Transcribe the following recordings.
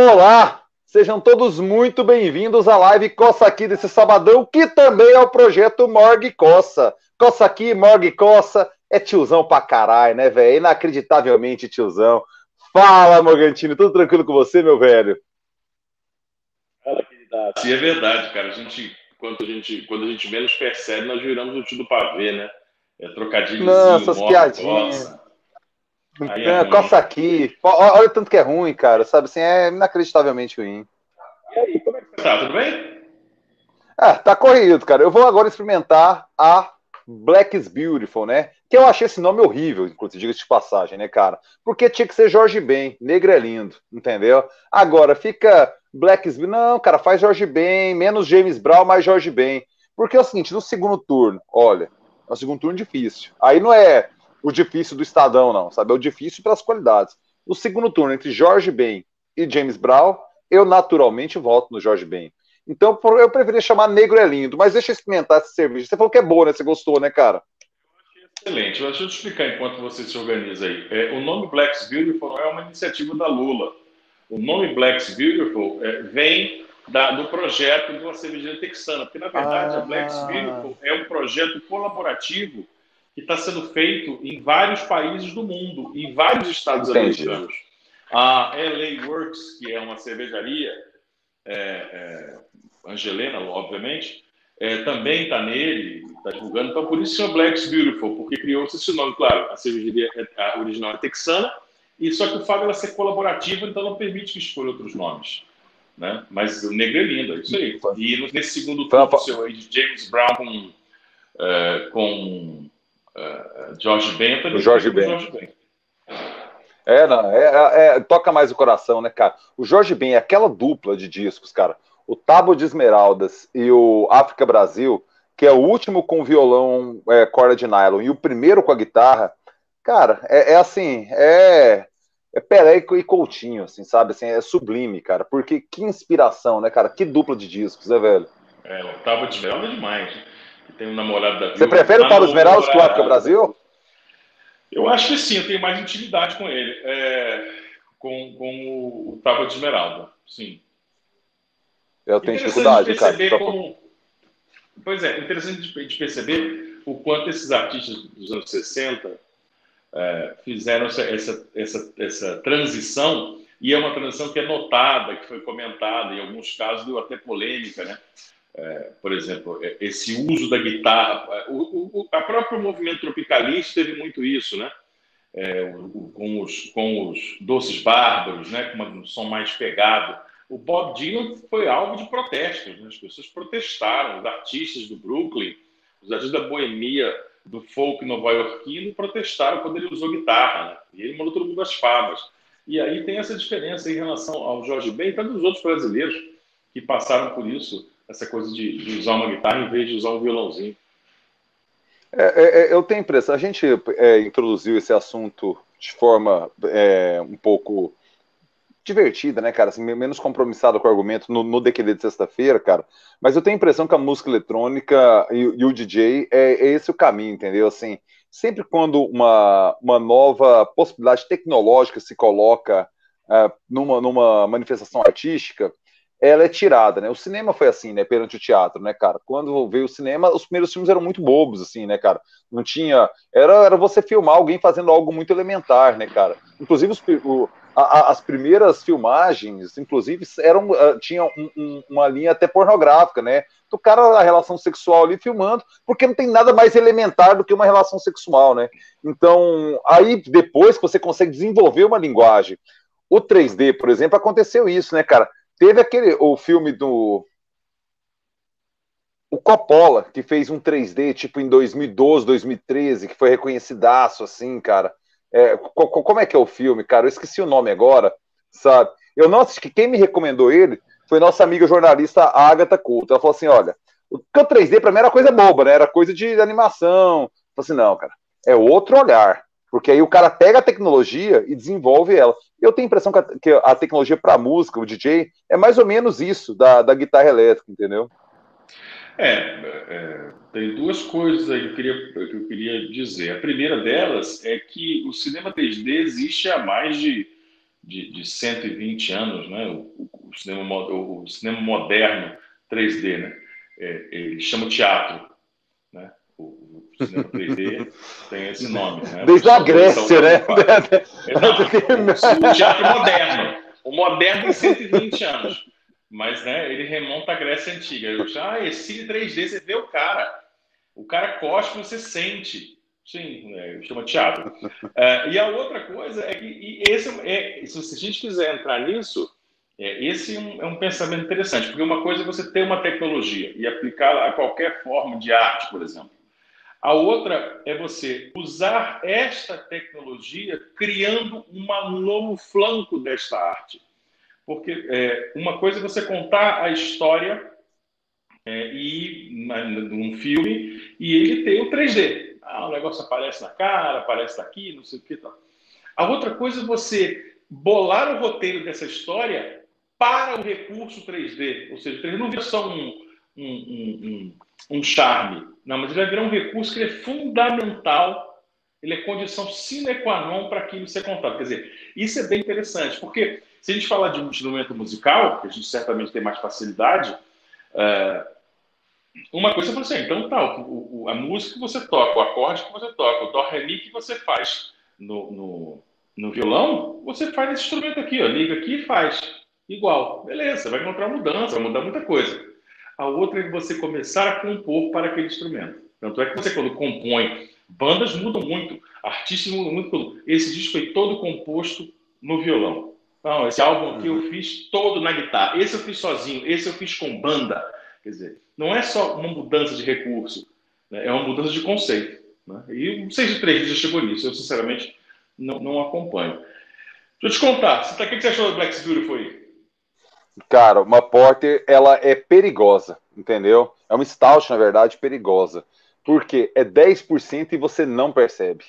Olá, sejam todos muito bem-vindos à live Coça Aqui desse sabadão, que também é o projeto Morgue Coça. Coça Aqui, Morgue Coça, é tiozão pra caralho, né, velho? Inacreditavelmente tiozão. Fala, Morgantini, tudo tranquilo com você, meu velho? Fala, querida. Sim, é verdade, cara. A gente, quando a gente, quando a gente menos percebe, nós viramos o tio do pavê, né? É trocadilho. Não, essas piadinhas. Aí é, coça aqui. Olha o tanto que é ruim, cara. Sabe assim, é inacreditavelmente ruim. E aí, como é que você tá? Tudo bem? É, tá corrido, cara. Eu vou agora experimentar a Black is Beautiful, né? Que eu achei esse nome horrível, inclusive, diga de passagem, né, cara? Porque tinha que ser Jorge Ben, negro é lindo, entendeu? Agora, fica Black is Beautiful. Não, cara, faz Jorge Ben, menos James Brown, mais Jorge Ben. Porque é o seguinte, no segundo turno, olha, é um segundo turno difícil. Aí não é o difícil do Estadão, não, sabe? É o difícil pelas qualidades. O segundo turno entre Jorge Ben e James Brown, eu naturalmente voto no Jorge Ben. Então eu preferia chamar Negro é Lindo, mas deixa eu experimentar esse serviço. Você falou que é boa, né? Você gostou, né, cara? Excelente. Deixa eu te explicar enquanto você se organiza aí. É, o nome Black's Beautiful é uma iniciativa da Lula. O nome Black's Beautiful é, vem da, do projeto de uma cervejaria texana, porque na verdade ah. a Black's Beautiful é um projeto colaborativo que está sendo feito em vários países do mundo, em vários estados Entendi. americanos. A LA Works, que é uma cervejaria, é, é, Angelena, obviamente, é, também está nele, está divulgando. Então, por isso chama Black's Beautiful, porque criou-se esse nome. Claro, a cervejaria é, a original é texana, e só que o fato dela ser colaborativa, então não permite que escolha outros nomes. Né? Mas o negro é lindo, é isso aí. E nesse segundo turno seu aí de James Brown com, uh, com uh, George Ben, também. O George Ben. Ben. É, não, é, é, é, toca mais o coração, né, cara? O Jorge Ben, aquela dupla de discos, cara, o Tábua de Esmeraldas e o África Brasil, que é o último com violão é, corda de nylon e o primeiro com a guitarra, cara, é, é assim, é, é Pelé e Coutinho, assim, sabe? Assim, é sublime, cara, porque que inspiração, né, cara? Que dupla de discos, né, velho? É, o Tábua de Esmeraldas é demais. Um namorado da Você prefere o Tábua de Esmeraldas que o África Brasil? Eu acho que sim, eu tenho mais intimidade com ele, é, com, com o Tábua de Esmeralda, sim. Eu tenho dificuldade, cara. Como... Pois é, interessante de perceber o quanto esses artistas dos anos 60 é, fizeram essa, essa, essa, essa transição, e é uma transição que é notada, que foi comentada, em alguns casos deu até polêmica, né? É, por exemplo, é, esse uso da guitarra, é, o, o a próprio movimento tropicalista teve muito isso, né? É, o, com, os, com os doces bárbaros, né? com um som mais pegado o Bob Dylan foi alvo de protestos, né? as pessoas protestaram, os artistas do Brooklyn, os artistas da boemia, do folk nova-iorquino protestaram quando ele usou guitarra, né? e ele mandou todo mundo às favas. E aí tem essa diferença em relação ao Jorge Ben e tantos outros brasileiros que passaram por isso, essa coisa de, de usar uma guitarra em vez de usar um violãozinho. É, é, é eu tenho impressão, a gente é, introduziu esse assunto de forma é, um pouco divertida, né, cara? Assim, menos compromissada com o argumento no, no DQD de sexta-feira, cara. Mas eu tenho a impressão que a música eletrônica e, e o DJ é, é, esse o caminho, entendeu? Assim, sempre quando uma, uma nova possibilidade tecnológica se coloca uh, numa, numa manifestação artística, ela é tirada, né? O cinema foi assim, né, perante o teatro, né, cara? Quando veio o cinema, os primeiros filmes eram muito bobos, assim, né, cara? Não tinha. Era, era você filmar alguém fazendo algo muito elementar, né, cara? Inclusive, os, o, a, as primeiras filmagens, inclusive, eram, uh, tinham um, um, uma linha até pornográfica, né? Do cara, a relação sexual ali filmando, porque não tem nada mais elementar do que uma relação sexual, né? Então, aí depois você consegue desenvolver uma linguagem. O 3D, por exemplo, aconteceu isso, né, cara? Teve aquele o filme do o Coppola, que fez um 3D tipo em 2012, 2013, que foi reconhecidaço assim, cara. É, como é que é o filme, cara? Eu esqueci o nome agora, sabe? Eu não assisti, quem me recomendou ele foi nossa amiga jornalista Agatha Couto. Ela falou assim: olha, o 3D pra mim era coisa boba, né? Era coisa de animação. Eu falei assim: não, cara, é outro olhar. Porque aí o cara pega a tecnologia e desenvolve ela. Eu tenho a impressão que a, que a tecnologia para música, o DJ, é mais ou menos isso da, da guitarra elétrica, entendeu? É, é, tem duas coisas aí que eu, queria, que eu queria dizer. A primeira delas é que o cinema 3D existe há mais de, de, de 120 anos, né? o, o, cinema, o, cinema moderno 3D, né? É, ele chama teatro. Né? O, o cinema 3D tem esse nome. Né? Desde a Grécia, né? o teatro moderno. O moderno tem 120 anos. Mas né, ele remonta à Grécia Antiga. Eu, ah, esse 3D, você vê o cara. O cara cospe, você sente. Sim, é, chama teatro. Uh, e a outra coisa é que esse é, se a gente quiser entrar nisso, é, esse é um, é um, pensamento interessante, porque uma coisa é você ter uma tecnologia e aplicá-la a qualquer forma de arte, por exemplo. A outra é você usar esta tecnologia criando um novo flanco desta arte. Porque é, uma coisa é você contar a história é, e num filme e ele tem o 3D. Ah, o negócio aparece na cara, aparece daqui, não sei o que tal. A outra coisa é você bolar o roteiro dessa história para o recurso 3D. Ou seja, o 3D não vira só um, um, um, um, charme. Não, mas ele vai virar um recurso que é fundamental, ele é condição sine qua non para aquilo ser contado. Quer dizer, isso é bem interessante, porque se a gente falar de um instrumento musical, que a gente certamente tem mais facilidade, uh, uma coisa é assim, então tá, a música que você toca, o acorde que você toca, o dó, ré, mi que você faz no, no, no, violão, você faz esse instrumento aqui, ó, liga aqui e faz. Igual. Beleza, vai encontrar mudança, vai mudar muita coisa. A outra é você começar a compor para aquele instrumento. Tanto é que você, quando compõe, bandas mudam muito, artistas mudam muito. Esse disco foi todo composto no violão. Então, esse álbum aqui eu uhum. fiz todo na guitarra. Esse eu fiz sozinho, esse eu fiz com banda. Quer dizer, não é só uma mudança de recurso, né? é uma mudança de conceito. Né? E o 6 de 3 já chegou nisso, eu sinceramente não, não acompanho. Deixa eu te contar, tá, o que você achou do Black Beautiful aí? Cara, uma Porter, ela é perigosa, entendeu? É uma stout, na verdade, perigosa. Porque é 10% e você não percebe.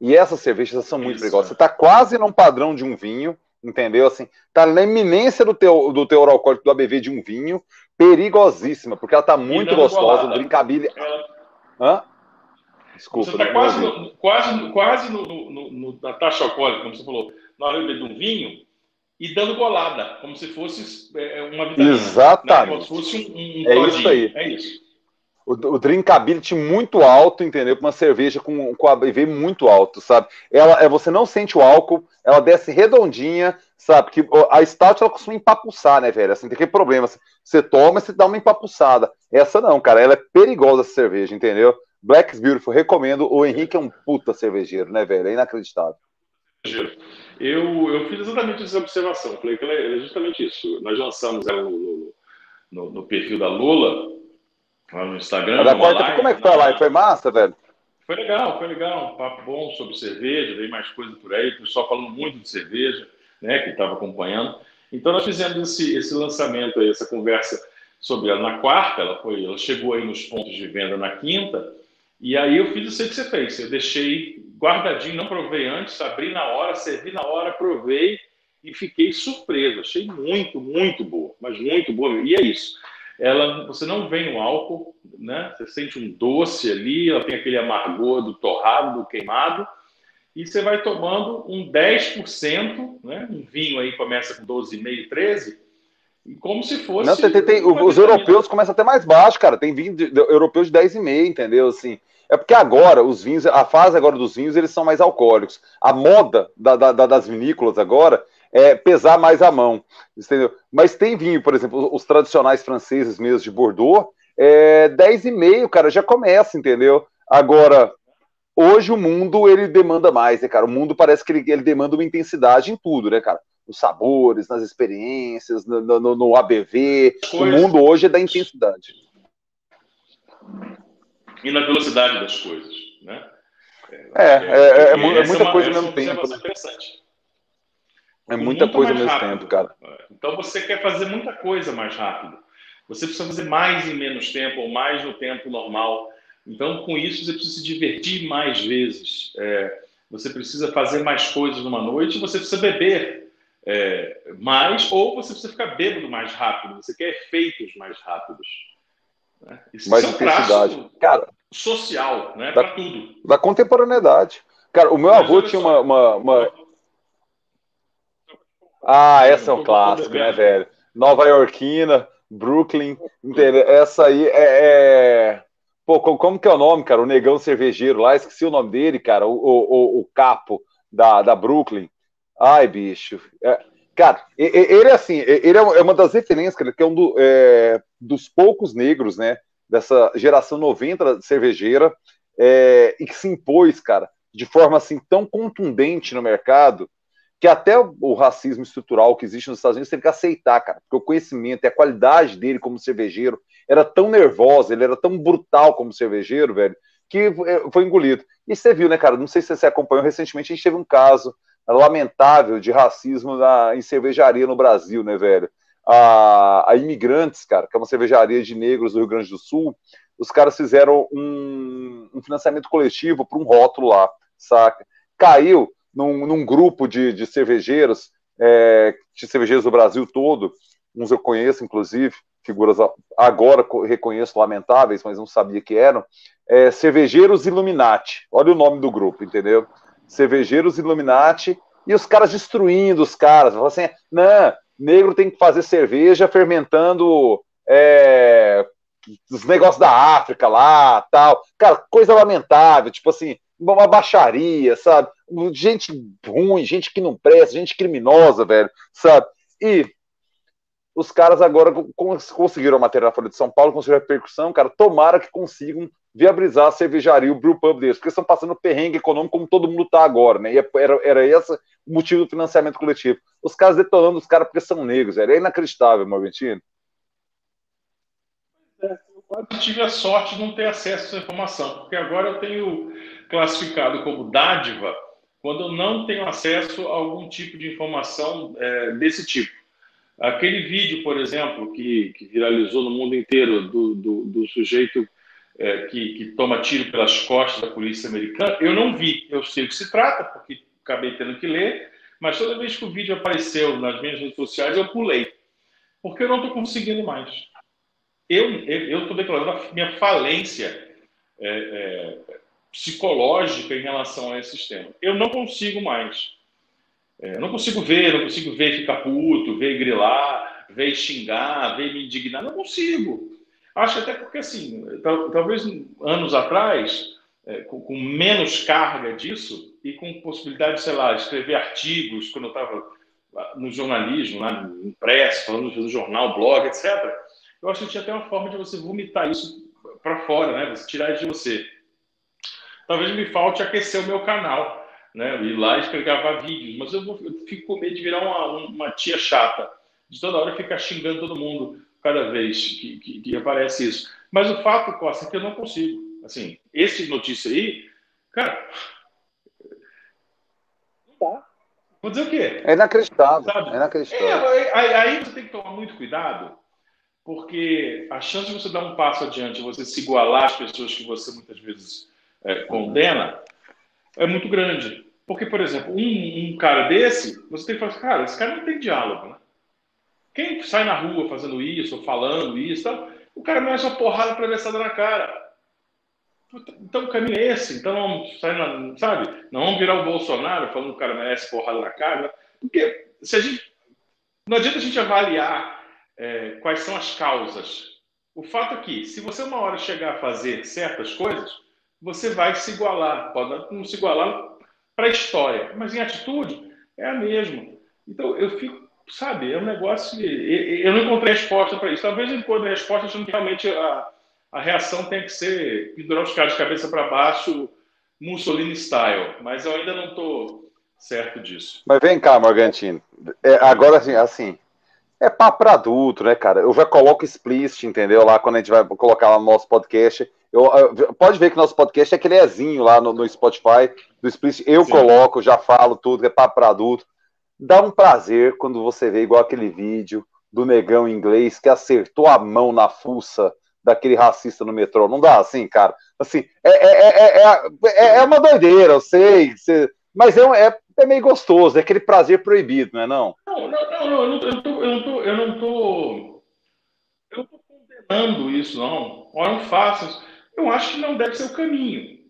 E essas cervejas são muito Isso, perigosas. Você tá quase num padrão de um vinho, entendeu? Assim, tá na iminência do teu, do teu alcoólico do ABV de um vinho, perigosíssima, porque ela tá muito gostosa, o drinkability... Ela... Hã? Desculpa. Você tá quase, no, quase, quase no, no, no, na taxa alcoólica, como você falou, na hora de um vinho, e dando golada, como se fosse é, uma vitamina. Exatamente. Né? Como se fosse um, um é isso aí. É isso o, o drinkability muito alto, entendeu? Uma cerveja com, com ABV muito alto, sabe? Ela, é, você não sente o álcool, ela desce redondinha, sabe? Que a stout ela costuma empapuçar, né, velho? Assim, tem que problema. Você toma e você dá uma empapuçada. Essa não, cara, ela é perigosa essa cerveja, entendeu? Black's Beautiful, recomendo. O Henrique é um puta cervejeiro, né, velho? É inacreditável. Eu, eu fiz exatamente essa observação. Falei que ela é justamente isso. Nós lançamos ela no, no, no, perfil da Lula lá no Instagram. Da quarta, live, como é que foi a live? Foi massa, velho? Foi legal, foi legal. Um papo bom sobre cerveja, veio mais coisa por aí, o pessoal falando muito de cerveja, né, que estava acompanhando. Então nós fizemos esse, esse lançamento aí, essa conversa sobre ela na quarta, ela foi, ela chegou aí nos pontos de venda na quinta, e aí eu fiz o que você fez. Eu deixei guardadinho, não provei antes, abri na hora, servi na hora, provei e fiquei surpreso. Achei muito, muito boa, mas muito boa. E é isso ela você não vem o álcool, né? Você sente um doce ali, ela tem aquele amargor do torrado, do queimado, e você vai tomando um 10%, né? Um vinho aí começa com 12,5, 13, e como se fosse. Não, tem, tem, os europeus começam até mais baixo, cara. Tem vinho de, de, europeus de 10,5, entendeu? Assim, é porque agora os vinhos, a fase agora dos vinhos, eles são mais alcoólicos. A moda da, da, das vinícolas agora é, pesar mais a mão, entendeu? Mas tem vinho, por exemplo, os tradicionais franceses mesmo de Bordeaux, é 10,5, cara, já começa, entendeu? Agora, hoje o mundo, ele demanda mais, né, cara? O mundo parece que ele, ele demanda uma intensidade em tudo, né, cara? Nos sabores, nas experiências, no, no, no ABV. O mundo hoje é da intensidade. E na velocidade das coisas, né? É, é, é, é, é muita coisa ao mesmo tempo. Né? É muita coisa ao mesmo tempo, cara. Então você quer fazer muita coisa mais rápido. Você precisa fazer mais em menos tempo ou mais no tempo normal. Então, com isso, você precisa se divertir mais vezes. É, você precisa fazer mais coisas numa noite. Você precisa beber é, mais ou você precisa ficar bêbado mais rápido. Você quer efeitos mais rápidos. Né? Isso mais é um intensidade. Cara, social, né? Para tudo. Da contemporaneidade. Cara, o meu Mas avô tinha uma, uma, uma Ah, essa é um clássico, né, velho? Nova Yorkina, Brooklyn? Essa aí é, é... Pô, como que é o nome, cara? O negão cervejeiro lá, esqueci o nome dele, cara. O, o, o capo da, da Brooklyn. Ai, bicho. É, cara, ele é assim, ele é uma das referências, cara, que é um do, é, dos poucos negros, né, dessa geração 90 cervejeira, é, e que se impôs, cara, de forma assim tão contundente no mercado, que até o racismo estrutural que existe nos Estados Unidos tem que aceitar, cara, porque o conhecimento e a qualidade dele como cervejeiro era tão nervosa, ele era tão brutal como cervejeiro, velho, que é, foi engolido. E você viu, né, cara? Não sei se você acompanhou recentemente, a gente teve um caso lamentável de racismo na, em cervejaria no Brasil, né, velho? A, a Imigrantes, cara, que é uma cervejaria de negros do Rio Grande do Sul, os caras fizeram um, um financiamento coletivo para um rótulo lá, saca? Caiu num, num grupo de, de cervejeiros, é, de cervejeiros do Brasil todo, uns eu conheço, inclusive, figuras agora reconheço lamentáveis, mas não sabia que eram, é, Cervejeiros Illuminati. Olha o nome do grupo, entendeu? Cervejeiros Illuminati e os caras destruindo os caras. Falam assim, não, negro tem que fazer cerveja fermentando é, os negócios da África lá, tal. Cara, coisa lamentável, tipo assim, uma baixaria, sabe? Gente ruim, gente que não presta, gente criminosa, velho, sabe? E os caras agora conseguiram a matéria da Folha de São Paulo, conseguiram a repercussão, cara, tomara que consigam viabilizar a cervejaria, o brew pub deles, porque estão passando perrengue econômico como todo mundo está agora, né? E é, era, era esse o motivo do financiamento coletivo. Os caras detonando os caras porque são negros, velho. É inacreditável, Morgantino. É, eu tive a sorte de não ter acesso a essa informação, porque agora eu tenho classificado como dádiva quando eu não tenho acesso a algum tipo de informação é, desse tipo. Aquele vídeo, por exemplo, que, que viralizou no mundo inteiro do, do, do sujeito é, que, que, toma tiro pelas costas da polícia americana, eu não vi. Eu sei o que se trata, porque acabei tendo que ler, mas toda vez que o vídeo apareceu nas minhas redes sociais, eu pulei. Porque eu não estou conseguindo mais. Eu estou declarando a minha falência é, é, psicológica em relação a esse sistema. Eu não consigo mais. É, eu não consigo ver, não consigo ver ficar puto, ver grilar, ver xingar, ver me indignar. Não consigo. Acho até porque, assim, talvez anos atrás, é, com, com, menos carga disso e com possibilidade, sei lá, escrever artigos, quando eu estava no jornalismo, lá no impresso, falando no jornal, blog, etc., eu acho que tinha até uma forma de você vomitar isso para fora, né? Você tirar de você. Talvez me falte aquecer o meu canal, né? Ir lá e gravar vídeos, mas eu, vou, eu fico com medo de virar uma, uma tia chata, de toda hora ficar xingando todo mundo cada vez que, que, que, aparece isso. Mas o fato, Costa, é que eu não consigo. Assim, esse notícia aí, cara. Não dá. Vou dizer o quê? É inacreditável. Sabe? É inacreditável. É, aí, aí, você tem que tomar muito cuidado, porque a chance de você dar um passo adiante, você se igualar às pessoas que você muitas vezes é, condena, é muito grande. Porque, por exemplo, um, um, cara desse, você tem que falar, cara, esse cara não tem diálogo, né? Quem sai na rua fazendo isso, falando isso, tal, o cara merece uma porrada atravessada na cara. Então o caminho é esse. Então vamos sair na, sabe? Não vamos virar o Bolsonaro falando que o cara merece porrada na cara. Porque se a gente. Não adianta a gente avaliar é, quais são as causas. O fato é que, se você uma hora chegar a fazer certas coisas, você vai se igualar. Pode não se igualar para a história, mas em atitude é a mesma. Então eu fico sabe, é um negócio que eu não encontrei resposta para isso. Talvez eu encontre resposta achando que realmente a, a reação tem que ser pendurar os caras de cabeça para baixo, Mussolini style, mas eu ainda não estou certo disso. Mas vem cá, Morgantino. É, agora, assim, assim, é papo para adulto, né, cara? Eu já coloco explicit, entendeu? Lá quando a gente vai colocar lá no nosso podcast. Eu, eu pode ver que nosso podcast é aquele Ezinho lá no, no Spotify do explicit. Eu Sim. coloco, já falo tudo, é papo para adulto dá um prazer quando você vê igual aquele vídeo do negão inglês que acertou a mão na fuça daquele racista no metrô. Não dá assim, cara. Assim, é, é, é, é, uma doideira, eu sei. Mas é, é, é meio gostoso, é aquele prazer proibido, não é não? Não, não, não, eu não tô, eu não tô, eu não tô, eu não tô condenando isso, não. Olha, não faço. Eu acho que não deve ser o caminho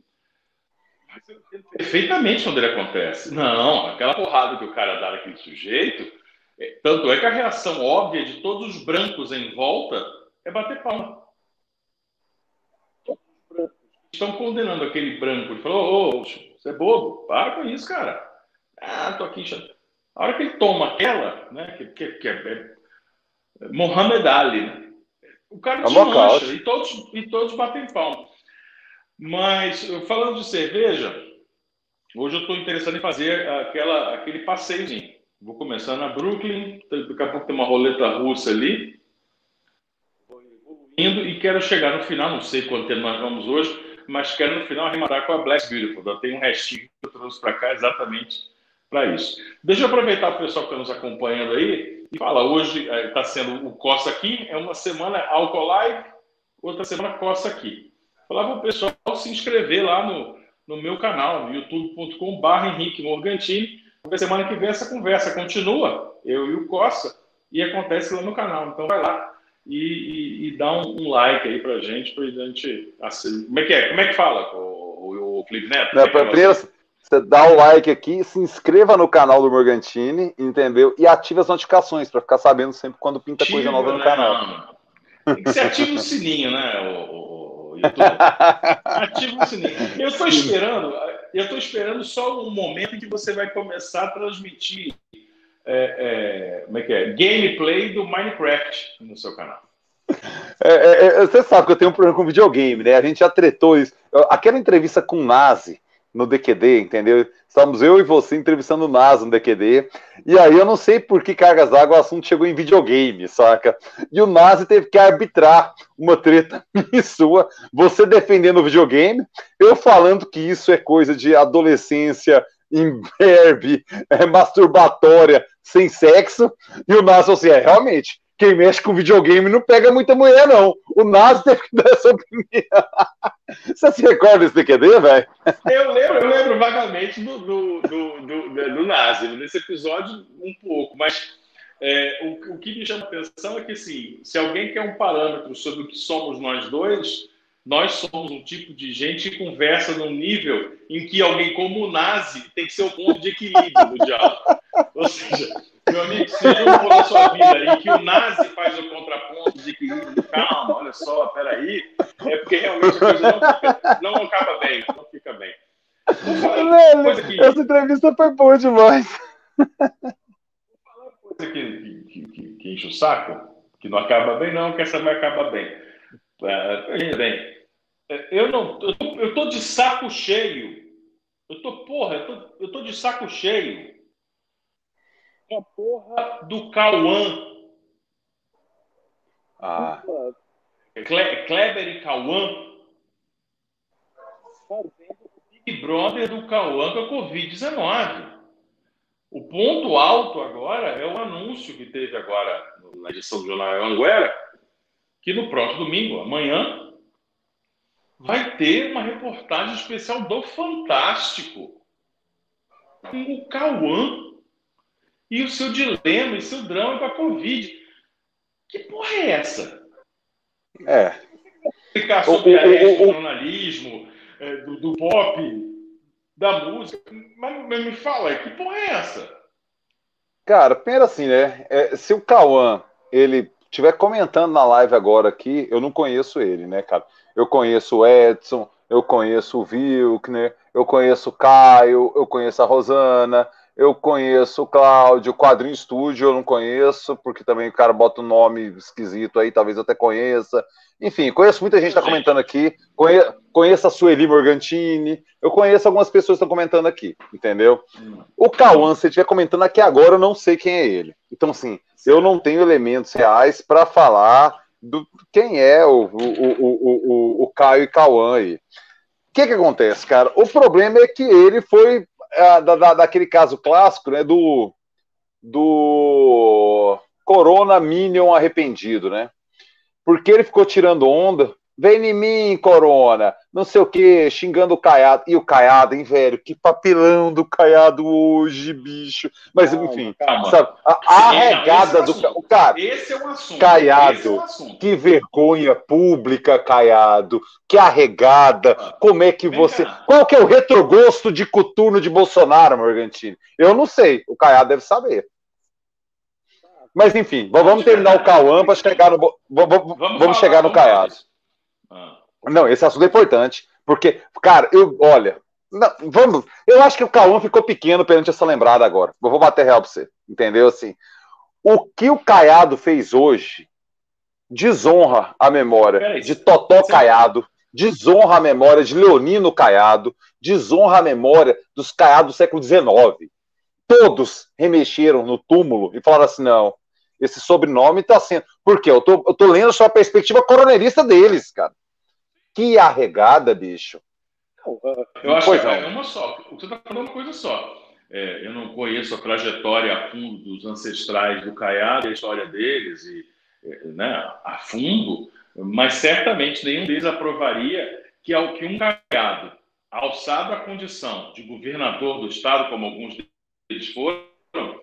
perfeitamente onde ele acontece. Não, aquela porrada que o cara dá naquele sujeito É, tanto é que a reação óbvia de todos os brancos em volta é bater palma. Estão condenando aquele branco. Ele falou: Ô, ô, você é bobo, para com isso, cara. Ah, tô aqui. A hora que ele toma aquela, né, que, que, que é, é Mohamed Ali, né? o cara desmancha e todos, e todos batem palma. Mas, falando de cerveja, hoje eu estou interessado em fazer aquela, aquele passeiozinho. Vou começar na Brooklyn, daqui a pouco tem uma roleta russa ali. Indo e quero chegar no final, não sei quanto tempo nós vamos hoje, mas quero no final arrematar com a Black Beautiful. Tenho um restinho que eu trouxe para cá exatamente para isso. Deixa eu aproveitar o pessoal que está nos acompanhando aí e fala. Hoje está é, sendo o Costa aqui, é uma semana Álcool Live, outra semana Costa aqui. Falar para o pessoal se inscrever lá no, no meu canal, no youtube.com.br Henrique Morgantini. Porque semana que vem essa conversa continua, eu e o Costa, e acontece lá no canal. Então vai lá e, e, e dá um, um, like aí pra gente, pra gente. Assim, como é que é? Como é que fala, o, o, o Felipe Neto? Não, é primeiro, você dá o like aqui, se inscreva no canal do Morgantini, entendeu? E ative as notificações para ficar sabendo sempre quando pinta coisa nova no né? canal. Tem que o sininho, né, o, o YouTube? Ativa o sininho. Eu estou esperando, eu estou esperando só um momento em que você vai começar a transmitir é, é, como é que é? gameplay do Minecraft no seu canal. É, é, é, você sabe que eu tenho um problema com videogame, né? A gente já tretou isso. Aquela entrevista com o Nazi no DQD, entendeu? Estamos eu e você entrevistando o Nazi no DQD. E aí eu não sei por que cargas d'água o assunto chegou em videogame, saca? E o Nazi teve que arbitrar uma treta sua, você defendendo o videogame, eu falando que isso é coisa de adolescência imberbe, é, masturbatória, sem sexo, e o Nas assim, é, realmente, quem mexe com videogame não pega muita mulher, não. O Nas teve que dar essa opinião. Você se recorda desse DQD, velho? Eu lembro, eu lembro vagamente do, do, do, do, do Nazi, nesse episódio um pouco, mas é, o, o que me chama a atenção é que, assim, se alguém quer um parâmetro sobre o que somos nós dois, nós somos um tipo de gente que conversa num nível em que alguém como o Nazi tem que ser o ponto de equilíbrio no diálogo. Ou seja, meu amigo, se um for na sua vida em que o Nazi faz o contraponto de equilíbrio, calma, olha só, peraí, é porque realmente a coisa não, não acaba bem, não fica bem. Velho, que... Essa entrevista foi boa demais. Vou falar coisa que, que, que, que enche o saco, que não acaba bem, não, que essa vai acabar bem. É, bem, eu não. Eu tô, eu tô de saco cheio. Eu tô, porra, eu tô, eu tô de saco cheio. A porra do Cauã. Ah. Cle, Kleber e Cauã. Big Brother do Cauã com a Covid-19. O ponto alto agora é o anúncio que teve agora na edição do Jornal Anguera, que no próximo domingo, amanhã, vai ter uma reportagem especial do Fantástico com o Cauã e o seu dilema e seu drama com a Covid. Que porra é essa? É. Explicar sobre o, a ética do jornalismo, é, do, do, pop, da música. Mas, mas, me fala, que porra é essa? Cara, pensa assim, né? É, se o Cauã, ele estiver comentando na live agora aqui, eu não conheço ele, né, cara? Eu conheço o Edson, eu conheço o Wilkner, eu conheço o Caio, eu conheço a Rosana, eu conheço o Cláudio, o Quadrinho Estúdio eu não conheço, porque também o cara bota um nome esquisito aí, talvez eu até conheça. Enfim, conheço muita gente que está comentando aqui. Conhe, conheço a Sueli Morgantini. Eu conheço algumas pessoas que estão comentando aqui, entendeu? O Cauã, se estiver comentando aqui agora, eu não sei quem é ele. Então, assim, eu não tenho elementos reais para falar do quem é o, o, o, o, o Caio e Cauã aí. O que, que acontece, cara? O problema é que ele foi é, da, da, daquele caso clássico, né? Do, do Corona Minion arrependido, né? Porque ele ficou tirando onda Vem em mim, Corona, não sei o que, xingando o Caiado. E o Caiado, hein, velho? Que papelão do Caiado hoje, bicho. Mas, calma, enfim, calma. Sabe, a, a regada do o cara. Esse é um assunto. Caiado, é um assunto. que vergonha pública, Caiado. Que arregada. Como é que Vem você. Cá. Qual que é o retrogosto de coturno de Bolsonaro, Morgantini? Eu não sei. O Caiado deve saber. Mas enfim, vamos terminar o Cauã para chegar no. Vamos, vamos, vamos chegar no Caiado. Não, esse assunto é importante. Porque, cara, eu, olha, não, vamos. Eu acho que o Cauã ficou pequeno perante essa lembrada agora. Eu vou bater real pra você. Entendeu? Assim, o que o Caiado fez hoje desonra a memória de Totó Caiado, desonra a memória de Leonino Caiado, desonra a memória dos Caiados do século XIX. Todos remexeram no túmulo e falaram assim: não, esse sobrenome está sendo. Por quê? Eu tô, eu tô lendo só a perspectiva coronelista deles, cara. Que arregada, bicho. Eu acho que é uma só. Você está falando uma coisa só. É, eu não conheço a trajetória a fundo dos ancestrais do Caiado, a história deles e, é, né, a fundo, mas certamente nenhum deles aprovaria que, ao que um Caiado, alçado à condição de governador do estado, como alguns deles foram,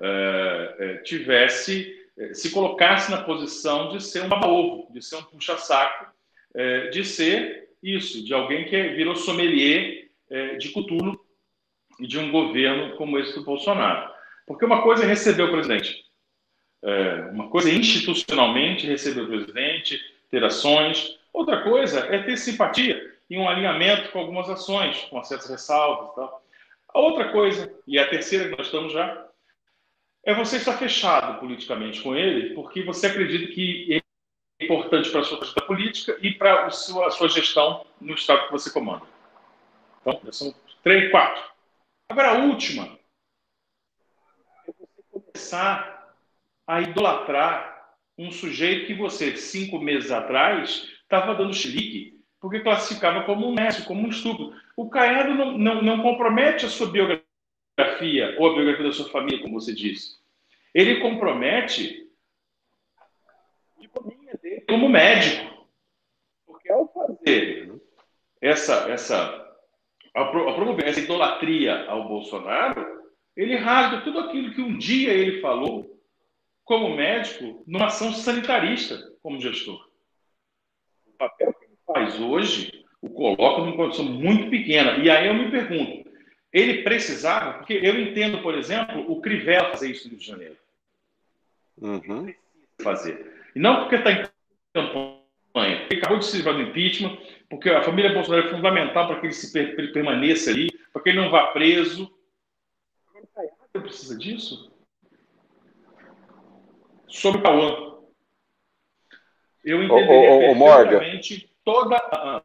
é, é, tivesse é, se colocasse na posição de ser um baba-ovo, de ser um puxa-saco, é, de ser isso, de alguém que virou sommelier é, de Cutulo e de um governo como esse do Bolsonaro. Porque uma coisa é receber o presidente, é, uma coisa é institucionalmente receber o presidente, ter ações, outra coisa é ter simpatia e um alinhamento com algumas ações, com certas ressalvas e tal. A outra coisa, e a terceira que nós estamos já, é você estar fechado politicamente com ele, porque você acredita que importante para a sua gestão política e para a sua, a gestão no estado que você comanda. Então, são três, quatro. Agora, a última é você começar a idolatrar um sujeito que você, cinco meses atrás, estava dando chilique, porque classificava como um mestre, como um estúpido. O Caiado não, não, não compromete a sua biografia ou a biografia da sua família, como você disse. Ele compromete como médico. Porque ao fazer essa, essa, a promover essa idolatria ao Bolsonaro, ele rasga tudo aquilo que um dia ele falou como médico numa ação sanitarista como gestor. O papel que ele faz hoje o coloca numa condição muito pequena. E aí eu me pergunto, ele precisava, porque eu entendo, por exemplo, o Crivella fazer isso no Rio de Janeiro. Uhum. Fazer. E não porque está em campanha. Ele acabou de se livrar do impeachment, porque a família Bolsonaro é fundamental para que ele se per permaneça ali, para que ele não vá preso. Não precisa disso? Sobre o Cauã. Eu entenderia ô, ô, ô, perfeitamente toda. Ah,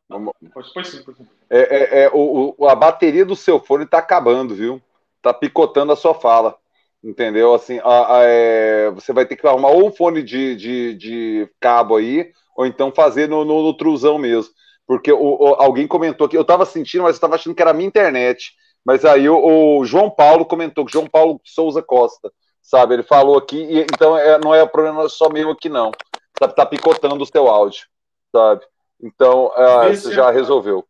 pode, pode sim, sim. É, é, é, o, o, a bateria do seu fone está acabando, viu? Está picotando a sua fala. Entendeu? Assim, a, a, é, você vai ter que arrumar ou um fone de, de, de cabo aí, ou então fazer no, no, no truzão mesmo. Porque o, o, alguém comentou aqui, eu estava sentindo, mas eu estava achando que era a minha internet. Mas aí o, o, João Paulo comentou, João Paulo Souza Costa, sabe? Ele falou aqui, e, então é, não é problema só meu aqui, não. Tá, tá picotando o seu áudio, sabe? Então, é, você já resolveu.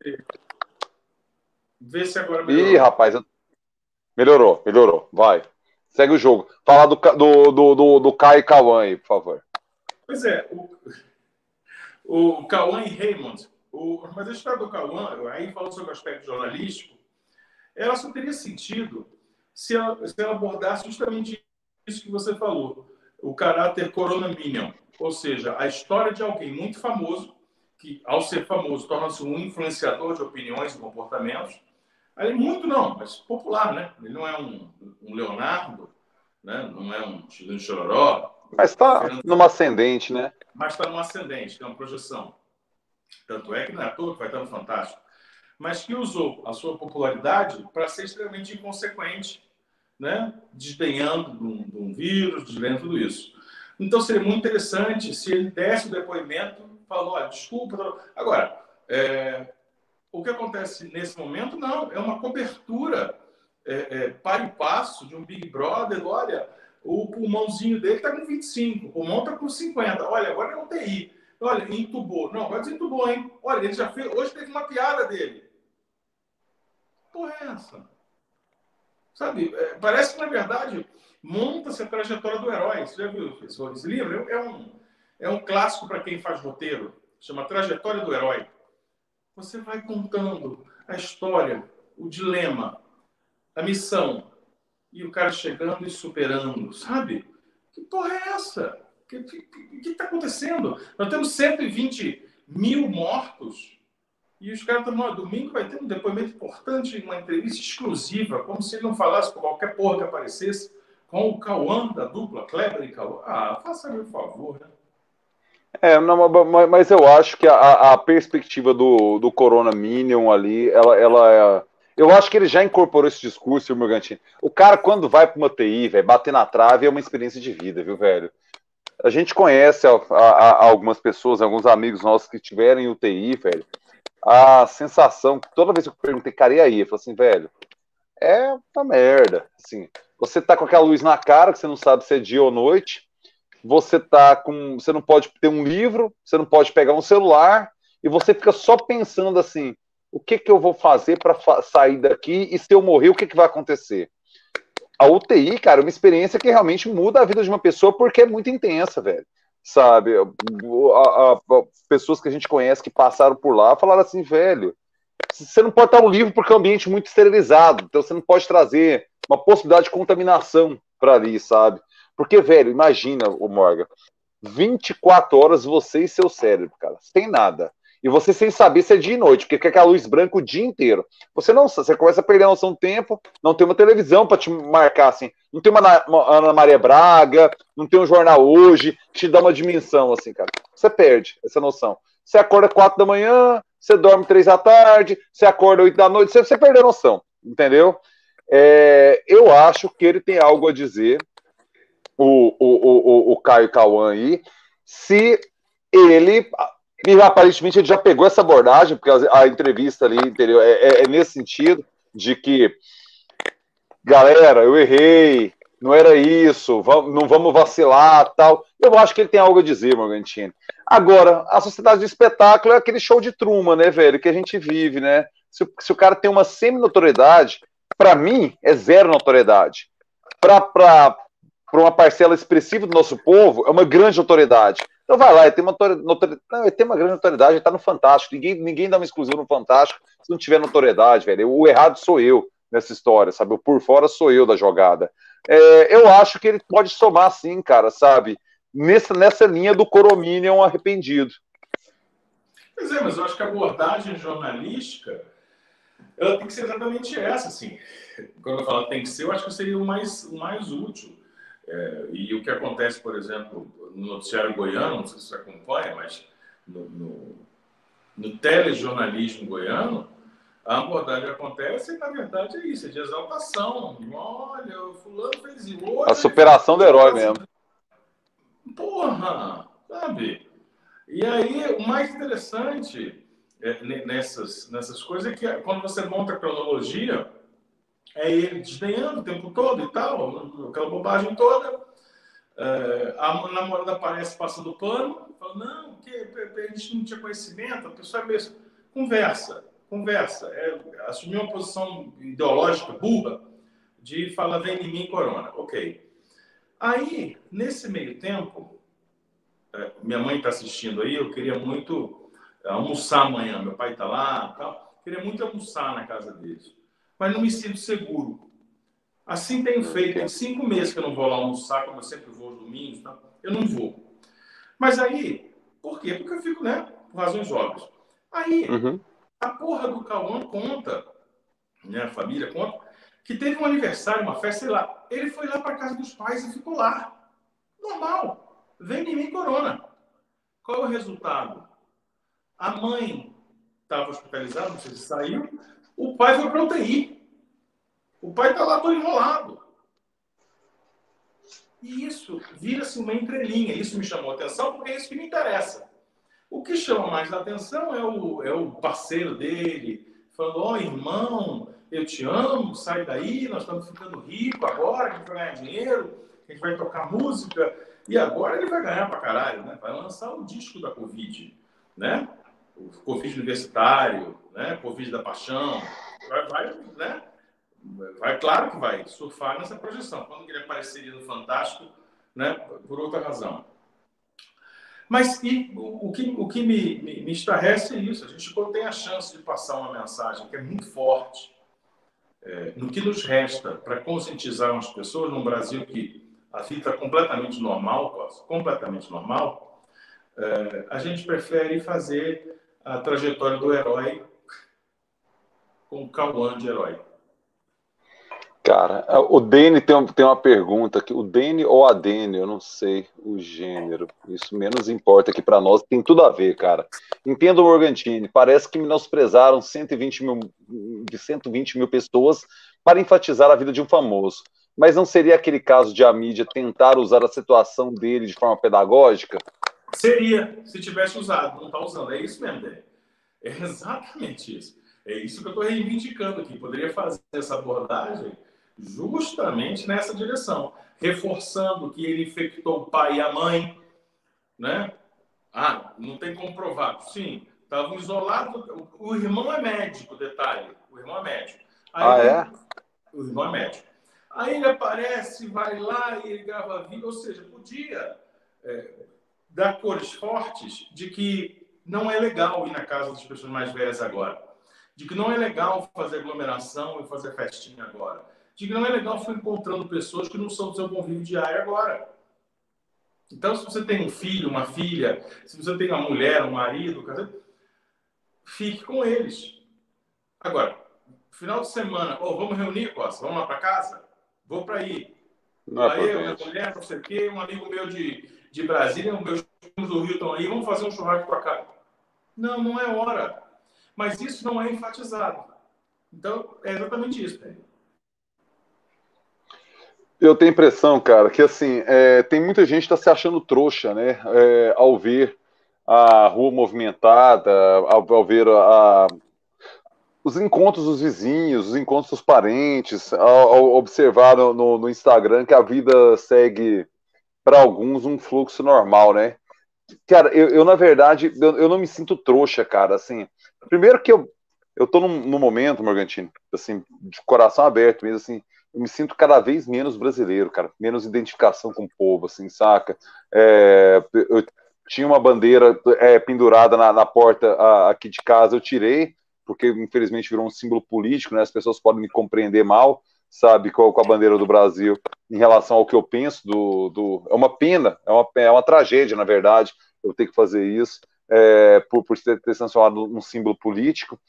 Vê se agora melhorou. Ih, rapaz, melhorou, melhorou. Vai. Segue o jogo. Fala do, do, do, do, do Kai Cauã aí, por favor. Pois é, o Cauã e Raymond, o, mas a história do Cauã, aí falando sobre o aspecto jornalístico, ela só teria sentido se ela, se ela abordasse justamente isso que você falou, o caráter corona minion, ou seja, a história de alguém muito famoso, que ao ser famoso torna-se um influenciador de opiniões e comportamentos, Aí, muito não, mas popular, né? Ele não é um, um Leonardo, né? não é um Chileno Chororó. Mas está numa ascendente, né? Mas está numa ascendente, que é uma projeção. Tanto é que não é à toa que vai estar no Fantástico. Mas que usou a sua popularidade para ser extremamente inconsequente, né? desdenhando de um, de um vírus, desdenhando tudo isso. Então seria muito interessante se ele desse o depoimento, falou, olha, desculpa. Agora, é, o que acontece nesse momento, não, é uma cobertura é, é, e passo de um Big Brother. Olha, o pulmãozinho dele está com 25, o pulmão está com 50. Olha, agora é UTI. Olha, entubou. Não, agora desentubou, hein? Olha, ele já fez. Hoje teve uma piada dele. Porra, é essa? Sabe? É, parece que, na verdade, monta-se a trajetória do herói. Você já viu esse livro? É um, é um clássico para quem faz roteiro. Chama Trajetória do Herói. Você vai contando a história, o dilema, a missão, e o cara chegando e superando, sabe? Que porra é essa? O que está acontecendo? Nós temos 120 mil mortos e os caras estão, domingo vai ter um depoimento importante, uma entrevista exclusiva, como se ele não falasse com qualquer porra que aparecesse, com o Cauã da dupla, Kleber e Cauã. Ah, faça-me o favor, né? É, não, mas eu acho que a, a, perspectiva do, do Corona Minion ali, ela, ela é. Eu acho que ele já incorporou esse discurso, o Morgantini. O cara, quando vai para uma TI, velho, bater na trave é uma experiência de vida, viu, velho? A gente conhece a, a, algumas pessoas, alguns amigos nossos que tiveram UTI, velho. A sensação, toda vez que eu perguntei, cara, e aí? Eu falei assim, velho, é uma merda. Assim, você tá com aquela luz na cara, que você não sabe se é dia ou noite você tá com, você não pode ter um livro, você não pode pegar um celular e você fica só pensando assim, o que que eu vou fazer para sair daqui e se eu morrer, o que que vai acontecer? A UTI, cara, é uma experiência que realmente muda a vida de uma pessoa porque é muito intensa, velho. Sabe? A, a, a, pessoas que a gente conhece que passaram por lá falaram assim, velho, você não pode estar um livro porque é um ambiente muito esterilizado, então você não pode trazer uma possibilidade de contaminação para ali, sabe? Porque, velho, imagina, o Morgan, 24 horas você e seu cérebro, cara, sem nada. E você sem saber se é dia e noite, porque quer aquela luz branca o dia inteiro. Você não você começa a perder a noção do tempo, não tem uma televisão para te marcar assim, não tem uma, uma, Ana Maria Braga, não tem um jornal hoje que te dá uma dimensão assim, cara. Você perde essa noção. Você acorda 4 da manhã, você dorme 3 da tarde, você acorda 8 da noite, você, você a noção, entendeu? É, eu acho que ele tem algo a dizer o, o, o, o Caio Cauã aí, se ele e aparentemente ele já pegou essa abordagem, porque a, a entrevista ali entendeu? É, é, é, nesse sentido de que, galera, eu errei, não era isso, vamos, não vamos vacilar tal. Eu acho que ele tem algo a dizer, Morgantini. Agora, a sociedade de espetáculo é aquele show de truma, né, velho, que a gente vive, né? Se, se o cara tem uma semi-notoriedade, para mim é zero notoriedade. Para para uma parcela expressiva do nosso povo, é uma grande autoridade. Então vai lá, ele tem uma, não, ele tem uma grande autoridade, ele está no Fantástico. Ninguém, ninguém dá uma exclusiva no Fantástico se não tiver notoriedade, velho. O errado sou eu nessa história, sabe? O por fora sou eu da jogada. É, eu acho que ele pode somar sim, cara, sabe? Nessa, nessa linha do Corominion arrependido. Pois é, mas eu acho que a abordagem jornalística ela tem que ser exatamente essa, assim. Quando eu falo tem que ser, eu acho que seria o mais, o mais útil. É, e o que acontece, por exemplo, no noticiário goiano, não sei se você acompanha, mas no, no, no telejornalismo goiano, a abordagem acontece e, na verdade, é isso, é de exaltação. Olha, o fulano fez isso. A superação do herói mesmo. Porra, sabe? E aí, o mais interessante é, nessas, nessas coisas é que quando você monta a cronologia, é ele desdenhando o tempo todo e tal, aquela bobagem toda. É, a namorada aparece passando pano, fala, não, que a gente não tinha conhecimento, a pessoa é mesmo. Conversa, conversa. É, uma posição ideológica burra de falar, vem em mim, corona. Ok. Aí, nesse meio tempo, é, minha mãe está assistindo aí, eu queria muito almoçar amanhã, meu pai está lá, tal. queria muito almoçar na casa deles mas não me sinto seguro. Assim tenho feito. Tem cinco meses que eu não vou lá almoçar, como eu sempre vou aos domingos. Tá? Eu não vou. Mas aí, por quê? Porque eu fico, né? Por razões óbvias. Aí, uhum. a porra do Cauã conta, né, a família conta, que teve um aniversário, uma festa, sei lá. Ele foi lá para casa dos pais e ficou lá. Normal. Vem em mim corona. Qual é o resultado? A mãe estava hospitalizada, não sei se saiu, o pai foi para UTI. O pai está lá todo enrolado. E isso vira-se uma entrelinha. Isso me chamou atenção porque é isso que me interessa. O que chama mais atenção é o, é o parceiro dele, falando: Ó, oh, irmão, eu te amo, sai daí, nós estamos ficando ricos agora, a gente vai ganhar dinheiro, a gente vai tocar música. E agora ele vai ganhar pra caralho, né? Vai lançar o disco da Covid, né? O Covid universitário, né? Covid da paixão, vai, vai, né? Vai, claro que vai surfar nessa projeção. Quando ele apareceria no Fantástico, né? Por outra razão. Mas e, o, o, que, o que me, me, me estarrece é isso. A gente, quando tem a chance de passar uma mensagem que é muito forte, é, no que nos resta para conscientizar as pessoas num Brasil que a vida completamente normal, completamente normal, é, a gente prefere fazer a trajetória do herói com o Cauã de herói. Cara, o Dene tem, tem uma pergunta aqui. O Dene ou a Dene, eu não sei o gênero. Isso menos importa aqui para nós. Tem tudo a ver, cara. Entendo o Morgantini. Parece que menosprezaram 120 mil, de 120 mil pessoas para enfatizar a vida de um famoso. Mas não seria aquele caso de a mídia tentar usar a situação dele de forma pedagógica? Seria, se tivesse usado. Não está usando. É isso mesmo, Dene. É exatamente isso. É isso que eu estou reivindicando aqui. Poderia fazer essa abordagem justamente nessa direção, reforçando que ele infectou o pai e a mãe, né? Ah, não tem comprovado. Sim, estavam isolados. O irmão é médico, detalhe. O irmão é médico. Aí ah, é? O irmão é médico. Aí ele aparece, vai lá e ele grava vídeo. Ou seja, podia é, dar cores fortes de que não é legal ir na casa das pessoas mais velhas agora. De que não é legal fazer aglomeração e fazer festinha agora de que não é legal ficar encontrando pessoas que não são do seu convívio diário agora. Então, se você tem um filho, uma filha, se você tem uma mulher, um marido, fique com eles. Agora, final de semana, oh, vamos reunir, Costa, vamos lá para casa? Vou para aí. Não é aí, minha mulher, não sei o quê, um amigo meu de, de Brasília, um meus primos do Rio estão aí, vamos fazer um churrasco para cá. Não, não é hora. Mas isso não é enfatizado. Então, é exatamente isso. Né? Eu tenho impressão, cara, que assim, é, tem muita gente que está se achando trouxa, né? É, ao ver a rua movimentada, ao, ao ver a, a, os encontros dos vizinhos, os encontros dos parentes, ao, ao observar no, no, Instagram que a vida segue, para alguns, um fluxo normal, né? Cara, eu, eu na verdade, eu, eu, não me sinto trouxa, cara, assim. Primeiro que eu, eu tô num, num momento, Morgantino, assim, de coração aberto mesmo, assim, eu me sinto cada vez menos brasileiro, cara, menos identificação com o povo, assim, saca? É, eu tinha uma bandeira é, pendurada na, na porta a, aqui de casa, eu tirei, porque infelizmente virou um símbolo político, né? As pessoas podem me compreender mal, sabe, com, com a bandeira do Brasil em relação ao que eu penso do, do... é uma pena, é uma, é uma tragédia, na verdade, eu ter que fazer isso. É, por, por ter, ter transformado num símbolo político.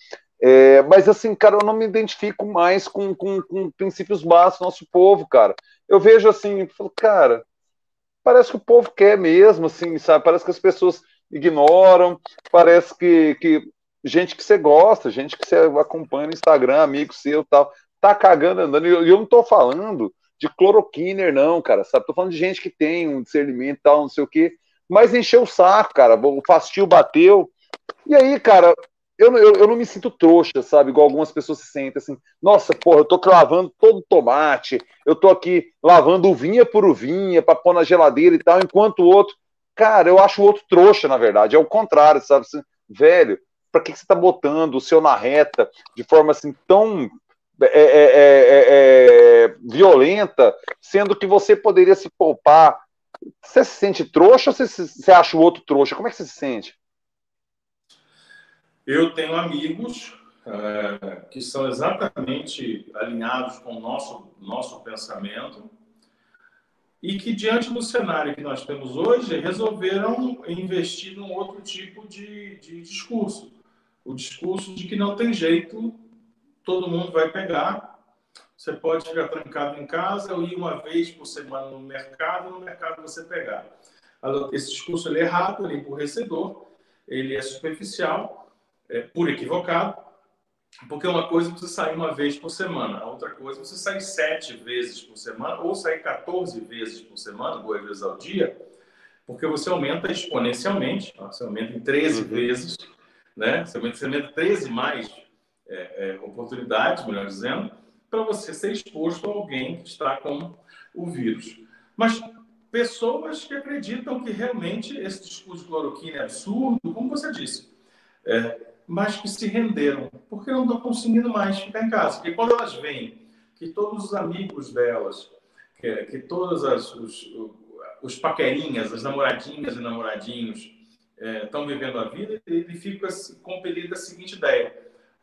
É, mas assim, cara, eu não me identifico mais com, com, com princípios básicos do nosso povo, cara. Eu vejo assim, falo, cara, parece que o povo quer mesmo, assim, sabe? Parece que as pessoas ignoram, parece que, que gente que você gosta, gente que você acompanha no Instagram, amigo seu tal, tá cagando andando. E eu, eu não tô falando de cloroquiner, não, cara, sabe? Tô falando de gente que tem um discernimento e tal, não sei o quê, mas encheu o saco, cara, o fastio bateu. E aí, cara, eu, eu, eu, não me sinto trouxa, sabe? Igual algumas pessoas se sentem assim. Nossa, porra, eu tô lavando todo o tomate, eu tô aqui lavando uvinha por uvinha pra pôr na geladeira e tal, enquanto o outro. Cara, eu acho o outro trouxa, na verdade. É o contrário, sabe? Assim, velho, pra que, que você tá botando o seu na reta de forma assim tão é, é, é, é, violenta, sendo que você poderia se poupar? Você se sente trouxa ou você, você acha o outro trouxa? Como é que você se sente? Eu tenho amigos é, que são exatamente alinhados com o nosso, nosso pensamento e que, diante do cenário que nós temos hoje, resolveram investir num outro tipo de, de discurso. O discurso de que não tem jeito, todo mundo vai pegar. Você pode ficar trancado em casa ou ir uma vez por semana no mercado, no mercado você pegar. Esse discurso ele é errado, ele é empurrecedor, ele é superficial é, por equivocado, porque uma coisa é você sair uma vez por semana, a outra coisa é você sair sete vezes por semana ou sair 14 vezes por semana, duas vezes ao dia, porque você aumenta exponencialmente, você aumenta em 13 uhum. vezes, né? você, aumenta, você aumenta 13 mais é, é, oportunidades, melhor dizendo, para você ser exposto a alguém que está com o vírus. Mas pessoas que acreditam que realmente esse discurso de cloroquina é absurdo, como você disse, é, mas que se renderam, porque não estão conseguindo mais ficar em casa. Porque quando elas veem que todos os amigos delas, que, que todas as, os, os paquerinhas, as namoradinhas e namoradinhos estão é, vivendo a vida, ele fica compelido a seguinte ideia: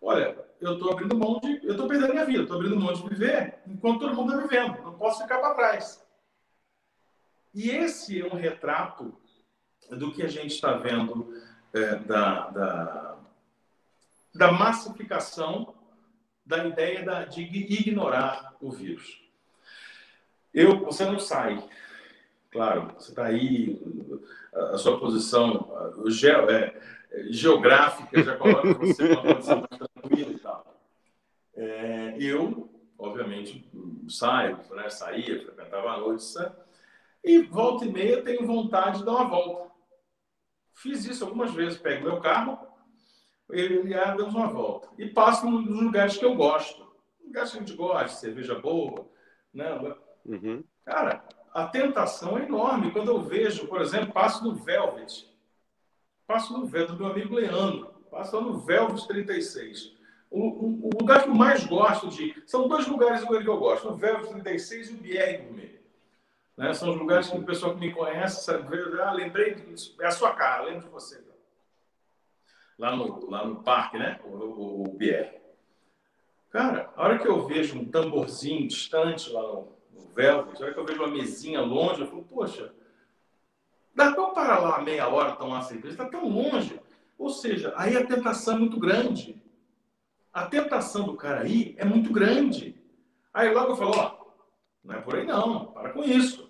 olha, eu estou abrindo mão de, eu estou perdendo minha vida, estou abrindo mão de viver enquanto todo mundo está vivendo, não posso ficar para trás. E esse é um retrato do que a gente está vendo é, da, da, da massificação da ideia da, de ignorar o vírus. Eu, você não sai. Claro, você está aí, a sua posição ge, é, geográfica já coloca você numa posição mais tranquila e tal. É, eu, obviamente, saio, né, saía, frequentava a noite, e volta e meia tenho vontade de dar uma volta. Fiz isso algumas vezes, pego meu carro, eu e a damos uma volta. E passo nos lugares que eu gosto. Lugares que a gente gosta, cerveja boa. Né? Uhum. Cara, a tentação é enorme. Quando eu vejo, por exemplo, passo no Velvet. Passo no Velvet, do meu amigo Leandro. Passo no Velvet 36. O, o, o, lugar que eu mais gosto de. São dois lugares que eu gosto: o Velvet 36 e o BR Gourmet. Né? São os lugares que o pessoal que me conhece sabe, ah, lembrei, é a sua cara, lembro de você lá no, lá no parque, né? O, o, o BR. Cara, a hora que eu vejo um tamborzinho distante lá no, no a hora que eu vejo uma mesinha longe, eu falo, poxa, dá para parar lá meia hora tomar cerveja? Está tão longe. Ou seja, aí a tentação é muito grande. A tentação do cara aí é muito grande. Aí logo eu falo, ó, não é por aí não, para com isso.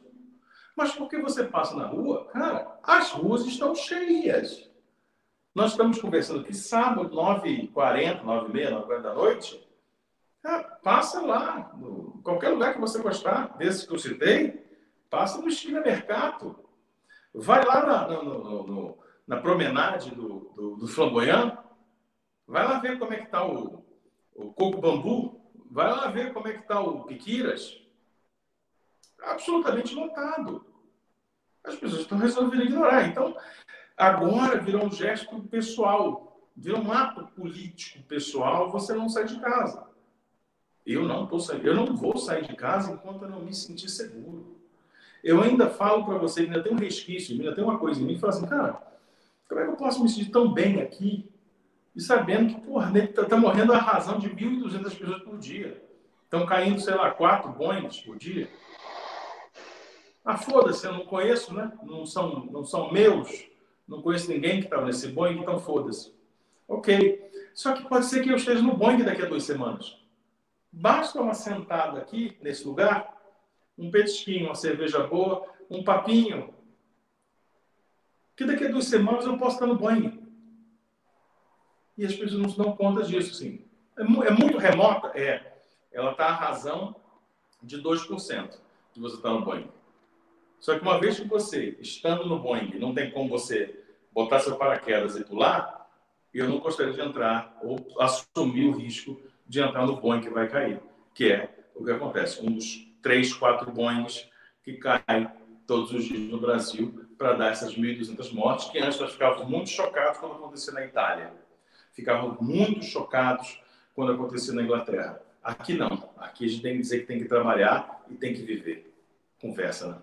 Mas porque você passa na rua, cara, as ruas estão cheias. Nós estamos conversando aqui sábado, 9h40, 9h30, 9h40 da noite. Ah, passa lá, no, qualquer lugar que você gostar, desses que eu citei, passa no Esquina Mercado. Vai lá na, no, no, na promenade do, do, do Flamboyant, vai lá ver como é que está o, o Coco Bambu, vai lá ver como é que está o Piquiras. Absolutamente lotado. As pessoas estão resolvendo ignorar. Então, Agora virou um gesto pessoal, virou um ato político pessoal, você não sai de casa. Eu não, tô eu não vou sair de casa enquanto eu não me sentir seguro. Eu ainda falo para você, ainda tem um resquício, ainda tem uma coisa em mim que fala assim, cara, como é que eu posso me sentir tão bem aqui e sabendo que, porra, está tá morrendo a razão de 1.200 pessoas por dia. Estão caindo, sei lá, quatro Boeings por dia. Ah, foda-se, eu não conheço, né? Não são, não são meus não conheço ninguém que estava nesse Boeing, então foda-se. Ok. Só que pode ser que eu esteja no Boeing daqui a duas semanas. Basta uma sentada aqui, nesse lugar, um petisquinho, uma cerveja boa, um papinho, que daqui a duas semanas eu posso estar no Boeing. E as pessoas não se dão conta disso, sim. É, é muito remota? É. Ela está a razão de 2% de você estar no Boeing. Só que uma vez que você, estando no Boeing, não tem como você botar seu paraquedas e pular, eu não gostaria de entrar ou assumir o risco de entrar no Boeing que vai cair, que é o que acontece. Um dos três, quatro Boeings que caem todos os dias no Brasil para dar essas 1.200 mortes, que antes nós ficávamos muito chocados quando acontecia na Itália. Ficávamos muito chocados quando acontecia na Inglaterra. Aqui não. Aqui a gente tem que dizer que tem que trabalhar e tem que viver. Conversa, né?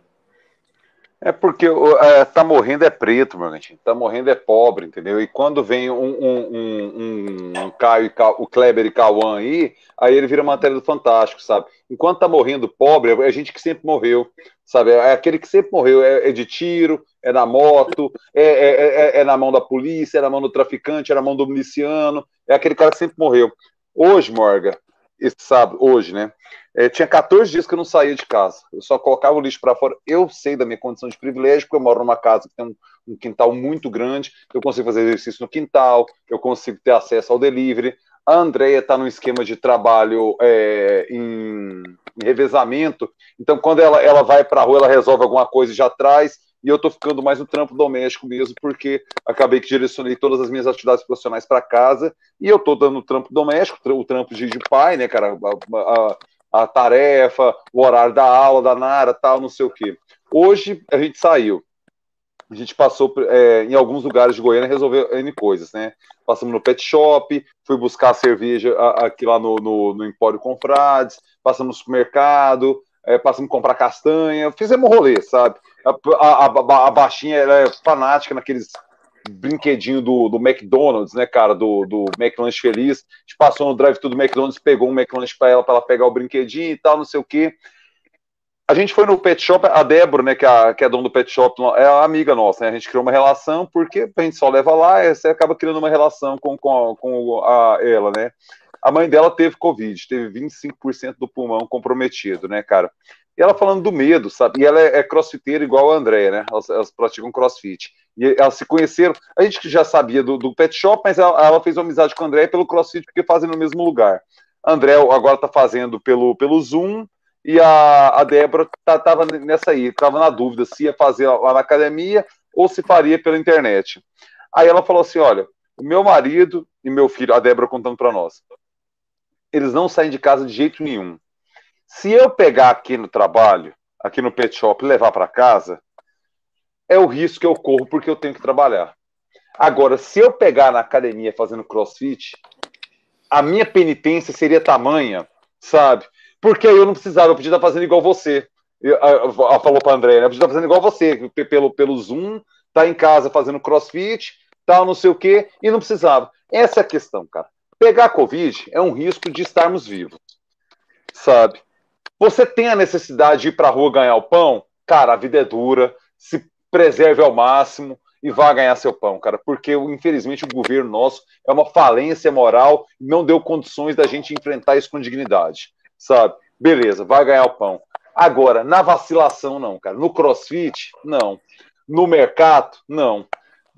É porque é, tá morrendo é preto, meu gente. Tá morrendo é pobre, entendeu? E quando vem um, um, um, um Caio, o Kleber e Cauã aí, aí ele vira matéria do Fantástico, sabe? Enquanto tá morrendo pobre, é gente que sempre morreu, sabe? É aquele que sempre morreu. É, é de tiro, é na moto, é, é, é, é, na mão da polícia, é na mão do traficante, é na mão do miliciano. É aquele cara que sempre morreu. Hoje, Morga, esse sábado, hoje, né? É, tinha 14 dias que eu não saía de casa. Eu só colocava o lixo para fora. Eu sei da minha condição de privilégio, porque eu moro numa casa que tem um, um, quintal muito grande. Eu consigo fazer exercício no quintal, eu consigo ter acesso ao delivery. A Andrea está num esquema de trabalho é, em, em, revezamento. Então, quando ela, ela vai para a rua, ela resolve alguma coisa e já traz. E eu estou ficando mais no trampo doméstico mesmo, porque acabei que direcionei todas as minhas atividades profissionais para casa. E eu estou dando trampo doméstico, o trampo de, de pai, né, cara? A, a, a tarefa, o horário da aula, da Nara, tal, não sei o quê. Hoje a gente saiu. A gente passou é, em alguns lugares de Goiânia resolveu N coisas, né? Passamos no pet shop, fui buscar cerveja aqui lá no, no, no Empório Confrades, passamos no supermercado, é, passamos a comprar castanha, fizemos rolê, sabe? A, a, a, a baixinha é fanática naqueles brinquedinho do, do McDonald's, né, cara, do, do McLanche Feliz. A gente passou no drive-thru do McDonald's, pegou um McLanche para ela, para ela pegar o brinquedinho e tal, não sei o quê. a gente foi no pet shop, a Débora, né, que é, a, que é dona do pet shop, é a amiga nossa, né? A gente criou uma relação, porque a gente só leva lá, você acaba criando uma relação com, com, com a, ela, né? A mãe dela teve Covid, teve 25% do pulmão comprometido, né, cara? E ela falando do medo, sabe? E ela é, é crossfiteira igual a Andréia, né? Elas, elas, praticam crossfit. E elas se conheceram. A gente já sabia do, do pet shop, mas ela, ela fez uma amizade com a Andréia pelo crossfit, porque fazem no mesmo lugar. A André agora tá fazendo pelo, pelo Zoom, e a, a Débora tá, tava nessa aí, tava na dúvida se ia fazer lá na academia ou se faria pela internet. Aí ela falou assim: olha, o meu marido e meu filho, a Débora contando para nós, eles não saem de casa de jeito nenhum. Se eu pegar aqui no trabalho, aqui no pet shop, levar para casa, é o risco que eu corro porque eu tenho que trabalhar. Agora, se eu pegar na academia fazendo crossfit, a minha penitência seria tamanha, sabe? Porque eu não precisava, eu podia estar fazendo igual você. Ela falou para André, né? Eu podia estar fazendo igual você, pelo, pelo Zoom, tá em casa fazendo crossfit, tal, não sei o quê, e não precisava. Essa é a questão, cara. Pegar Covid é um risco de estarmos vivos, sabe? Você tem a necessidade de ir para a rua ganhar o pão? Cara, a vida é dura, se preserve ao máximo e vá ganhar seu pão, cara, porque infelizmente o governo nosso é uma falência moral não deu condições da gente enfrentar isso com dignidade sabe? Beleza, vai ganhar o pão. Agora, na vacilação, não, cara. No crossfit, não. No mercado, não.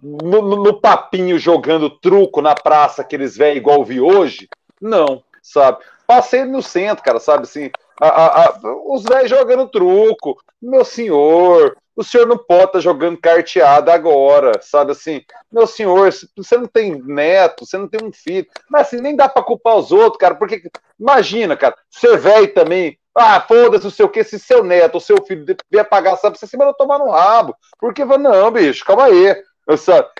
No, no, no papinho jogando truco na praça, aqueles velhos igual vi hoje, não, sabe? Passei no centro, cara, sabe assim? A, a, a, os velhos jogando truco. Meu senhor, o senhor não pode estar tá jogando carteada agora, sabe assim? Meu senhor, você não tem neto, você não tem um filho. Mas assim, nem dá para culpar os outros, cara, porque imagina, cara, ser velho também. Ah, foda-se, não sei o que, se seu neto ou seu filho vier pagar, sabe, você se vai tomar no rabo. Porque, não, bicho, calma aí.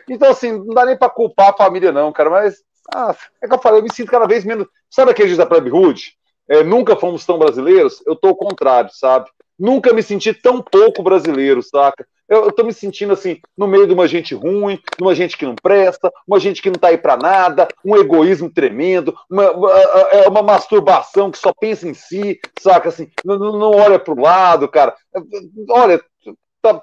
Então, assim, não dá nem para culpar a família, não, cara, mas ah, é que eu falei, eu me sinto cada vez menos. Sabe aquele da Plebe Hood? É, nunca fomos tão brasileiros? Eu tô ao contrário, sabe? Nunca me senti tão pouco brasileiro, saca? Eu, eu tô me sentindo assim, no meio de uma gente ruim, de uma gente que não presta, uma gente que não tá aí para nada, um egoísmo tremendo, uma, uma, é uma, masturbação que só pensa em si, saca? Assim, não, não olha pro lado, cara. Olha, tá,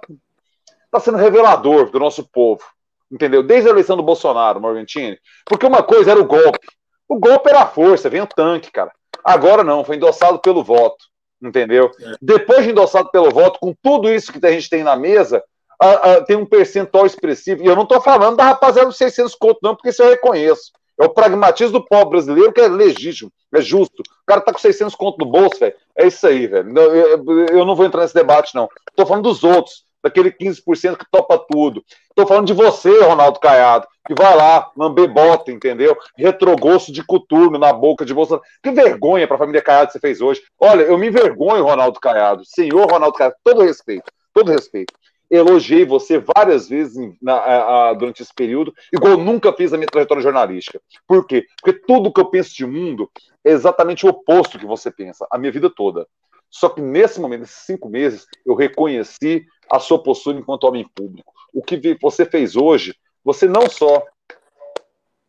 tá sendo revelador do nosso povo, entendeu? Desde a eleição do Bolsonaro, Morgantini. Porque uma coisa era o golpe. O golpe era a força, vem o tanque, cara. Agora não, foi endossado pelo voto entendeu? É. Depois de endossado pelo voto, com tudo isso que a gente tem na mesa, a, a, tem um percentual expressivo. E eu não estou falando da rapaziada dos 600 conto, não, porque isso eu reconheço. É o pragmatismo do pobre brasileiro que é legítimo, é justo. O cara tá com 600 conto no bolso, velho. É isso aí, velho. Eu, eu, não vou entrar nesse debate, não. Estou falando dos outros, daquele 15% que topa tudo. Estou falando de você, Ronaldo Caiado, que vai lá, lamber bota, entendeu? Retrogosto de coturno na boca de Bolsonaro. Que vergonha para a família Caiado que você fez hoje. Olha, eu me envergonho, Ronaldo Caiado. Senhor Ronaldo Caiado, todo respeito, todo respeito. Elogiei você várias vezes na, a, a, durante esse período, igual nunca fiz a minha trajetória jornalística. Por quê? Porque tudo que eu penso de mundo é exatamente o oposto que você pensa, a minha vida toda. Só que nesse momento, nesses cinco meses, eu reconheci a sua postura enquanto homem público. O que você fez hoje você não só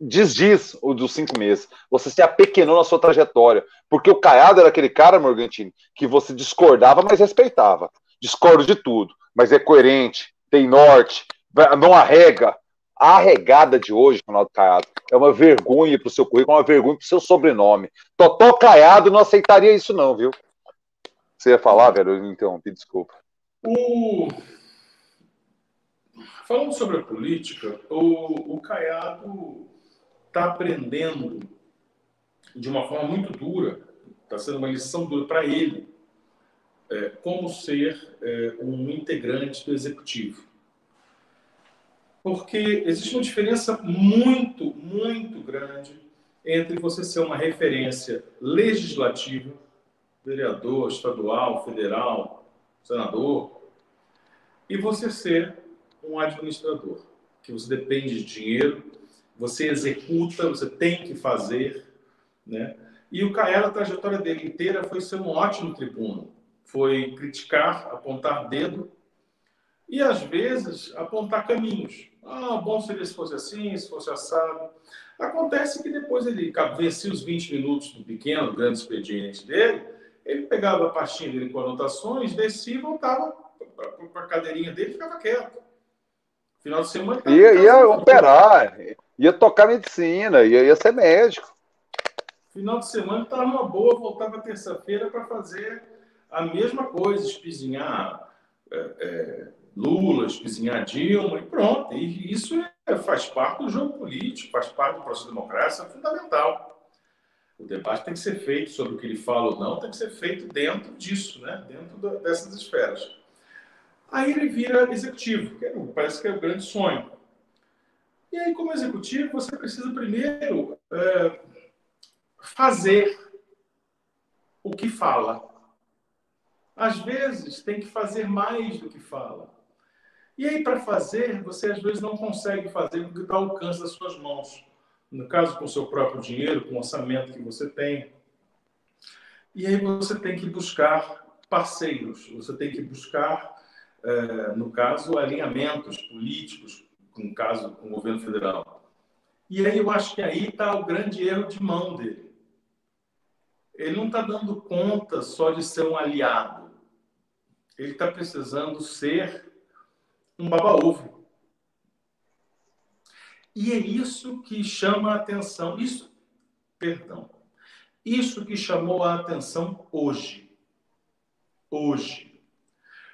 desdiz o dos cinco meses, você se apequenou na sua trajetória. Porque o Caiado era aquele cara, Morgantini, que você discordava, mas respeitava. Discordo de tudo, mas é coerente, tem norte, não arrega. A arregada de hoje, Ronaldo Caiado, é uma vergonha para o seu currículo, é uma vergonha para o seu sobrenome. Totó Caiado não aceitaria isso, não, viu? Você ia falar, velho? Eu interrompi, desculpa. O Falando sobre a política, o, o Caiado está aprendendo de uma forma muito dura, está sendo uma lição dura para ele, é, como ser é, um integrante do executivo. Porque existe uma diferença muito, muito grande entre você ser uma referência legislativa, vereador, estadual, federal, senador, e você ser um administrador, que você depende de dinheiro, você executa, você tem que fazer, né? E o Caela, a trajetória dele inteira foi ser um ótimo tribuno, foi criticar, apontar dedo e às vezes apontar caminhos. Ah, bom seria se fosse assim, se fosse assado. Acontece que depois ele vencia os 20 minutos do pequeno, grande expediente dele Ele pegava a pastinha dele com anotações, descia e voltava para a cadeirinha dele e ficava quieto. Final de semana. Ia, ia operar, ia tocar medicina, ia, ia ser médico. Final de semana estava numa boa, voltava terça-feira para fazer a mesma coisa, espizinhar é, é, Lula, espizinhar Dilma, e pronto. E isso é, faz parte do jogo político, faz parte do processo democrático, é fundamental. O debate tem que ser feito sobre o que ele fala ou não, tem que ser feito dentro disso, né? dentro dessas esferas. Aí ele vira executivo, que é, parece que é o grande sonho. E aí, como executivo, você precisa primeiro é, fazer o que fala. Às vezes, tem que fazer mais do que fala. E aí, para fazer, você às vezes não consegue fazer o que está ao alcance das suas mãos no caso com o seu próprio dinheiro, com o orçamento que você tem. E aí você tem que buscar parceiros, você tem que buscar, eh, no caso, alinhamentos políticos, no caso com o governo federal. E aí eu acho que aí está o grande erro de mão dele. Ele não está dando conta só de ser um aliado. Ele está precisando ser um baba-ovo. E é isso que chama a atenção. Isso, perdão, isso que chamou a atenção hoje. Hoje.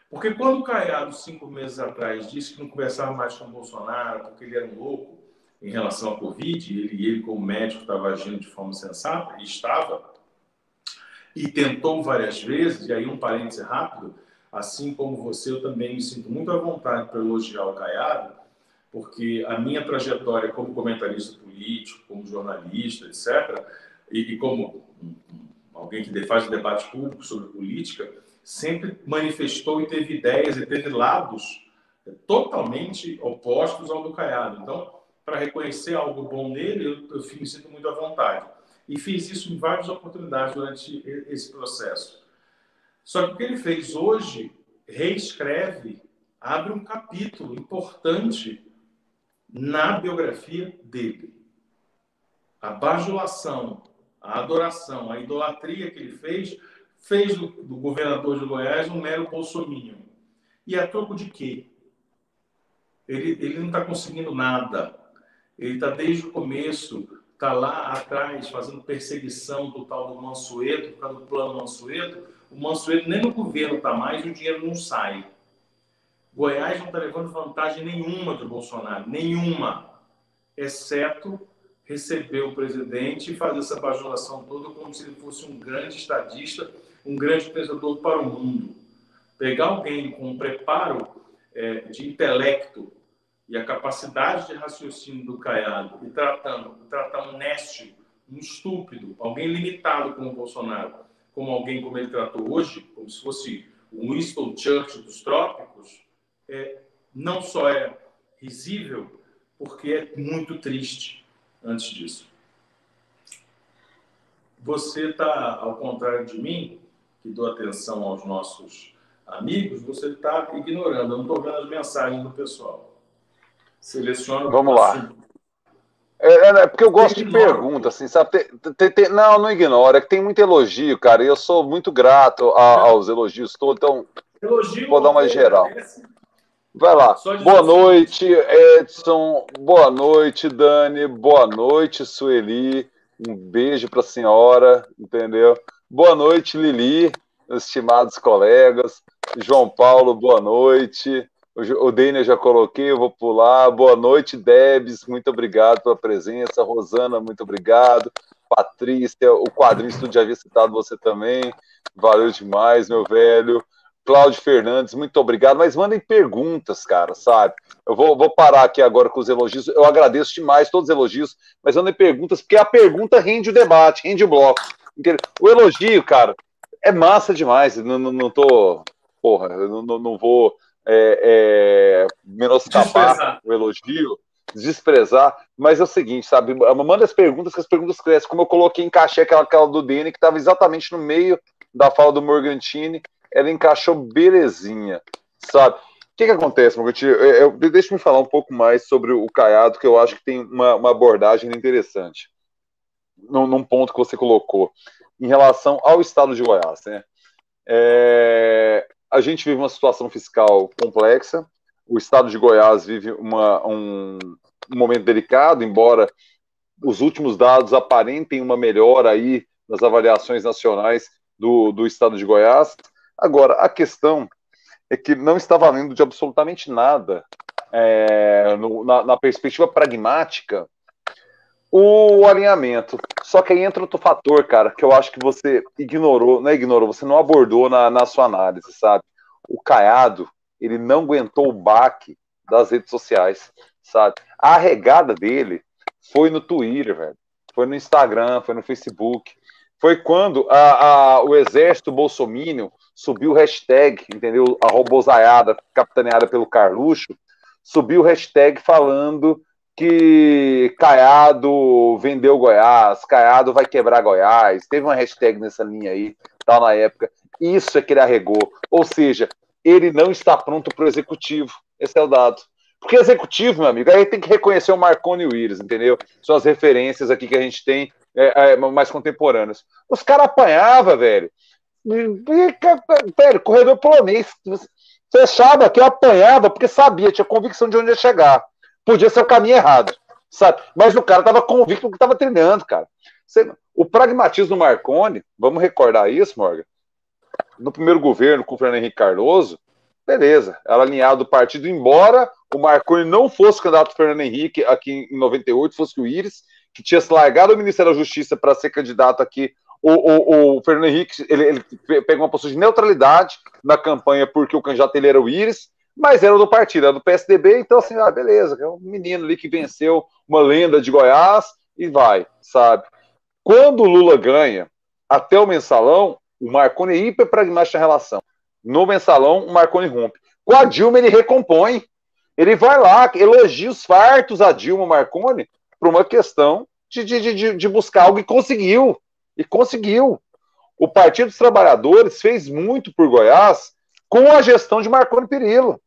Porque quando o Caiado, cinco meses atrás, disse que não conversava mais com o Bolsonaro porque ele era um louco em relação à Covid, ele, ele como médico, estava agindo de forma sensata, e estava, e tentou várias vezes, e aí um parêntese rápido, assim como você, eu também me sinto muito à vontade para elogiar o Caiado, porque a minha trajetória como comentarista político, como jornalista, etc., e, e como alguém que faz debate público sobre política, sempre manifestou e teve ideias e teve lados totalmente opostos ao do Caiado. Então, para reconhecer algo bom nele, eu, eu me sinto muito à vontade. E fiz isso em várias oportunidades durante esse processo. Só que o que ele fez hoje reescreve, abre um capítulo importante na biografia dele. A bajulação, a adoração, a idolatria que ele fez, fez do, do governador de Goiás um mero bolsominion. E a troco de quê? Ele, ele não está conseguindo nada. Ele está desde o começo, está lá atrás fazendo perseguição do tal do Mansueto, por causa do plano Mansueto. O Mansueto nem no governo está mais e o dinheiro não sai. Goiás não está levando vantagem nenhuma do Bolsonaro, nenhuma, exceto receber o presidente e fazer essa bajulação toda como se ele fosse um grande estadista, um grande pensador para o mundo. Pegar alguém com um preparo é, de intelecto e a capacidade de raciocínio do Caiado e tratando, tratar um nécio, um estúpido, alguém limitado como o Bolsonaro, como alguém como ele tratou hoje, como se fosse o Winston Churchill dos trópicos, é, não só é risível, porque é muito triste antes disso. Você está, ao contrário de mim, que dou atenção aos nossos amigos, você está ignorando. Eu não estou vendo as mensagens do pessoal. Seleciona. Vamos lá. É, é, é, porque eu gosto de perguntas, assim, sabe? Tem, tem, tem, não, não ignora, é que tem muito elogio, cara, e eu sou muito grato a, aos elogios todos, então elogio, vou dar uma geral. Esse Vai lá. Boa noite, Edson. Boa noite, Dani. Boa noite, Sueli. Um beijo para a senhora, entendeu? Boa noite, Lili, estimados colegas. João Paulo, boa noite. O Dênia já coloquei, eu vou pular. Boa noite, Debs. Muito obrigado pela presença. Rosana, muito obrigado. Patrícia, o quadrinho já havia citado você também. Valeu demais, meu velho. Cláudio Fernandes, muito obrigado. Mas mandem perguntas, cara, sabe? Eu vou, vou parar aqui agora com os elogios. Eu agradeço demais todos os elogios, mas mandem perguntas, porque a pergunta rende o debate, rende o bloco. O elogio, cara, é massa demais. Não, não, não tô. Porra, não, não vou é, é, menoscabar o elogio, desprezar, mas é o seguinte, sabe? Manda as perguntas, que as perguntas crescem. Como eu coloquei, encaixei aquela, aquela do Dene, que estava exatamente no meio da fala do Morgantini ela encaixou belezinha, sabe? O que, que acontece, Moguti? Deixa-me falar um pouco mais sobre o Caiado, que eu acho que tem uma, uma abordagem interessante, num, num, ponto que você colocou. em relação ao estado de Goiás. Né? É, a gente vive uma situação fiscal complexa, o estado de Goiás vive uma, um, um momento delicado, embora os últimos dados aparentem uma melhora aí nas avaliações nacionais do, do estado de Goiás. Agora, a questão é que não está valendo de absolutamente nada é, no, na, na, perspectiva pragmática o alinhamento. Só que aí entra outro fator, cara, que eu acho que você ignorou, não é ignorou, você não abordou na, na sua análise, sabe? O Caiado, ele não aguentou o baque das redes sociais, sabe? A regada dele foi no Twitter, velho. Foi no Instagram, foi no Facebook. Foi quando a, a, o exército bolsomínio subiu o hashtag, entendeu? A robozaiada capitaneada pelo Carluxo, subiu o hashtag falando que Caiado vendeu Goiás, Caiado vai quebrar Goiás. Teve uma hashtag nessa linha aí, tal, na época. Isso é que ele arregou. Ou seja, ele não está pronto para o executivo. Esse é o dado. Porque executivo, meu amigo, aí tem que reconhecer o Marconi e o Iris, entendeu? São as referências aqui que a gente tem é, é, mais contemporâneas. Os caras apanhavam, velho. Velho, corredor polonês. Fechava aqui, apanhava, porque sabia, tinha convicção de onde ia chegar. Podia ser o caminho errado, sabe? Mas o cara estava convicto do que estava treinando, cara. o pragmatismo do Marconi, vamos recordar isso, Morgan. No primeiro governo com o Fernando Henrique Cardoso, beleza, era alinhado do partido, embora o Marconi não fosse candidato Fernando Henrique aqui em 98, fosse o Íris, que tinha se largado o Ministério da Justiça para ser candidato aqui. O, o, o Fernando Henrique ele, ele pegou uma postura de neutralidade na campanha porque o candidato ele era o Íris, mas era do partido, era do PSDB, então assim, ah, beleza, é um menino ali que venceu uma lenda de Goiás e vai, sabe? Quando o Lula ganha, até o mensalão, o Marconi é hiper pragmático na relação. No mensalão, o Marconi rompe. Com a Dilma, ele recompõe. Ele vai lá, elogia os fartos a Dilma Marconi, por uma questão de, de, de, de buscar algo e conseguiu. E conseguiu. O Partido dos Trabalhadores fez muito por Goiás com a gestão de Marconi Perillo.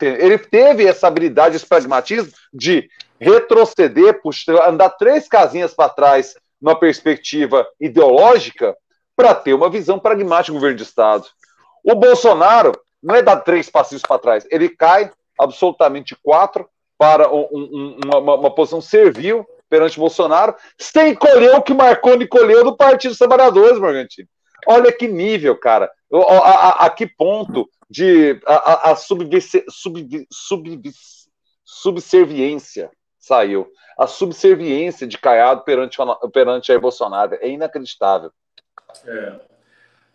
Ele teve essa habilidade, esse pragmatismo de retroceder, puxar, andar três casinhas para trás numa perspectiva ideológica para ter uma visão pragmática do governo de Estado. O Bolsonaro não é dar três passinhos para trás, ele cai absolutamente quatro para um, um, uma, uma, posição servil perante Bolsonaro, sem colher o que Marconi colheu do Partido dos Trabalhadores, Morgantini. Olha que nível, cara. A, a, a que ponto de a, a subserviência saiu. A subserviência de Caiado perante, perante Jair Bolsonaro. É inacreditável. É,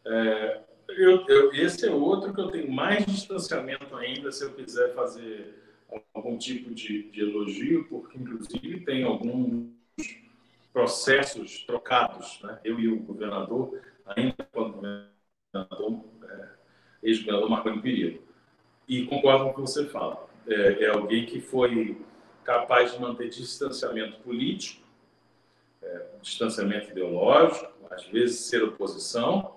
é, eu, eu, esse é outro que eu tenho mais distanciamento ainda se eu quiser fazer algum tipo de, de elogio, porque inclusive tem alguns processos trocados, né? eu e o governador, ainda quando governador, é, ex-governador Marconi Perillo. E concordo com o que você fala. É, é, alguém que foi capaz de manter distanciamento político, é, distanciamento ideológico, às vezes ser oposição,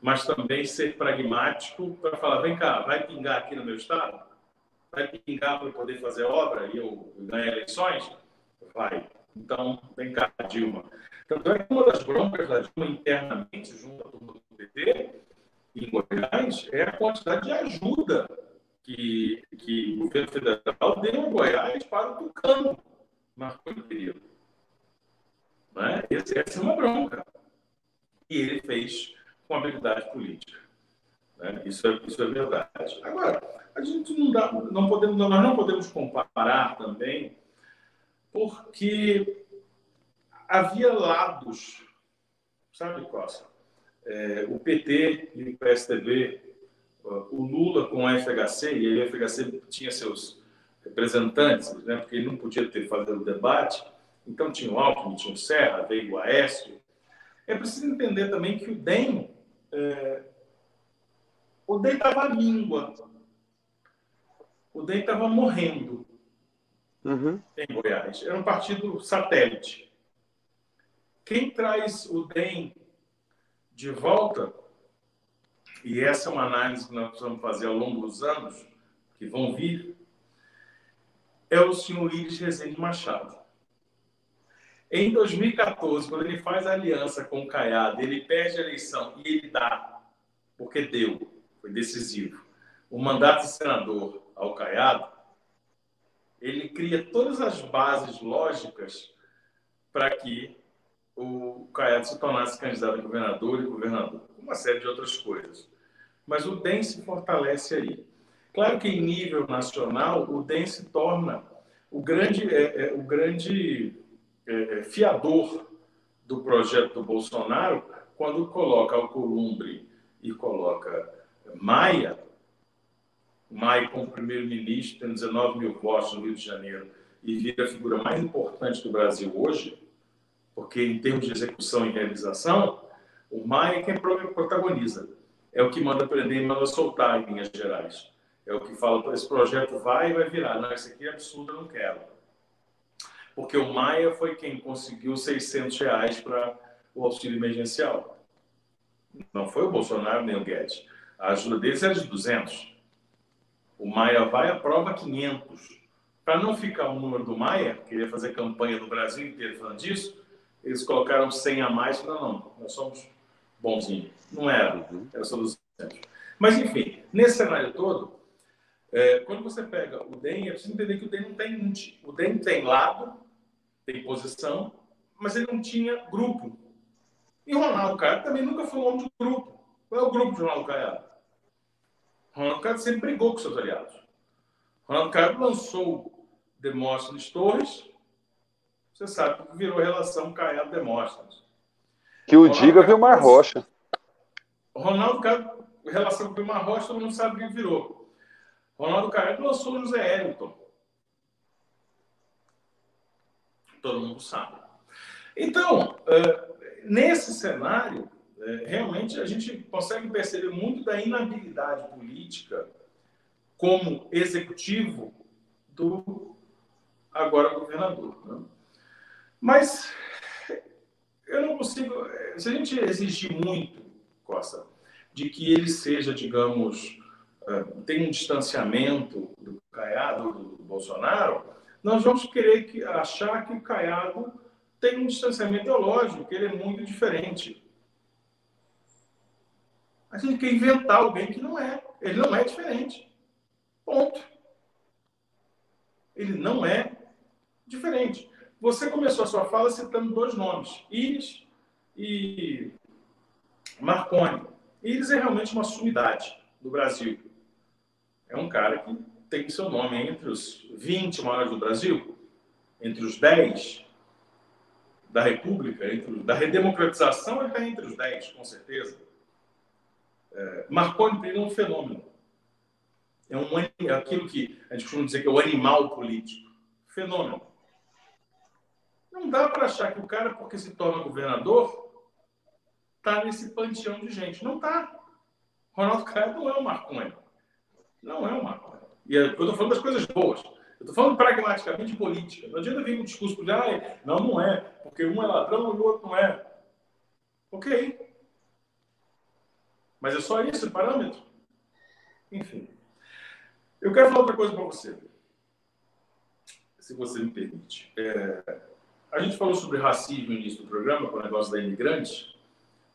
mas também ser pragmático para falar: vem cá, vai pingar aqui no meu estado? vai pingar para poder fazer obra e eu ganhar eleições? Vai. Então, vem cá, Dilma. Tanto é que uma das broncas da Dilma internamente, junto à turma do PT, em Goiás, é a quantidade de ajuda que, que o governo federal deu a Goiás para o Tucano, Marconi Perillo. Né? Essa é uma bronca. E ele fez com habilidade política. Né? Isso, é, isso é verdade. Agora, a gente não dá, não podemos, nós não podemos comparar também, porque havia lados, sabe, Costa? É, o PT e o PSDB, o Lula com a FHC, e o FHC tinha seus representantes, né, porque ele não podia ter fazendo debate, então tinha o Alckmin, tinha o Serra, veio o Aécio. É preciso entender também que o DEM é, o DEM estava língua. O DEM estava morrendo uhum. em Goiás. Era um partido satélite. Quem traz o DEM de volta, e essa é uma análise que nós vamos fazer ao longo dos anos que vão vir, é o senhor Iris Rezende Machado. Em 2014, quando ele faz aliança com o Caiado, ele perde a eleição e ele dá, porque deu, foi decisivo, o mandato de senador ao Caiado, ele cria todas as bases lógicas para que o Caiado se tornasse candidato a governador e governador, uma série de outras coisas. Mas o DEM se fortalece aí. Claro que em nível nacional, o DEM se torna o grande, é, é, o grande é, é, fiador do projeto do Bolsonaro quando coloca Alcolumbre e coloca Maia, Maia como primeiro-ministro, tem 19 mil votos no Rio de Janeiro e vira a figura mais importante do Brasil hoje, porque em termos de execução e realização, o Maia é quem protagoniza. É o que manda prender e manda soltar, em linhas gerais. É o que fala, esse projeto vai e vai virar. Não, esse aqui é absurdo, eu não quero. Porque o Maia foi quem conseguiu 600 reais para o auxílio emergencial. Não foi o Bolsonaro nem o Guedes. A ajuda deles era de 200. O Maia vai aprova 500. Para não ficar o número do Maia, queria fazer campanha no Brasil inteiro falando disso, eles colocaram 100 a mais. Não, não, nós somos bonzinhos. Não era, era só 200. Mas, enfim, nesse cenário todo, é, quando você pega o DEM, é preciso entender que o DEM não tem o DEM tem lado, tem posição, mas ele não tinha grupo. E Ronaldo Caiado também nunca foi um homem de grupo. Qual é o grupo de Ronaldo Caiado? Ronaldo Caiado sempre brigou com seus aliados. Ronaldo Caiado lançou Demóstenes Torres, você sabe que virou relação Caiado-Demóstenes. Que o Ronaldo diga Vilmar Rocha. Ronaldo Caiado, relação com Vilmar Rocha, todo mundo sabe o que virou. Ronaldo Caiado lançou o José Elton. Todo mundo sabe. Então, eh, nesse cenário, eh, realmente a gente consegue perceber muito da inabilidade política como executivo do agora governador. Né? Mas eu não consigo. Eh, se a gente exigir muito, Costa, de que ele seja, digamos, tem um distanciamento do Caiado, do Bolsonaro, nós vamos querer que, achar que o Caiado tem um distanciamento ideológico, que ele é muito diferente. A gente quer inventar alguém que não é. Ele não é diferente. Ponto. Ele não é diferente. Você começou a sua fala citando dois nomes, Iris e Marconi. Iris é realmente uma sumidade do Brasil é um cara que tem seu nome entre os 20 maiores do Brasil, entre os 10 da República, entre, da redemocratização, ele está entre os 10, com certeza. É, Marconi Pereira é um fenômeno. É um, é aquilo que a gente costuma dizer que é o animal político. Fenômeno. Não dá para achar que o cara, porque se torna governador, está nesse panteão de gente. Não está. Ronaldo Caiado não é o Marconi. Não é uma. E eu estou falando das coisas boas. Eu estou falando pragmaticamente de política. Não adianta vir um discurso de, ah, não, não é, porque um é ladrão e o outro não é. Ok. Mas é só isso o parâmetro? Enfim. Eu quero falar outra coisa para você. Se você me permite. É, a gente falou sobre racismo no início do programa, com o negócio da imigrante,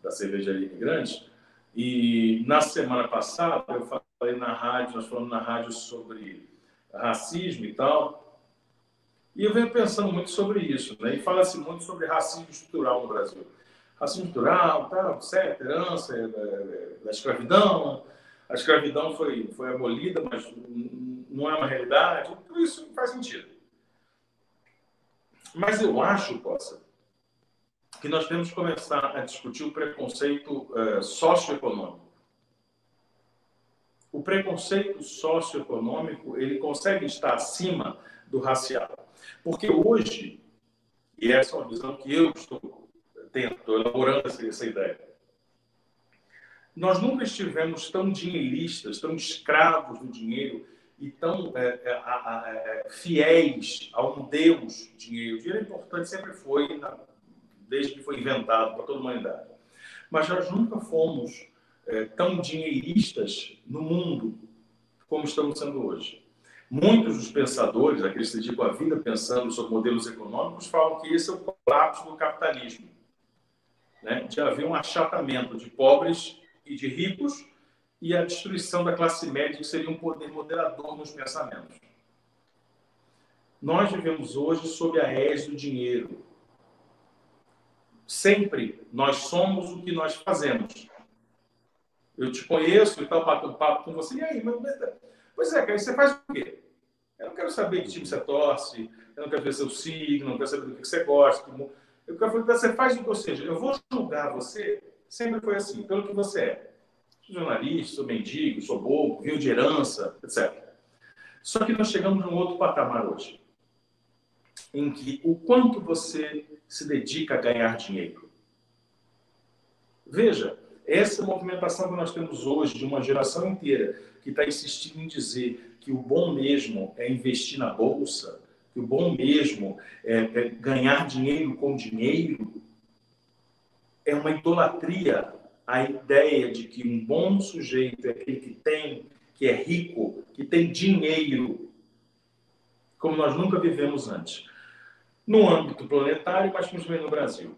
da cervejaria imigrante. E na semana passada eu falei na rádio, nós falamos na rádio sobre racismo e tal. E eu venho pensando muito sobre isso, né? E fala-se muito sobre racismo estrutural no Brasil. Racismo estrutural, tal, certo, herança é, é, da escravidão. A escravidão foi, foi abolida, mas não é uma realidade. Tudo isso faz sentido. Mas eu acho, Costa, que nós temos que começar a discutir o preconceito uh, socioeconômico. O preconceito socioeconômico ele consegue estar acima do racial, porque hoje e essa é uma visão que eu estou tendo, elaborando essa, essa ideia. Nós nunca estivemos tão dinheiristas, tão escravos do dinheiro e tão é, é, é, fiéis a um Deus dinheiro. O dinheiro é importante, sempre foi, desde que foi inventado para toda a humanidade. Mas nós nunca fomos é, tão dinheiristas no mundo como estamos sendo hoje. Muitos dos pensadores, aqueles que dedicam a vida pensando sobre modelos econômicos, falam que esse é o colapso do capitalismo. Né? De haver um achatamento de pobres e de ricos e a destruição da classe média, que seria um poder moderador nos pensamentos. Nós vivemos hoje sob a égide do dinheiro. Sempre nós somos o que nós fazemos. Eu te conheço e tal, bato um papo com você, e aí? Mas, pois é, cara, você faz o quê? Eu não quero saber que time você torce, eu não quero ver seu signo, não quero saber do que você gosta. Eu quero saber você faz o que, ou seja, eu vou julgar você, sempre foi assim, pelo que você é. Sou jornalista, sou mendigo, sou bobo, viu de herança, etc. Só que nós chegamos num outro patamar hoje em que o quanto você se dedica a ganhar dinheiro. Veja, essa movimentação que nós temos hoje de uma geração inteira que está insistindo em dizer que o bom mesmo é investir na bolsa, que o bom mesmo é, é ganhar dinheiro com dinheiro, é uma idolatria a ideia de que um bom sujeito é aquele que tem, que é rico, que tem dinheiro, como nós nunca vivemos antes no âmbito planetário, mas principalmente no Brasil.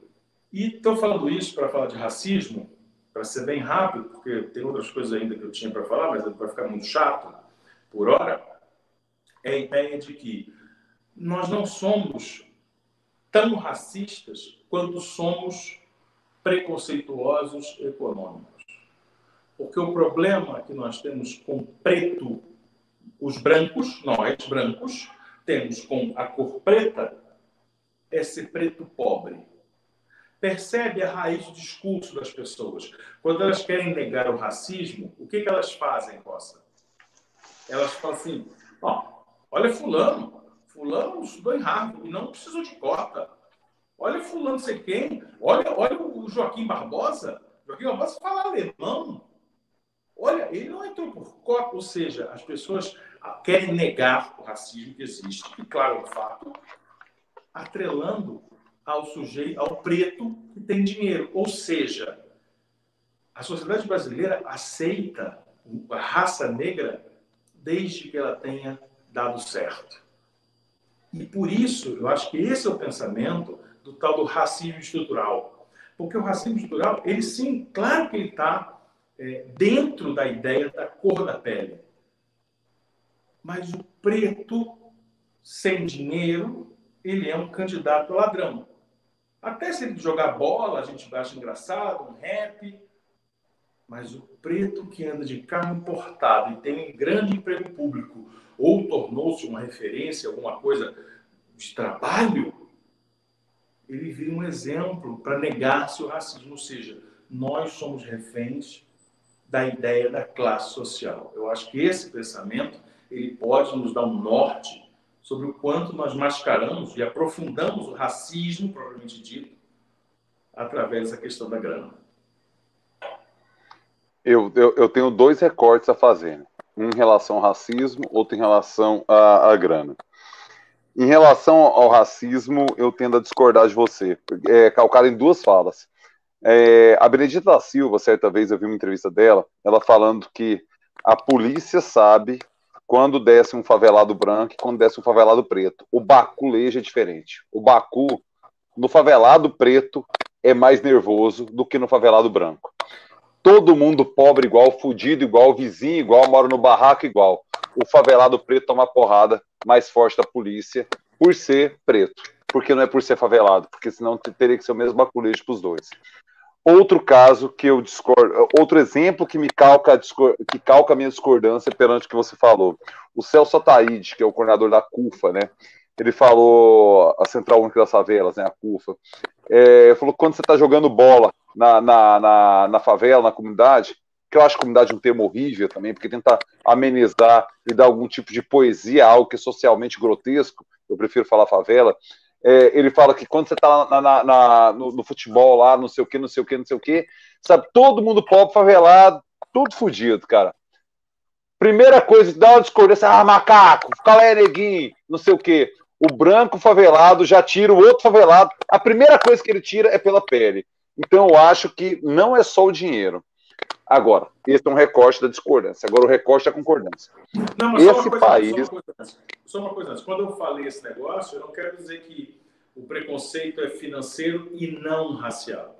E estou falando isso para falar de racismo, para ser bem rápido, porque tem outras coisas ainda que eu tinha para falar, mas vai ficar muito chato por hora. É a ideia de que nós não somos tão racistas quanto somos preconceituosos econômicos. Porque o problema que nós temos com preto, os brancos, nós brancos, temos com a cor preta, é ser preto pobre. Percebe a raiz do discurso das pessoas. Quando elas querem negar o racismo, o que, que elas fazem, Roça? Elas falam assim: ó, olha Fulano, Fulano estudou em Harvard e não precisou de cota. Olha Fulano, sei quem, olha, olha o Joaquim Barbosa. Joaquim Barbosa fala alemão. Olha, ele não entrou por cota, ou seja, as pessoas querem negar o racismo que existe, e claro, é um fato, atrelando ao sujeito, ao preto que tem dinheiro. Ou seja, a sociedade brasileira aceita a raça negra desde que ela tenha dado certo. E por isso, eu acho que esse é o pensamento do tal do racismo estrutural. Porque o racismo estrutural, ele sim, claro que ele está é, dentro da ideia da cor da pele. Mas o preto, sem dinheiro, ele é um candidato ladrão. Até se ele jogar bola, a gente acha engraçado, um rap. Mas o preto que anda de carro importado e tem um grande emprego público, ou tornou-se uma referência, alguma coisa de trabalho, ele vira um exemplo para negar-se o racismo. Ou seja, nós somos reféns da ideia da classe social. Eu acho que esse pensamento ele pode nos dar um norte sobre o quanto nós mascaramos e aprofundamos o racismo, propriamente dito, através da questão da grana. Eu, eu, eu tenho dois recortes a fazer. Um em relação ao racismo, outro em relação à, à grana. Em relação ao racismo, eu tendo a discordar de você, é, calcado em duas falas. É, a Benedita da Silva, certa vez, eu vi uma entrevista dela, ela falando que a polícia sabe quando desce um favelado branco e quando desce um favelado preto. O baculejo é diferente. O Bacu, no favelado preto, é mais nervoso do que no favelado branco. Todo mundo pobre igual, fudido igual, vizinho igual, mora no barraco igual. O favelado preto toma porrada mais forte da polícia por ser preto. Porque não é por ser favelado, porque senão teria que ser o mesmo baculejo para os dois. Outro caso que eu discordo, outro exemplo que me calca, que calca a minha discordância perante o que você falou. O Celso Ataíde, que é o coordenador da CUFA, né? Ele falou, a Central Única das Favelas, né? A CUFA. É, falou quando você está jogando bola na, na, na, na, favela, na comunidade, que eu acho comunidade um termo horrível também, porque tenta amenizar e dar algum tipo de poesia, algo que é socialmente grotesco, eu prefiro falar favela, é, ele fala que quando você está na, na, na, no, no, futebol lá, não sei o que, não sei o que, não sei o que, sabe, todo mundo pobre, favelado, tudo fodido, cara. Primeira coisa, dá uma discordância, ah, macaco, fica lá, neguinho, não sei o que. O branco favelado já tira o outro favelado. A primeira coisa que ele tira é pela pele. Então eu acho que não é só o dinheiro. Agora, esse é um recorte da discordância. Agora, o recorte é a concordância. Não, mas esse só país. Só uma, coisa, só uma coisa antes. Quando eu falei esse negócio, eu não quero dizer que o preconceito é financeiro e não racial.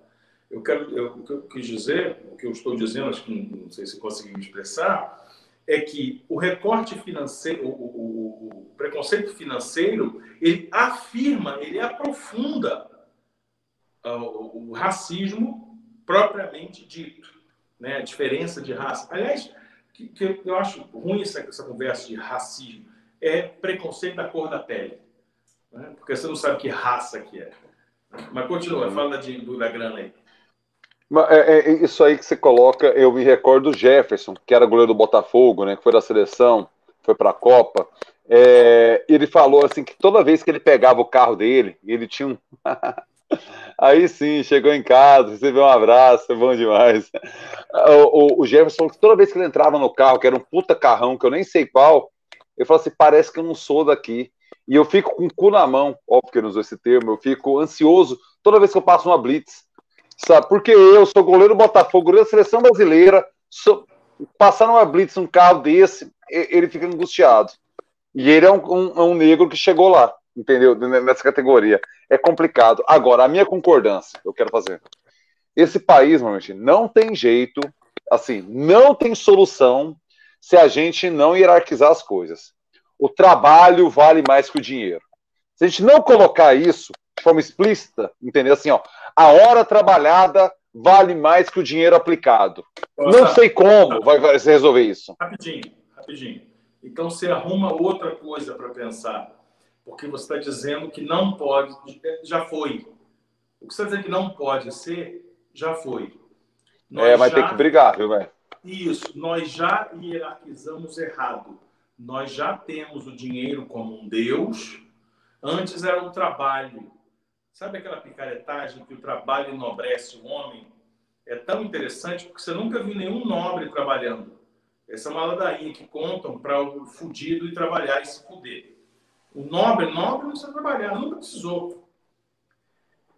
Eu quero, eu, o que eu quis dizer, o que eu estou dizendo, acho que não, não sei se consegui me expressar, é que o recorte financeiro, o, o, o, preconceito financeiro, ele afirma, ele aprofunda uh, o, o, racismo propriamente dito, né? a diferença de raça. Aliás, que, que eu acho ruim essa, essa, conversa de racismo, é preconceito da cor da pele, né? porque você não sabe que raça que é. Mas continua, fala de, da grana aí. É, é, isso aí que você coloca, eu me recordo do Jefferson, que era goleiro do Botafogo, né, que foi da seleção, foi para a Copa. É, ele falou assim que toda vez que ele pegava o carro dele, ele tinha um. aí sim, chegou em casa, recebeu um abraço, é bom demais. O, o, o, Jefferson falou que toda vez que ele entrava no carro, que era um puta carrão, que eu nem sei qual, ele falou assim: parece que eu não sou daqui. E eu fico com o cu na mão, óbvio que ele usou esse termo, eu fico ansioso toda vez que eu passo uma blitz sabe? Porque eu sou goleiro do Botafogo, goleiro da seleção brasileira, sou, passar numa blitz um carro desse, ele fica angustiado. E ele é um, um, é um, negro que chegou lá, entendeu? Nessa categoria. É complicado. Agora, a minha concordância, eu quero fazer. Esse país, meu amigo, não tem jeito, assim, não tem solução se a gente não hierarquizar as coisas. O trabalho vale mais que o dinheiro. Se a gente não colocar isso de forma explícita, entendeu? Assim, ó, a hora trabalhada vale mais que o dinheiro aplicado. Nossa, não sei como vai, vai se resolver isso. Rapidinho, rapidinho. Então você arruma outra coisa para pensar, porque você está dizendo que não pode, já foi. O que você está dizendo que não pode ser, já foi. Nós é, vai já... ter que brigar, viu, velho? Isso, nós já hierarquizamos errado. Nós já temos o dinheiro como um Deus. Antes era o trabalho. Sabe aquela picaretagem que o trabalho enobrece o homem? É tão interessante porque você nunca viu nenhum nobre trabalhando. Essa é uma ladainha que contam para o fudido ir trabalhar e se fuder. O nobre, nobre não precisa trabalhar, nunca precisou.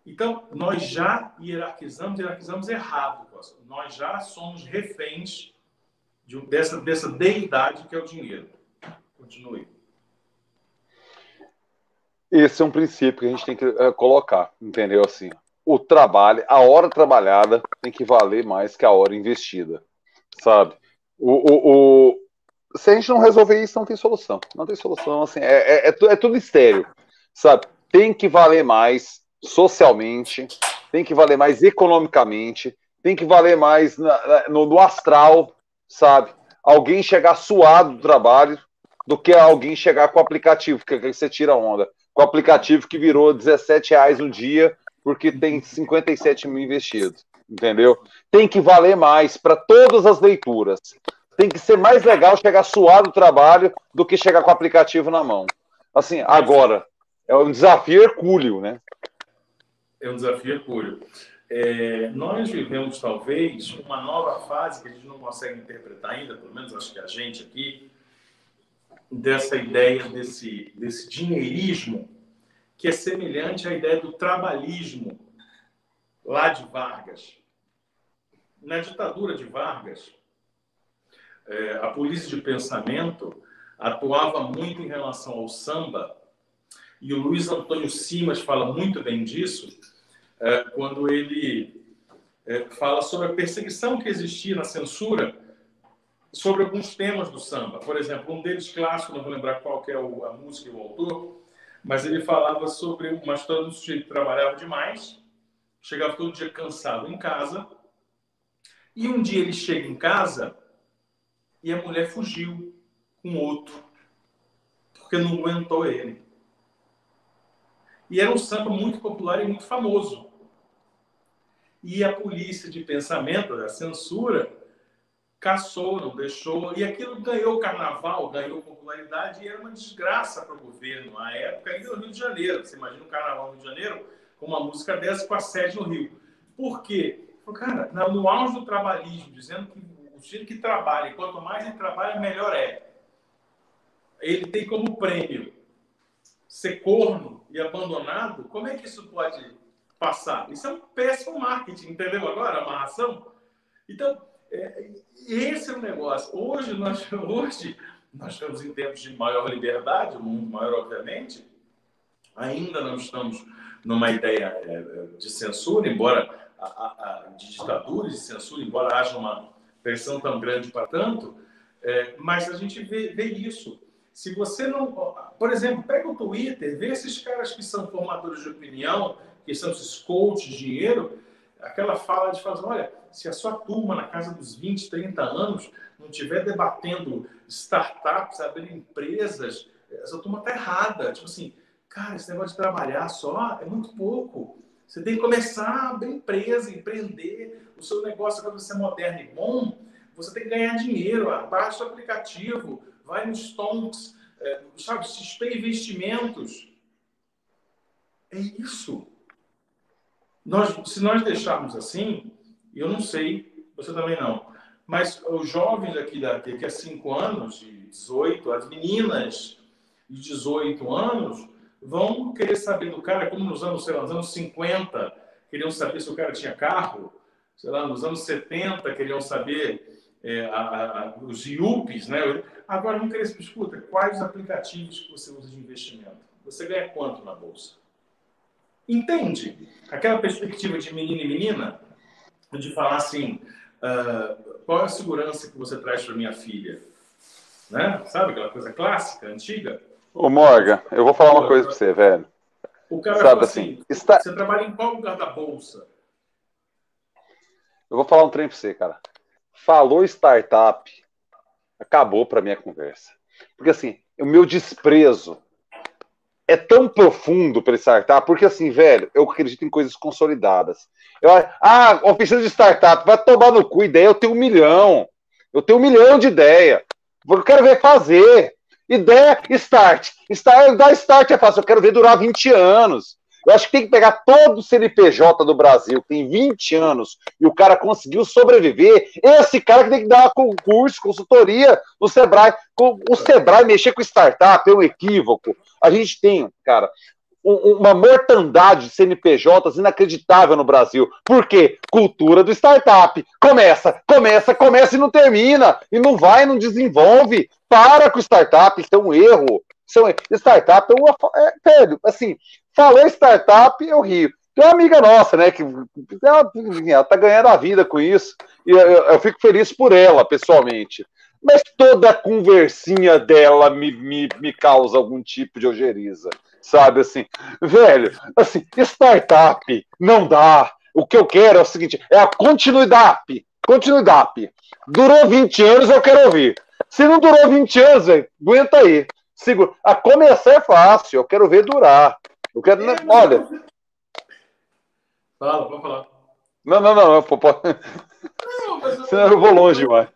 Então, nós já hierarquizamos, hierarquizamos errado. Nós já somos reféns de, dessa, dessa deidade que é o dinheiro. Continue. Esse é um princípio que a gente tem que uh, colocar, entendeu? Assim, o trabalho, a hora trabalhada tem que valer mais que a hora investida, sabe? O, o, o, se a gente não resolver isso, não tem solução. Não tem solução, assim, é, é, é, é tudo estéreo, sabe? Tem que valer mais socialmente, tem que valer mais economicamente, tem que valer mais na, no, no astral, sabe? Alguém chegar suado do trabalho do que alguém chegar com o aplicativo, que, que você tira onda com o aplicativo que virou 17 reais no dia, porque tem 57 mil investidos. Entendeu? Tem que valer mais para todas as leituras. Tem que ser mais legal chegar suado do trabalho do que chegar com o aplicativo na mão. Assim, agora, é um desafio hercúleo, né? É um desafio hercúleo. É, nós vivemos, talvez, uma nova fase que a gente não consegue interpretar ainda, pelo menos acho que a gente aqui, dessa ideia desse, desse dinheirismo que é semelhante à ideia do trabalhismo lá de Vargas. Na ditadura de Vargas, é, a polícia de pensamento atuava muito em relação ao samba, e o Luiz Antônio Simas fala muito bem disso, é, quando ele é, fala sobre a perseguição que existia na censura sobre alguns temas do samba. Por exemplo, um deles clássico, não vou lembrar qual é a música e o autor, mas ele falava sobre uma história do sujeito que trabalhava demais, chegava todo dia cansado em casa, e um dia ele chega em casa e a mulher fugiu com outro, porque não aguentou ele. E era um samba muito popular e muito famoso. E a polícia de pensamento, a censura, caçou, não deixou, e aquilo ganhou carnaval, ganhou popularidade e era uma desgraça para o governo à época, ainda no Rio de Janeiro. Você imagina o carnaval no Rio de Janeiro com uma música dessa com a sede no Rio. Por quê? Cara, no auge do trabalhismo, dizendo que o sujeito que trabalha, quanto mais ele trabalha, melhor é. Ele tem como prêmio ser corno e abandonado, como é que isso pode passar? Isso é um péssimo marketing, entendeu agora? Amarração? Então, é, esse é o negócio. Hoje nós, hoje nós estamos em tempos de maior liberdade, o mundo maior, obviamente. Ainda não estamos numa ideia é, de censura, embora a, a, a, de ditadura, de censura, embora haja uma pressão tão grande para tanto, é, mas a gente vê, vê isso. Se você não. Por exemplo, pega o Twitter, vê esses caras que são formadores de opinião, que são esses coaches dinheiro, aquela fala de fazer, olha, se a sua turma na casa dos 20, 30 anos não estiver debatendo startups, abrir empresas, essa turma está errada. Tipo assim, cara, esse negócio de trabalhar só é muito pouco. Você tem que começar a abrir empresa, empreender. O seu negócio, quando você é moderno e bom, você tem que ganhar dinheiro. Baixa o aplicativo, vai no Stonks, é, sabe, XP Investimentos. É isso. Nós, se nós deixarmos assim, eu não sei, você também não, mas os jovens aqui daqui, é 5 anos, de 18, as meninas de 18 anos, vão querer saber do cara, como nos anos, sei lá, nos anos 50, queriam saber se o cara tinha carro, sei lá, nos anos 70, queriam saber é, a, a, os IUPs, né? Agora, não querer saber, escuta, quais os aplicativos que você usa de investimento? Você ganha quanto na bolsa? Entende? Aquela perspectiva de menino e menina, de falar assim, uh, qual é a segurança que você traz para minha filha? Né? Sabe aquela coisa clássica, antiga? Ô Morgan, eu vou falar uma coisa para você, velho. O cara Sabe assim, assim está... você trabalha em qual lugar da bolsa? Eu vou falar um trem para você, cara. Falou startup, acabou para minha conversa. Porque assim, o meu desprezo é tão profundo para startup, porque assim, velho, eu acredito em coisas consolidadas. Eu, ah, oficina de startup, vai tomar no cu, ideia, eu tenho um milhão. Eu tenho um milhão de ideia. Eu quero ver fazer. Ideia, start. start dar start é fácil, eu quero ver durar 20 anos. Eu acho que tem que pegar todo o CNPJ do Brasil, que tem 20 anos, e o cara conseguiu sobreviver. Esse cara que tem que dar concurso, consultoria no Sebrae. O Sebrae mexer com startup é um equívoco. A gente tem, cara, uma mortandade de CNPJs inacreditável no Brasil. Por quê? Cultura do startup. Começa, começa, começa e não termina. E não vai, não desenvolve. Para com startup, isso é um erro. Isso é um... Startup é uma. É, velho, assim, falou startup, eu rio. Tem uma amiga nossa, né, que ela, ela tá ganhando a vida com isso. E eu, eu fico feliz por ela, pessoalmente mas toda a conversinha dela me, me, me causa algum tipo de ojeriza, sabe? Assim, velho, assim, startup não dá. O que eu quero é o seguinte: é a continuidade. Continuidade. Durou 20 anos, eu quero ouvir. Se não durou 20 anos, velho, aguenta aí. Segura. A começar é fácil, eu quero ver durar. Eu quero. É, olha. Fala, pode falar. Não, não, não. não, não mas eu... Senão eu vou longe demais.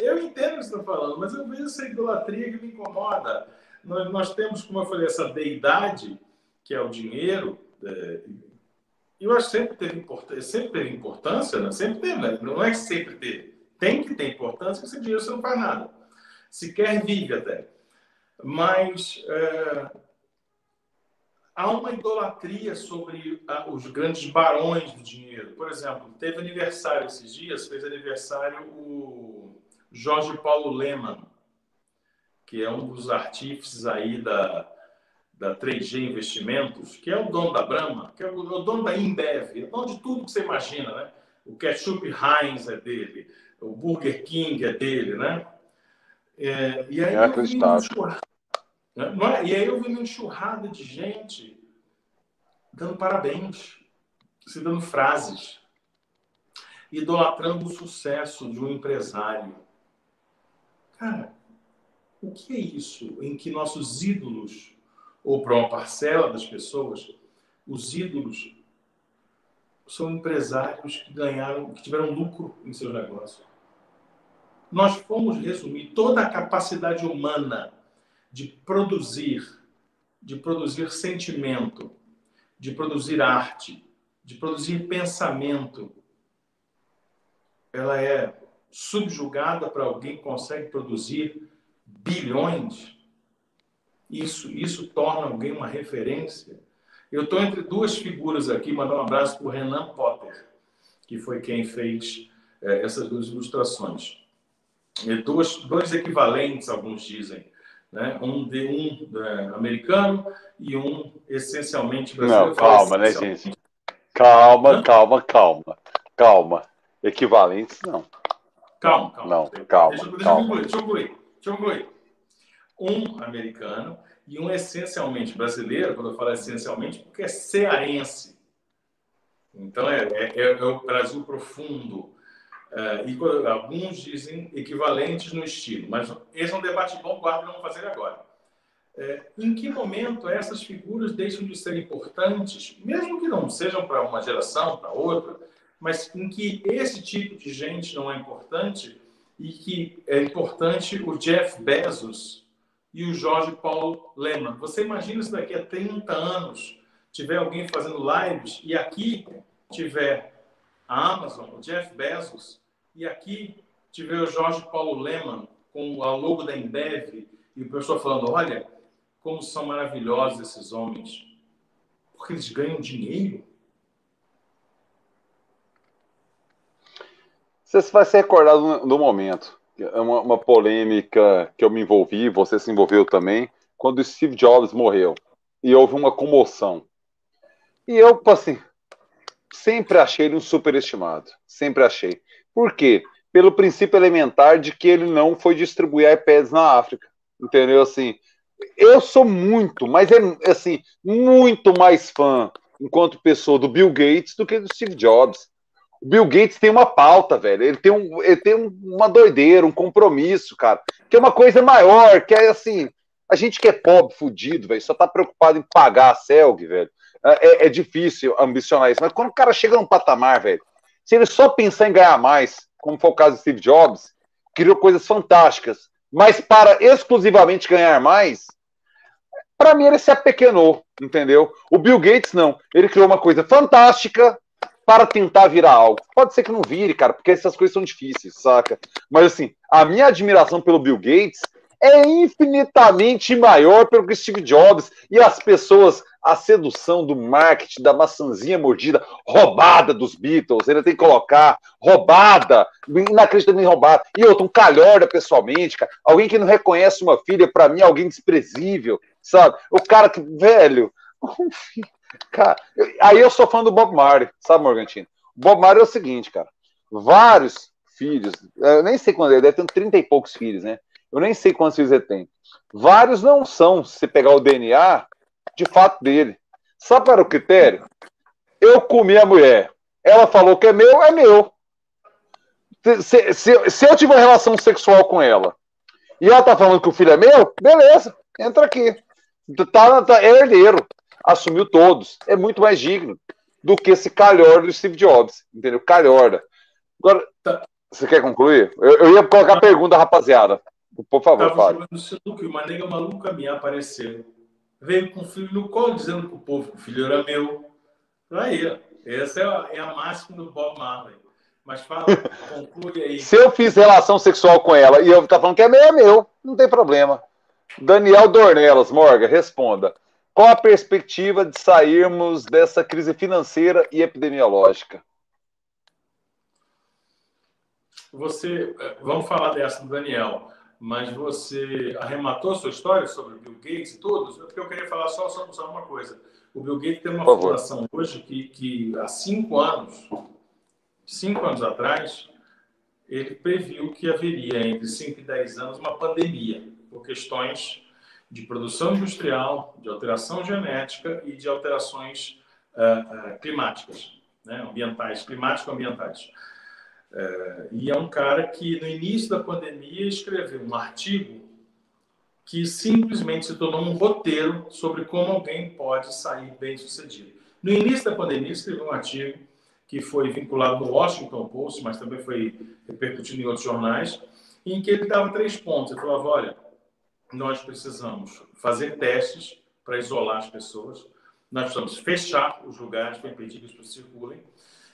Eu entendo o que você está falando, mas eu vejo essa idolatria que me incomoda. Nós, nós temos, como eu falei, essa deidade, que é o dinheiro. É, eu acho que sempre teve importância, sempre teve importância, né? sempre teve, né? não é que sempre teve. Tem que ter importância, porque sem dinheiro você não faz nada. Sequer vive até. Mas é, há uma idolatria sobre os grandes barões do dinheiro. Por exemplo, teve aniversário esses dias, fez aniversário o Jorge Paulo Leman, que é um dos artífices aí da, da 3G Investimentos, que é o dono da Brahma, que é o, o dono da Imbev, é o dono de tudo que você imagina, né? O ketchup Heinz é dele, o Burger King é dele, né? É, e aí é eu vi enxurrada, né? é? E aí eu vi uma enxurrada de gente dando parabéns, se dando frases, idolatrando o sucesso de um empresário Cara, o que é isso em que nossos ídolos, ou para uma parcela das pessoas, os ídolos são empresários que ganharam, que tiveram lucro em seus negócios. Nós fomos resumir toda a capacidade humana de produzir, de produzir sentimento, de produzir arte, de produzir pensamento. Ela é subjugada para alguém que consegue produzir bilhões, isso, isso torna alguém uma referência. Eu estou entre duas figuras aqui, mandar um abraço para o Renan Potter, que foi quem fez é, essas duas ilustrações. E duas, dois equivalentes, alguns dizem, né? um de um é, americano e um essencialmente brasileiro. Não, calma, né, gente? Calma, Hã? calma, calma, calma. Equivalentes, não. Calma, calma. Não, calma. Deixa, calma. deixa eu concluir. Concluir. Um americano e um essencialmente brasileiro, quando eu falo essencialmente, porque é cearense. Então, é, é, é o Brasil profundo. Uh, e alguns dizem equivalentes no estilo, mas esse é um debate bom, guarda, vamos fazer agora. É, em que momento essas figuras deixam de ser importantes, mesmo que não sejam para uma geração, para outra, mas em que esse tipo de gente não é importante e que é importante o Jeff Bezos e o Jorge Paulo Lehmann. Você imagina se daqui a 30 anos tiver alguém fazendo lives e aqui tiver a Amazon, o Jeff Bezos, e aqui tiver o Jorge Paulo Lehmann com a logo da Embev e o pessoal falando, olha, como são maravilhosos esses homens, porque eles ganham dinheiro. Você vai ser recordado no momento. É uma, uma, polêmica que eu me envolvi, você se envolveu também, quando Steve Jobs morreu. E houve uma comoção. E eu, assim, sempre achei ele um superestimado. Sempre achei. Por quê? Pelo princípio elementar de que ele não foi distribuir iPads na África. Entendeu? Assim, eu sou muito, mas é assim, muito mais fã, enquanto pessoa, do Bill Gates do que do Steve Jobs. Bill Gates tem uma pauta, velho. Ele tem, um, ele tem uma doideira, um compromisso, cara. Que é uma coisa maior, que é assim. A gente que é pobre, fudido, velho, só tá preocupado em pagar a CELG, velho. É, é, é difícil ambicionar isso. Mas quando o cara chega num patamar, velho, se ele só pensar em ganhar mais, como foi o caso de Steve Jobs, criou coisas fantásticas, mas para exclusivamente ganhar mais, para mim ele se apequenou, entendeu? O Bill Gates não. Ele criou uma coisa fantástica para tentar virar algo. Pode ser que não vire, cara, porque essas coisas são difíceis, saca? Mas assim, a minha admiração pelo Bill Gates é infinitamente maior pelo que Steve Jobs e as pessoas, a sedução do marketing, da maçãzinha mordida, roubada dos Beatles, ele tem que colocar roubada, inacreditavelmente roubada. E outro, um calhorda pessoalmente, cara, alguém que não reconhece uma filha, para mim, alguém desprezível, sabe? O cara que, velho, cara, aí eu sou fã do Bob Marley, sabe, Morgantino? O Bob Marley é o seguinte, cara, vários filhos, eu nem sei quando ele deve ter 30 e poucos filhos, né? Eu nem sei quantos filhos ele tem. Vários não são, se pegar o DNA, de fato dele. Sabe para o critério? Eu comi a mulher. Ela falou que é meu, é meu. Se, se, se eu tiver relação sexual com ela e ela tá falando que o filho é meu, beleza, entra aqui. Tá, tá, é herdeiro. Assumiu todos. É muito mais digno do que esse calhorda do Steve Jobs. Entendeu? Calhorda. Agora, tá. você quer concluir? Eu, eu ia colocar a pergunta, rapaziada. Por favor, Tava fale. jogando uma nega maluca minha apareceu. Veio com o filho no colo, dizendo pro povo que o filho era meu. Aí, essa é a, é a máxima do Bob Marley. Mas fala, conclui aí. Se eu fiz relação sexual com ela e eu tá falando que é meu, é meu, não tem problema. Daniel Dornelas, Morga, responda. Qual a perspectiva de sairmos dessa crise financeira e epidemiológica? Você, eh, vamos falar dessa do Daniel mas você arrematou sua história sobre o Bill Gates e todos, porque eu queria falar só, só uma coisa. O Bill Gates tem uma fundação hoje que, que há cinco anos, cinco anos atrás, ele previu que haveria entre 5 e 10 anos uma pandemia por questões de produção industrial, de alteração genética e de alterações uh, uh, climáticas, né, ambientais, climático-ambientais. É, e é um cara que, no início da pandemia, escreveu um artigo que simplesmente se tornou um roteiro sobre como alguém pode sair bem sucedido. No início da pandemia, escreveu um artigo que foi vinculado no Washington Post, mas também foi repercutido em outros jornais, em que ele dava três pontos. Ele falava: olha, nós precisamos fazer testes para isolar as pessoas, nós precisamos fechar os lugares para impedir que as pessoas circulem,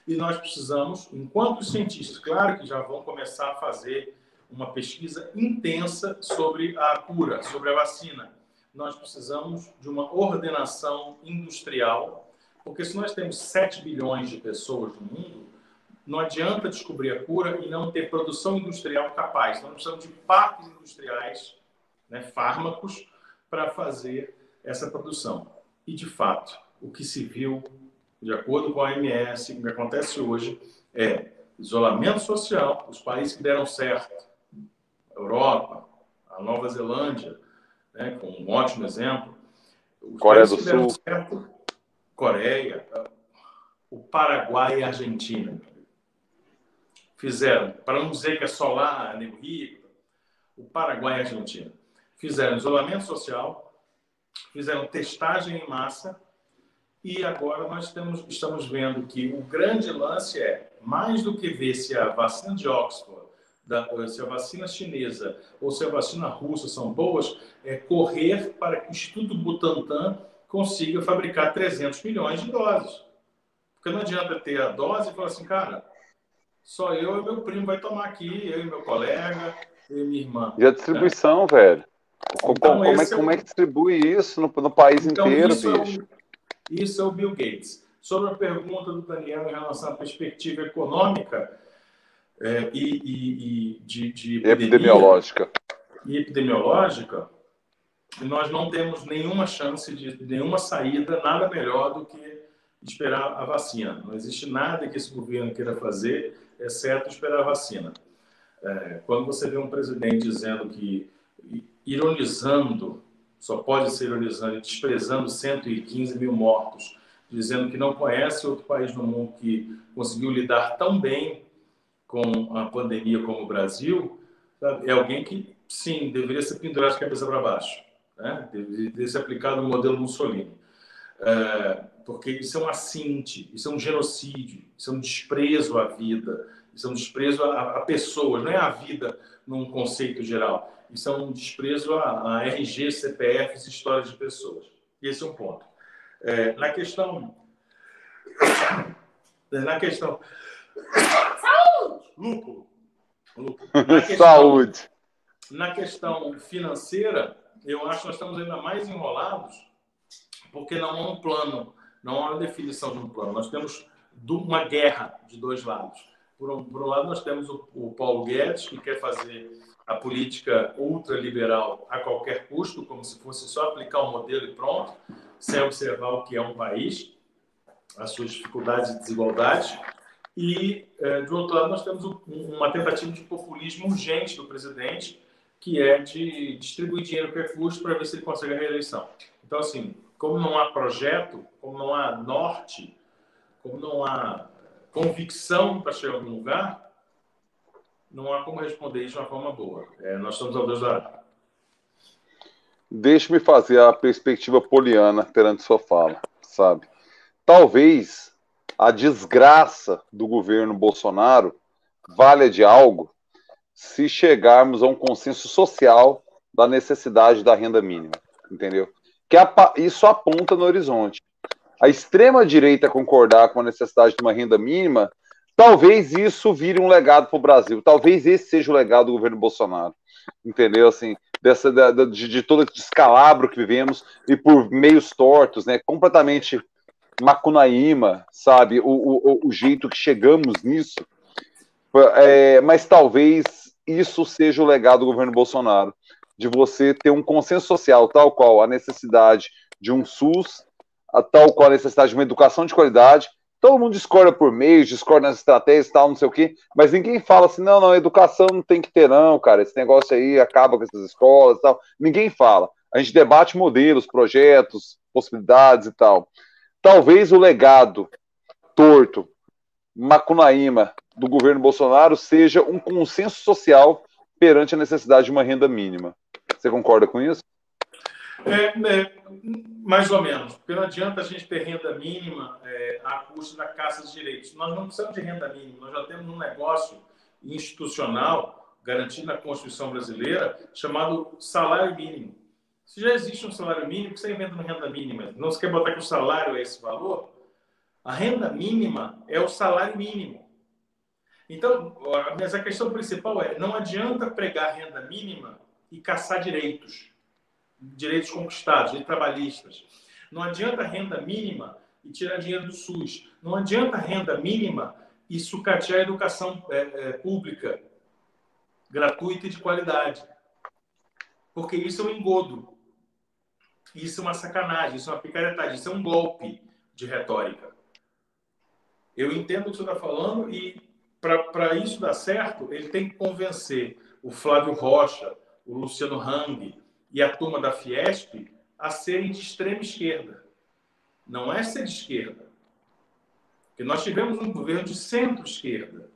e nós precisamos, enquanto cientistas, claro que já vão começar a fazer uma pesquisa intensa sobre a cura, sobre a vacina. Nós precisamos de uma ordenação industrial, porque se nós temos 7 bilhões de pessoas no mundo, não adianta descobrir a cura e não ter produção industrial capaz. Nós precisamos de parques industriais, né, fármacos, para fazer essa produção. E, de fato, o que se viu, de acordo com a OMS, o que acontece hoje é isolamento social, os países que deram certo, a Europa, a Nova Zelândia, né, com um ótimo exemplo, os Coreia do Sul, certo, Coreia, o Paraguai e a Argentina. Fizeram, para não dizer que é só lá, Nego Rico, o Paraguai e a Argentina, fizeram isolamento social, fizeram testagem em massa e agora nós temos, estamos vendo que o grande lance é, mais do que ver se a vacina de Oxford, da, se a vacina chinesa ou se a vacina russa são boas, é correr para que o Instituto Butantan consiga fabricar 300 milhões de doses. Porque não adianta ter a dose e falar assim, cara, só eu e meu primo vai tomar aqui, eu e meu colega, eu e minha irmã. E a distribuição, velho? Então, como, é, é, como é que distribui isso no, no país então, inteiro, isso bicho? É o, isso é o Bill Gates. Sobre a pergunta do Daniel em relação à perspectiva econômica é, e, e, e, de, de epidemiológica. E epidemiológica, nós não temos nenhuma chance de nenhuma saída, nada melhor do que esperar a vacina. Não existe nada que esse governo queira fazer, exceto esperar a vacina. É, quando você vê um presidente dizendo que, ironizando, só pode ser ironizando, desprezando 115 mil mortos, dizendo que não conhece outro país no mundo que conseguiu lidar tão bem com a pandemia como o Brasil, é alguém que, sim, deveria ser pendurado de cabeça para baixo. Né? Deveria ser aplicado no modelo Mussolini. É, porque isso é um assinte, isso é um genocídio, isso é um desprezo à vida, isso é um desprezo a, a pessoas, não é a vida num conceito geral. Isso é um desprezo a, a RG, CPFs, histórias de pessoas. Esse é um ponto. É, na questão. Na questão. Saúde! Lúpulo. Lúpulo. Na questão, Saúde! Na questão financeira, eu acho que nós estamos ainda mais enrolados, porque não há um plano, não há uma definição de um plano. Nós temos uma guerra de dois lados. Por um, por um lado, nós temos o, o Paulo Guedes, que quer fazer a política ultraliberal a qualquer custo, como se fosse só aplicar um modelo e pronto, sem observar o que é um país, as suas dificuldades e desigualdades. E, é, do outro lado, nós temos uma tentativa de populismo urgente do presidente, que é de distribuir dinheiro que é custo para ver se ele consegue a reeleição. Então, assim, como não há projeto, como não há norte, como não há convicção para chegar a algum lugar, não há como responder isso de uma forma boa. É, nós estamos ao Deus da Deixe-me fazer a perspectiva poliana perante sua fala, sabe? Talvez a desgraça do governo Bolsonaro valha de algo se chegarmos a um consenso social da necessidade da renda mínima, entendeu? Que isso aponta no horizonte. A extrema direita concordar com a necessidade de uma renda mínima Talvez isso vire um legado para o Brasil. Talvez esse seja o legado do governo Bolsonaro. Entendeu? Assim, dessa, de, de todo esse descalabro que vivemos e por meios tortos, né? Completamente macunaíma, sabe? O, o, o jeito que chegamos nisso. É, mas talvez isso seja o legado do governo Bolsonaro, de você ter um consenso social tal qual a necessidade de um SUS, tal qual a necessidade de uma educação de qualidade, Todo mundo discorda por meios, discorda nas estratégias tal, não sei o quê, mas ninguém fala assim, não, não, educação não tem que ter, não, cara, esse negócio aí acaba com essas escolas tal. Ninguém fala. A gente debate modelos, projetos, possibilidades e tal. Talvez o legado torto, macunaíma do governo Bolsonaro seja um consenso social perante a necessidade de uma renda mínima. Você concorda com isso? É, é, mais ou menos, porque não adianta a gente ter renda mínima é, a custo da Caça de Direitos. Nós não precisamos de renda mínima, nós já temos um negócio institucional garantido na Constituição brasileira chamado salário mínimo. Se já existe um salário mínimo, que você inventa uma renda mínima? Não se quer botar que o salário é esse valor? A renda mínima é o salário mínimo. Então, mas a questão principal é: não adianta pregar renda mínima e caçar direitos direitos conquistados, direitos trabalhistas. Não adianta renda mínima e tirar dinheiro do SUS. Não adianta renda mínima e sucatear a educação é, é, pública, gratuita e de qualidade. Porque isso é um engodo. Isso é uma sacanagem, isso é uma picaretagem, isso é um golpe de retórica. Eu entendo o que você está falando e, para isso dar certo, ele tem que convencer o Flávio Rocha, o Luciano Hang e a turma da Fiesp a serem de extrema esquerda. Não é ser de esquerda. Porque nós tivemos um governo de centro-esquerda.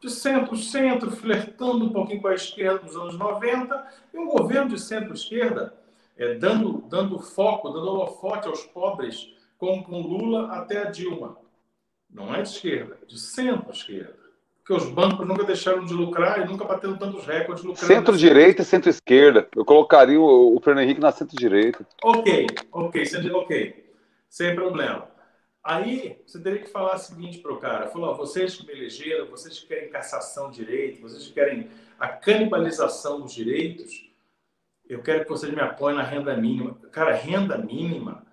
De centro-centro, flertando um pouquinho com a esquerda nos anos 90, e um governo de centro-esquerda é, dando, dando foco, dando holofote aos pobres, como com Lula até a Dilma. Não é de esquerda, de centro-esquerda. Porque os bancos nunca deixaram de lucrar e nunca bateram tantos recordes lucrando. Centro-direita e centro-esquerda. Eu colocaria o, o Fernando Henrique na centro-direita. Ok, ok, ok. Sem problema. Aí você teria que falar o seguinte para o cara: falou, vocês que me elegeram, vocês que querem cassação de direito, vocês que querem a canibalização dos direitos, eu quero que vocês me apoiem na renda mínima. Cara, renda mínima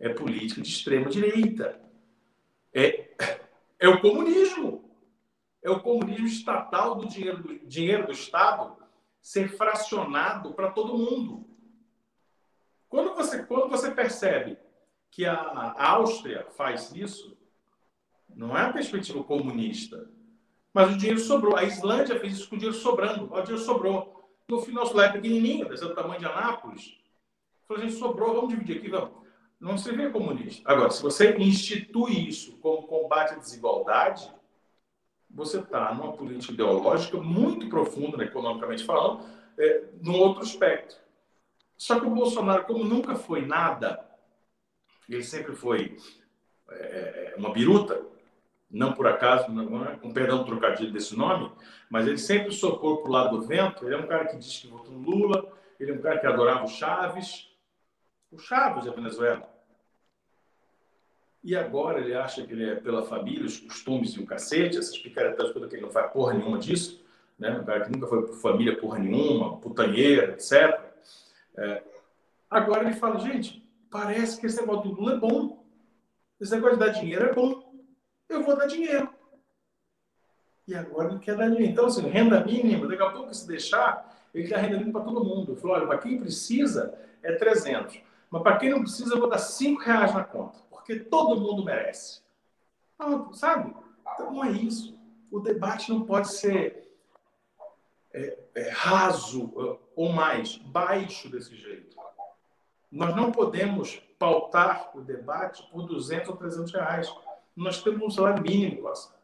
é política de extrema direita. É, é o comunismo. É o comunismo estatal do dinheiro do, dinheiro do Estado ser fracionado para todo mundo. Quando você, quando você percebe que a, a Áustria faz isso, não é a perspectiva comunista, mas o dinheiro sobrou. A Islândia fez isso com o dinheiro sobrando. O dinheiro sobrou. No final, lá é pequenininho, desse tamanho de Anápolis. Falou, gente, sobrou, vamos dividir aqui, vamos. Não se vê comunista. Agora, se você institui isso como combate à desigualdade, você está numa política ideológica muito profunda, né, economicamente falando, é, num outro aspecto. Só que o Bolsonaro, como nunca foi nada, ele sempre foi é, uma biruta, não por acaso, não é, com perdão do trocadilho desse nome, mas ele sempre socou para o lado do vento. Ele é um cara que diz que votou no Lula, ele é um cara que adorava o Chaves, o Chaves da Venezuela. E agora ele acha que ele é pela família, os costumes e o cacete, essas picaretas todas que ele não faz porra nenhuma disso, né? um cara que nunca foi por família porra nenhuma, putanheira, etc. É, agora ele fala, gente, parece que esse negócio do Lula é bom. Esse negócio de dar dinheiro é bom eu vou dar dinheiro. E agora ele quer dar dinheiro. Então, assim, renda mínima, daqui a pouco, se deixar, ele dá renda mínima para todo mundo. Ele falou, olha, para quem precisa é 300. Mas para quem não precisa, eu vou dar 5 reais na conta. Porque todo mundo merece. Não, sabe? Então, não é isso. O debate não pode ser é, é, raso é, ou mais, baixo desse jeito. Nós não podemos pautar o debate por 200 ou 300 reais. Nós temos um salário mínimo, Costa.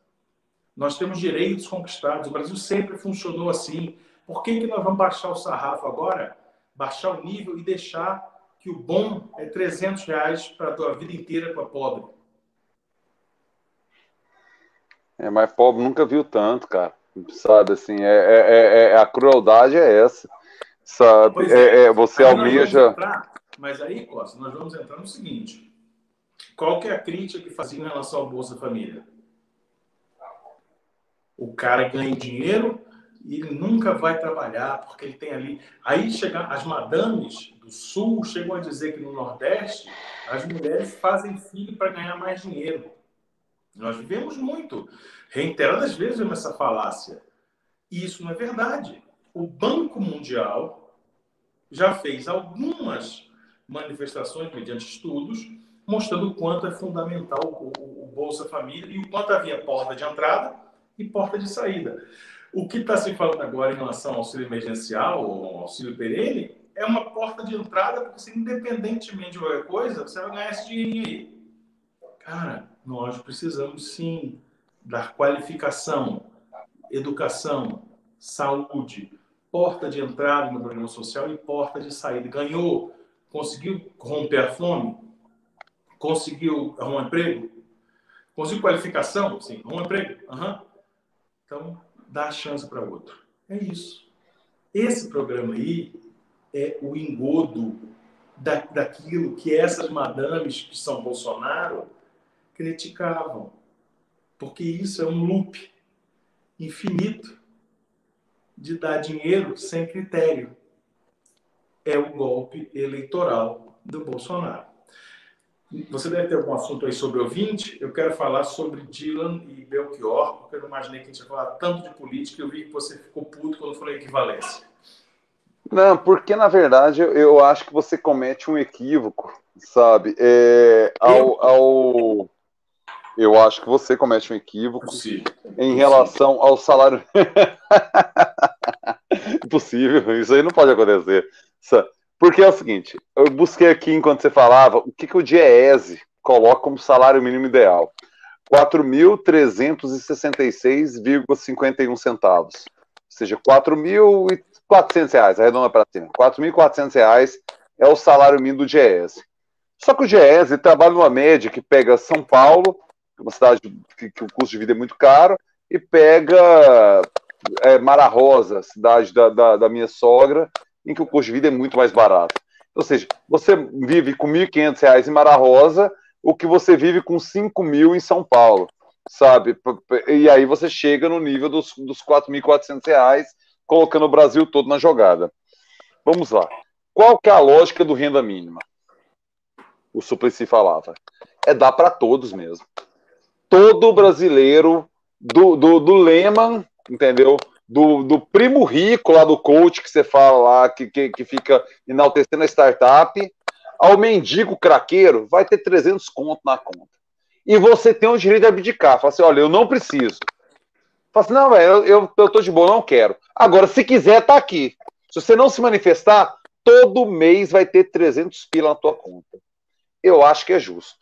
Nós temos direitos conquistados. O Brasil sempre funcionou assim. Por que, que nós vamos baixar o sarrafo agora? Baixar o nível e deixar que o bom é 300 reais para a tua vida inteira para pobre. É, mas pobre nunca viu tanto, cara. Sabe, assim, é, é, é, é a crueldade é essa. Sabe, é, é, é, você almeja... Entrar, mas aí, Costa, nós vamos entrar no seguinte. Qual que é a crítica que fazia em relação ao Bolsa Família? O cara ganha dinheiro e ele nunca vai trabalhar porque ele tem ali. Aí chega as madames do Sul chegam a dizer que no Nordeste as mulheres fazem filho para ganhar mais dinheiro. Nós vivemos muito, reiteradas vezes essa falácia. E isso não é verdade. O Banco Mundial já fez algumas manifestações mediante estudos mostrando o quanto é fundamental o, o, Bolsa Família e o quanto havia porta de entrada e porta de saída. O que está se falando agora em relação ao auxílio emergencial ou auxílio perene é uma porta de entrada, porque assim, independentemente de qualquer coisa, você vai ganhar esse dinheirinho aí. Cara, nós precisamos sim dar qualificação, educação, saúde, porta de entrada no programa social e porta de saída. Ganhou, conseguiu romper a fome? Conseguiu arrumar um emprego? Conseguiu qualificação? Sim. Arrumar um emprego? Uhum. Então, dá chance para outro. É isso. Esse programa aí é o engodo da, daquilo que essas madames que são Bolsonaro criticavam. Porque isso é um loop infinito de dar dinheiro sem critério. É o golpe eleitoral do Bolsonaro. Você deve ter algum assunto aí sobre ouvinte. Eu quero falar sobre Dylan e Belchior, porque eu não imaginei que a gente ia falar tanto de política. Eu vi que você ficou puto quando eu falei equivalência. Não, porque na verdade eu acho que você comete um equívoco, sabe? É, ao, ao, eu acho que você comete um equívoco Possível. em relação ao salário. Impossível, isso aí não pode acontecer. Porque é o seguinte, eu busquei aqui enquanto você falava o que, que o DIEESE coloca como salário mínimo ideal. R$ 4.366,51 centavos. Ou seja, R$ 4.400, arredonda para cima. R$ 4.400 é o salário mínimo do DIEESE. Só que o DIEESE trabalha numa média que pega São Paulo, uma cidade que, que o custo de vida é muito caro, e pega é, Mara Rosa, cidade da, da, da minha sogra, em que o custo de vida é muito mais barato. Ou seja, você vive com R$ 1.500 em Mara Rosa, o que você vive com R$ mil em São Paulo, sabe? E aí você chega no nível dos, dos R$ 4.400, colocando o Brasil todo na jogada. Vamos lá. Qual que é a lógica do renda mínima? O Suplicy falava. É dar para todos mesmo. Todo brasileiro, do, do, do Lehman, entendeu? Do, do primo rico lá do coach que você fala lá, que, que, que fica enaltecendo a startup, ao mendigo craqueiro, vai ter 300 conto na conta. E você tem o direito de abdicar. Fala assim, olha, eu não preciso. Fala assim, não, velho, eu, eu, eu tô de boa, não quero. Agora, se quiser, tá aqui. Se você não se manifestar, todo mês vai ter 300 pila na tua conta. Eu acho que é justo.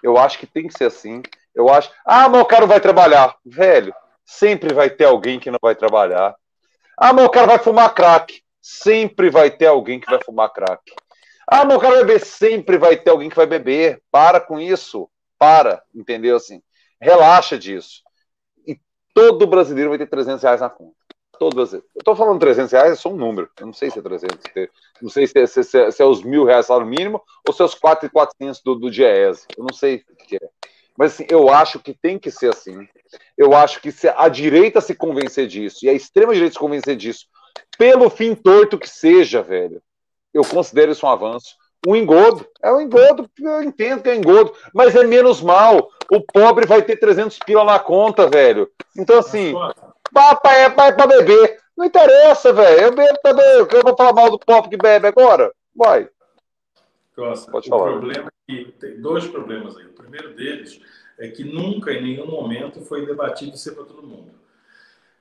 Eu acho que tem que ser assim. Eu acho. Ah, mas o cara vai trabalhar. Velho, sempre vai ter alguém que não vai trabalhar. Ah, o cara vai fumar crack. Sempre vai ter alguém que vai fumar crack. Ah, o cara vai beber. Sempre vai ter alguém que vai beber. Para com isso. Para, entendeu? Assim, relaxa disso. E todo brasileiro vai ter 300 reais na conta. Todo brasileiro. Eu tô falando 300 reais, é só um número. Eu não sei se é 300. Não sei se é, se é, se é os mil reais salário mínimo ou se é os 4,400 do, do DIEESE. Eu não sei o que é. Mas assim, eu acho que tem que ser assim. Eu acho que se a direita se convencer disso e a extrema direita se convencer disso, pelo fim torto que seja, velho, eu considero isso um avanço. Um engodo, é um engodo, eu entendo que é engodo, mas é menos mal. O pobre vai ter 300 pila na conta, velho. Então, assim, papai é pai pra beber. Não interessa, velho. Eu bebo também. Eu vou falar mal do pobre que bebe agora? Vai. Costa, Pode falar. O problema é que tem dois problemas aí. O primeiro deles é que nunca, em nenhum momento, foi debatido ser para todo mundo.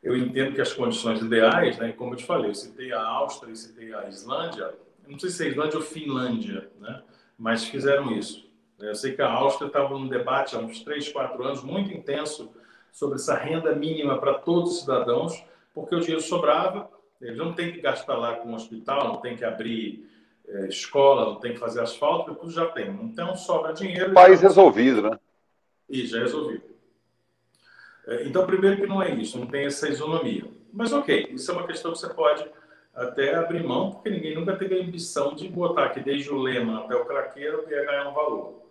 Eu entendo que as condições ideais, né, como eu te falei, eu citei a Áustria e citei a Islândia, não sei se é Islândia ou Finlândia, né, mas fizeram isso. Eu sei que a Áustria estava num debate há uns 3, 4 anos muito intenso sobre essa renda mínima para todos os cidadãos, porque o dinheiro sobrava, eles não têm que gastar lá com o hospital, não tem que abrir é, escola, não tem que fazer asfalto, tudo já tem. Então sobra dinheiro. País resolvido, né? Isso, já é resolvido. É, então, primeiro que não é isso, não tem essa isonomia. Mas ok, isso é uma questão que você pode até abrir mão, porque ninguém nunca teve a ambição de botar aqui desde o lema até o craqueiro e ganhar um valor.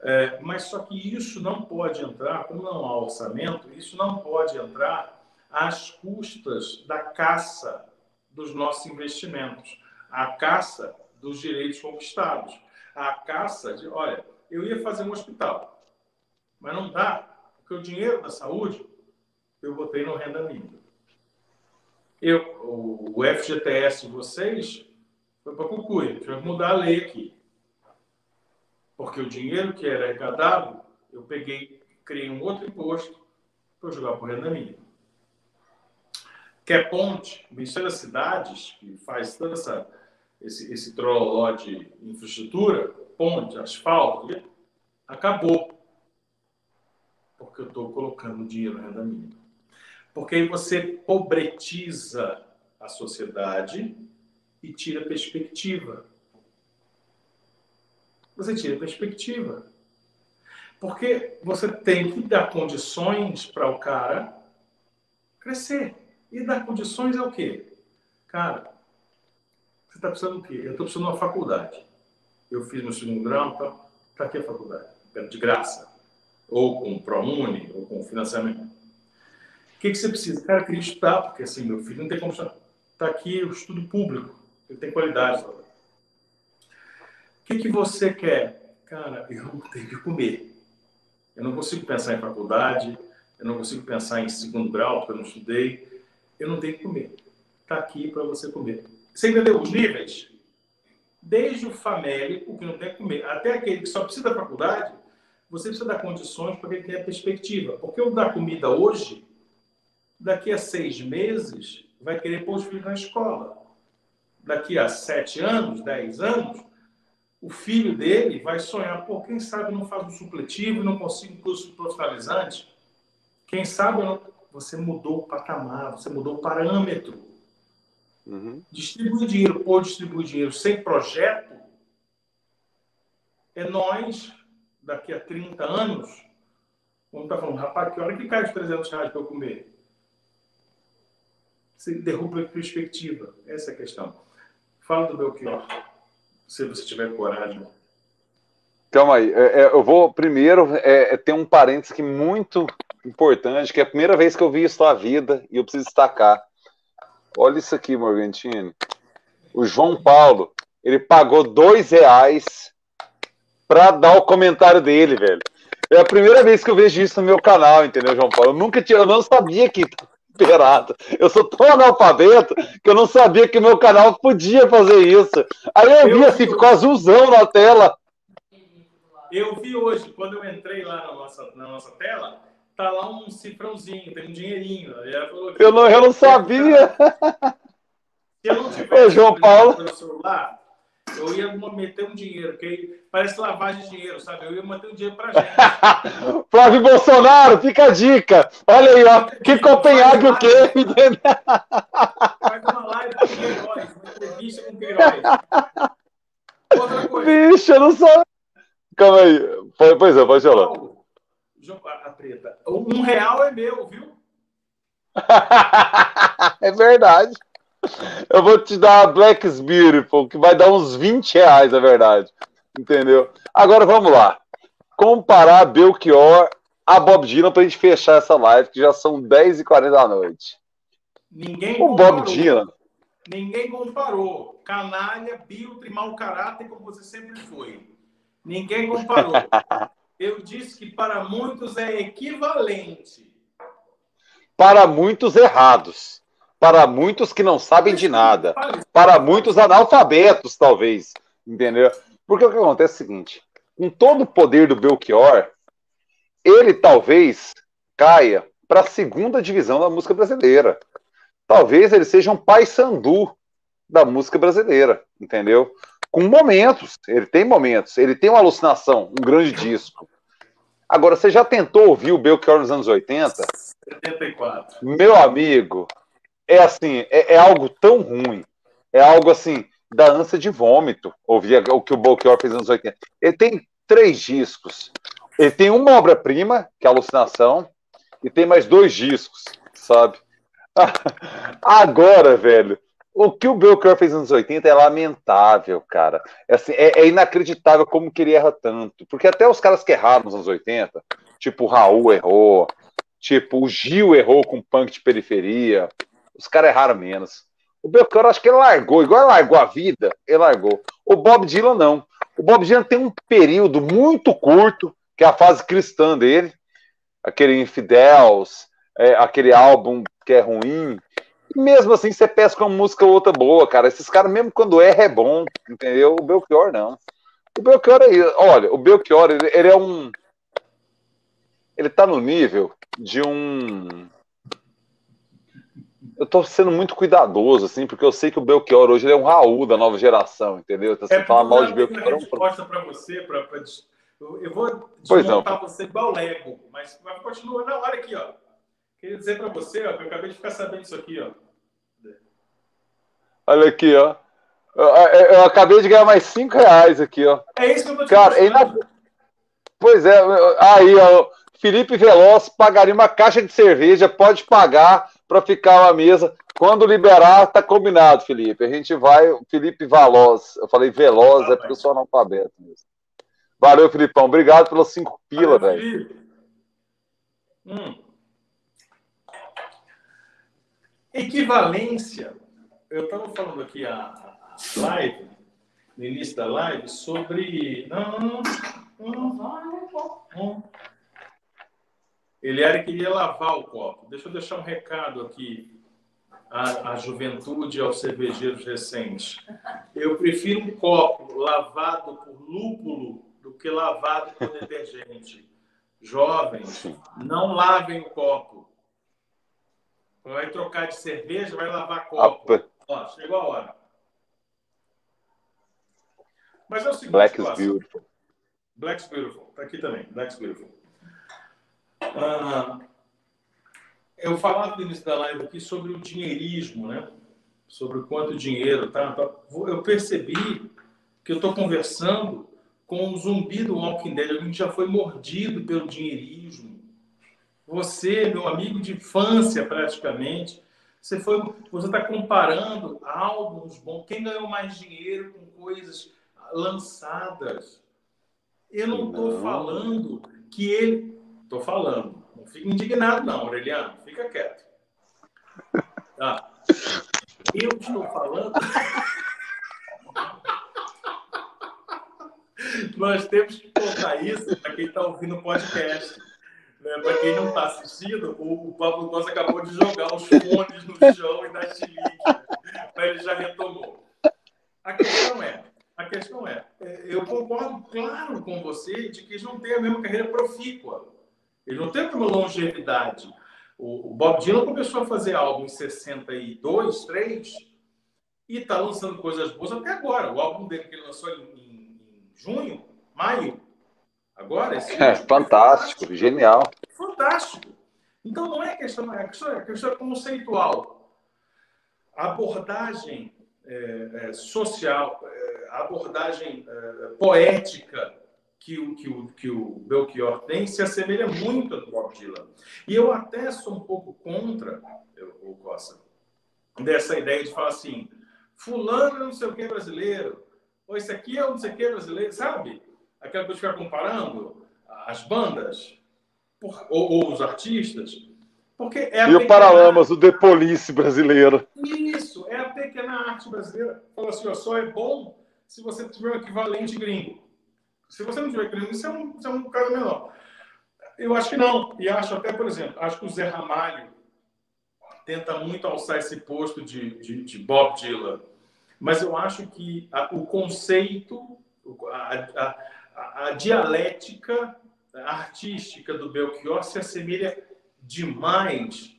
É, mas só que isso não pode entrar, como não há orçamento, isso não pode entrar às custas da caça dos nossos investimentos, a caça dos direitos conquistados, a caça de, olha, eu ia fazer um hospital, mas não dá, porque o dinheiro da saúde eu botei no renda mínima. Eu, o, FGTS vocês foi para Cucuia. Tive que mudar a lei aqui. Porque o dinheiro que era arrecadado, eu peguei, criei um outro imposto para jogar por renda mínima. Quer ponte, o Ministério das Cidades, que faz essa, esse, esse trololó de infraestrutura, ponte, asfalto, acabou porque eu estou colocando dinheiro na renda mínima. Porque aí você pobretiza a sociedade e tira perspectiva. Você tira perspectiva. Porque você tem que dar condições para o cara crescer. E dar condições é o quê? Cara, você está precisando do quê? Eu estou precisando de uma faculdade. Eu fiz meu segundo grau, tá? Para aqui a faculdade? De graça ou com ProUni, ou com financiamento. O que, que você precisa? Cara, eu queria estudar, porque assim, meu filho não tem como Está aqui o estudo público, ele tem qualidade. O que, que você quer? cara, eu tenho que comer. Eu não consigo pensar em faculdade, eu não consigo pensar em segundo grau, porque eu não estudei. Eu não tenho que comer. Está aqui para você comer. Você entendeu os níveis? Desde o famélico, que não tem comer, até aquele que só precisa da faculdade, você precisa dar condições para que ele tenha perspectiva. Porque o dar comida hoje, daqui a seis meses, vai querer pôr os filhos na escola. Daqui a sete anos, dez anos, o filho dele vai sonhar, pô, quem sabe não faz um supletivo, não consigo um curso profissionalizante? Quem sabe não... você mudou o patamar, você mudou o parâmetro. Uhum. Distribuir dinheiro por distribuir dinheiro sem projeto é nós, daqui a 30 anos, vamos estar falando, rapaz, que hora que cai os 300 reais para eu comer? Você derruba a perspectiva. Essa é a questão. Fala do Belchior, se você tiver coragem. Calma aí, é, é, eu vou primeiro é, é, ter um parênteses que muito importante, que é a primeira vez que eu vi isso na vida e eu preciso destacar. Olha isso aqui, Morgantini. O João Paulo, ele pagou dois reais para dar o comentário dele, velho. É a primeira vez que eu vejo isso no meu canal, entendeu, João Paulo? Eu nunca tinha, eu não sabia que esperado. Eu sou tão analfabeto que eu não sabia que meu canal podia fazer isso. Aí eu, eu vi assim, ficou azulzão na tela. Eu vi hoje, quando eu entrei lá na nossa, na nossa tela, tá lá um cifrãozinho, tem um dinheirinho. eu, não, eu não sabia. Se eu não tivesse Ô, João Paulo. pelo celular, eu ia meter um dinheiro, que parece lavagem de dinheiro, sabe? Eu ia manter um dinheiro pra gente. Flávio Bolsonaro, fica a dica. Olha aí, ó. Que Copenhague o quê? Faz uma live com Queiroz, uma entrevista com Queiroz. Outra coisa. Bicho, eu não sou. Calma aí. Pois é, pode falar. A preta. Um real é meu, viu? é verdade. Eu vou te dar a Black's Beautiful, que vai dar uns 20 reais, é verdade. Entendeu? Agora vamos lá. Comparar Belchior a Bob Dylan pra gente fechar essa live, que já são 10h40 da noite. Ninguém o comparou. Bob Dylan. Ninguém comparou. Canalha, biltre, mau caráter, como você sempre foi. Ninguém comparou. Eu disse que para muitos é equivalente. Para muitos errados para muitos que não sabem de nada, para muitos analfabetos, talvez, entendeu? Porque o que acontece é o seguinte: com todo o poder do Belchior, ele talvez caia para a segunda divisão da música brasileira. Talvez ele seja um pai sandu da música brasileira, entendeu? Com momentos, ele tem momentos, ele tem uma alucinação, um grande disco. Agora, você já tentou ouvir o Belchior nos anos 80? 74. Meu amigo, é assim, é, é, algo tão ruim, é algo assim, da ânsia de vômito, ouvir o que o Belchior fez nos anos 80. Ele tem três discos. Ele tem uma obra-prima, que é Alucinação, e tem mais dois discos, sabe? Agora, velho, o que o Belchior fez nos anos 80 é lamentável, cara. É, assim, é, é, inacreditável como que ele erra tanto. Porque até os caras que erraram nos anos 80, tipo o Raul errou, tipo o Gil errou com punk de periferia, os caras erraram menos. O Belchior, acho que ele largou, igual ele largou a vida, ele largou. O Bob Dylan, não. O Bob Dylan tem um período muito curto, que é a fase cristã dele, aquele Infidels, é, aquele álbum que é ruim. E mesmo assim, você pesca uma música ou outra boa, cara. Esses caras, mesmo quando erra, é bom, entendeu? O Belchior, não. O Belchior é. Olha, o Belchior, ele, ele é um. Ele tá no nível de um eu tô sendo muito cuidadoso, assim, porque eu sei que o Belchior hoje é um Raul da nova geração, entendeu? Então, você é, fala mal de Belchior. Eu resposta para você, pra, pra, eu vou desmontar você igual Lego, mas continua na hora aqui, ó. Queria dizer para você, ó, que eu acabei de ficar sabendo isso aqui, ó. Olha aqui, ó. Eu, eu, eu acabei de ganhar mais 5 reais aqui, ó. É isso que eu tô te Cara. Pois é, aí, ó. Felipe Veloz pagaria uma caixa de cerveja, pode pagar para ficar à mesa. Quando liberar, tá combinado, Felipe. A gente vai, Felipe Veloz. Eu falei Veloz, ah, é porque eu sou analfabeto mesmo. Valeu, Filipão. Obrigado pelos cinco pila, velho. Hum. Equivalência. Eu estava falando aqui a, live, no início da live, sobre. Não, não, não, não, não. Eliane queria lavar o copo. Deixa eu deixar um recado aqui à, à juventude, aos cervejeiros recentes. Eu prefiro um copo lavado por lúpulo do que lavado por detergente. Jovens, não lavem o copo. Vai trocar de cerveja, vai lavar copo. Ó, chegou a hora. Mas é o seguinte, Black is beautiful. Black's beautiful. Tá aqui também. Black's beautiful. Ah, eu falava no início da live aqui sobre o dinheirismo, né? Sobre o quanto dinheiro, tá? tá eu percebi que eu estou conversando com um zumbi do Walking Dead, alguém que já foi mordido pelo dinheirismo. Você, meu amigo de infância, praticamente, você foi, você está comparando álbuns bons. Quem ganhou mais dinheiro com coisas lançadas? Eu não estou falando que ele, estou falando não fique indignado, não, Aureliano. Fica quieto. Tá. Eu estou falando. Nós temos que contar isso para quem está ouvindo o podcast. Né? Para quem não está assistindo, o, Pablo Costa acabou de jogar os fones no chão e dar chilique. Ele já retomou. A questão é, a questão é, é, eu concordo, claro, com você de que eles não têm a mesma carreira profícua. Ele não tem uma longevidade. O, Bob Dylan começou a fazer álbum em 62, 3 e está lançando coisas boas até agora. O álbum dele que ele lançou em, em junho, maio, agora. Esse é, fantástico, fantástico, genial. Fantástico. Então não é questão, é questão, é questão conceitual. A abordagem é, é, social, é, a abordagem é, poética que o, que o, que o Belchior tem se assemelha muito ao do Bob Dylan. E eu até sou um pouco contra, o Costa, dessa ideia de falar assim, fulano é não sei o que brasileiro, ou esse aqui é não sei o que brasileiro, sabe? Aquela coisa de ficar comparando as bandas por, ou, ou, os artistas. Porque é e o Paralamas, o The Police brasileiro. Isso, é a pequena arte brasileira. Fala assim, ó, só é bom se você tiver um equivalente gringo. Se você não tiver crendo, você é um, você é um cara menor. Eu acho que não. E acho até, por exemplo, acho que o Zé Ramalho tenta muito alçar esse posto de, de, de Bob Dylan. Mas eu acho que a, o conceito, a, a, a, dialética artística do Belchior se assemelha demais,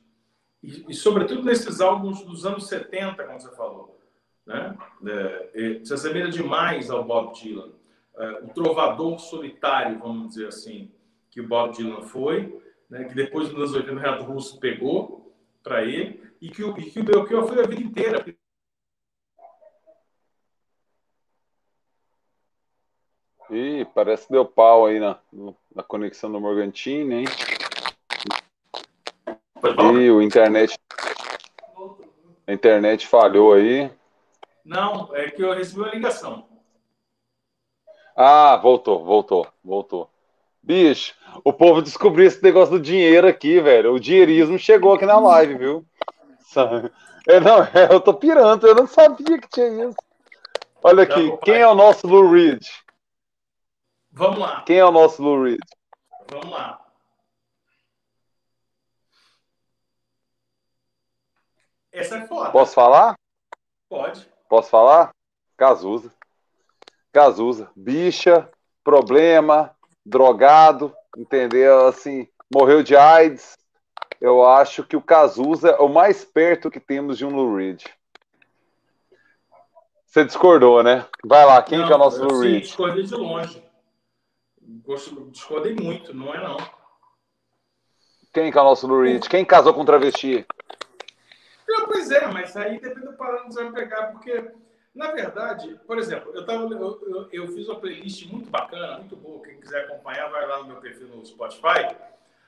e, e, sobretudo nesses álbuns dos anos 70, como você falou, né? É, se assemelha demais ao Bob Dylan uh, o trovador solitário, vamos dizer assim, que o Bob Dylan foi, né, que depois dos anos 80 o Renato Russo pegou para ele, e que, o, e que o Belchior foi a vida inteira. Ih, parece que deu pau aí na, na conexão do Morgantini, hein? Ih, o internet. A internet falhou aí. Não, é que eu recebi uma ligação. Ah, voltou, voltou, voltou. Bicho, o povo descobriu esse negócio do dinheiro aqui, velho. O dinheirismo chegou aqui na live, viu? É, não, é, eu tô pirando, eu não sabia que tinha isso. Olha aqui, quem é o nosso Lou Reed? Vamos lá. Quem é o nosso Lou Reed? Vamos lá. Essa é foda. Posso falar? Pode. Posso falar? Cazuza. Cazuza, bicha, problema, drogado, entendeu? Assim, morreu de AIDS. Eu acho que o Cazuza é o mais perto que temos de um Lou Reed. Você discordou, né? Vai lá, quem não, que é o nosso Lou Reed? Discordei de longe. Discordei muito, não é não. Quem que é o nosso Lou Reed? Quem casou com travesti? Não, pois é, mas aí depende do parâmetro que você vai pegar, porque na verdade, por exemplo, eu, tava, eu, eu, eu, fiz uma playlist muito bacana, muito boa. Quem quiser acompanhar, vai lá no meu perfil no Spotify.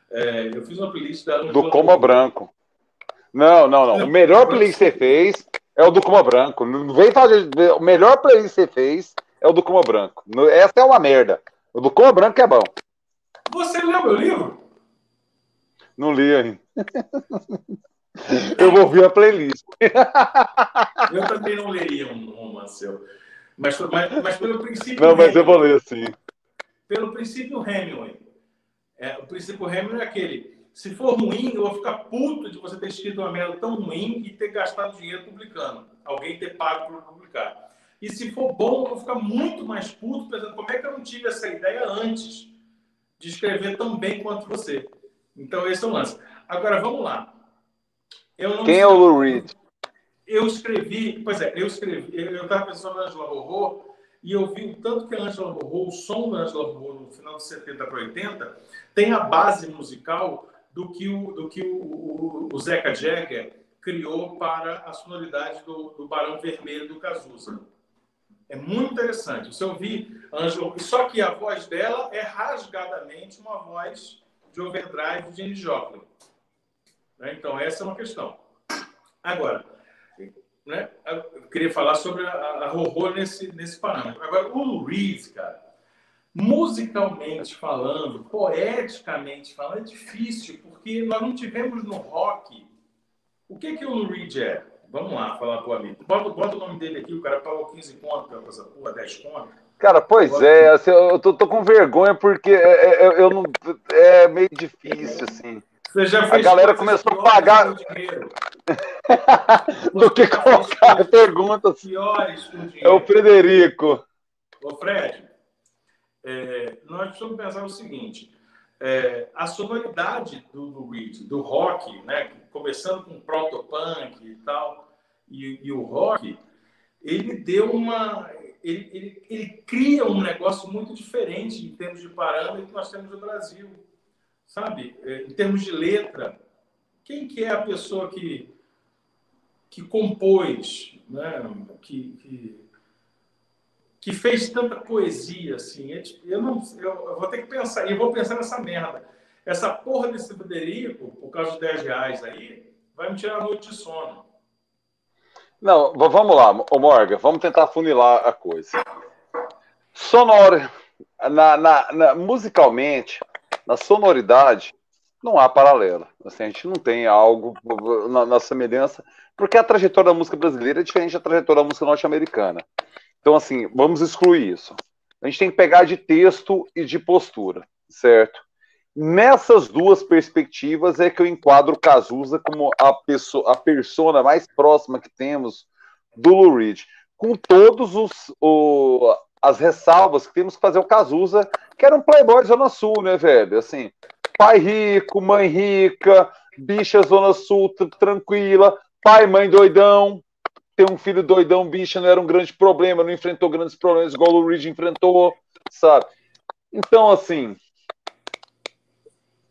É, eu fiz uma playlist da Do Coma Branco. Não, não, não. O melhor playlist que você fez é o do Coma Branco. Não vem fazer. O melhor playlist que você fez é o do Coma Branco. Essa é uma merda. O do Coma Branco é bom. Você leu meu livro? Não li ainda. Eu vou ouvir a playlist. Eu também não leria um romance seu. Mas, mas, mas pelo princípio. Não, mas eu vou ler sim. Pelo princípio Hemingway. É, o princípio Hemingway é aquele. Se for ruim, eu vou ficar puto de você ter escrito uma merda tão ruim e ter gastado dinheiro publicando. Alguém ter pago para publicar. E se for bom, eu vou ficar muito mais puto pensando como é que eu não tive essa ideia antes de escrever tão bem quanto você. Então, esse é o lance. Agora, vamos lá. Quem é o Lou Reed? Eu escrevi, pois é, eu escrevi, eu estava pensando na Angela Rorô, e eu vi o tanto que a Angela Rorô, o som da Angela Rorô no final de 70 para 80, tem a base musical do que o, do que o, o, o Zeca Jagger criou para a sonoridade do, do Barão Vermelho do Cazuza. É muito interessante. Você ouvir Angela, só que a voz dela é rasgadamente uma voz de overdrive de Janis Joplin. Né? Então, essa é uma questão. Agora, né, eu queria falar sobre a, a Rorô nesse, nesse parâmetro. Agora, o Lou Reed, cara, musicalmente falando, poeticamente falando, é difícil, porque nós não tivemos no rock. O que, que o Lou Reed é? Vamos lá, falar pro amigo. Bota, bota o nome dele aqui, o cara pagou 15 conto pela essa porra, 10 conto. Cara, pois bota é, assim, eu tô, tô, com vergonha porque é, é, eu não, é meio difícil, assim. Você já fez a galera começou a pagar. Do que colocar perguntas. É o Frederico. Ô, Fred, é, nós precisamos pensar o seguinte: é, a sonoridade do, do Reed, do rock, né, começando com protopunk e tal, e, e o rock, ele deu uma. Ele, ele, ele cria um negócio muito diferente em termos de parâmetro que nós temos no Brasil sabe? É, em termos de letra, quem que é a pessoa que, que compôs, né? que, que, que fez tanta poesia, assim? É tipo, eu, não, eu, vou ter que pensar, e vou pensar nessa merda. Essa porra desse Federico, por causa dos 10 reais aí, vai me tirar a noite de sono. Não, vamos lá, Morgan, vamos tentar funilar a coisa. Sonora, na, na, na, musicalmente, na sonoridade, não há paralelo. Assim, a gente não tem algo na, na semelhança, porque a trajetória da música brasileira é diferente da trajetória da música norte-americana. Então, assim, vamos excluir isso. A gente tem que pegar de texto e de postura, certo? Nessas duas perspectivas é que eu enquadro Cazuza como a pessoa, a persona mais próxima que temos do Lou Reed, com todos os, o, as ressalvas que temos que fazer o Cazuza, que era um playboy Zona Sul, né, velho? Assim, pai rico, mãe rica, bicha Zona Sul tranquila, pai mãe doidão, ter um filho doidão, bicha, não era um grande problema, não enfrentou grandes problemas igual o Reed enfrentou, sabe? Então, assim,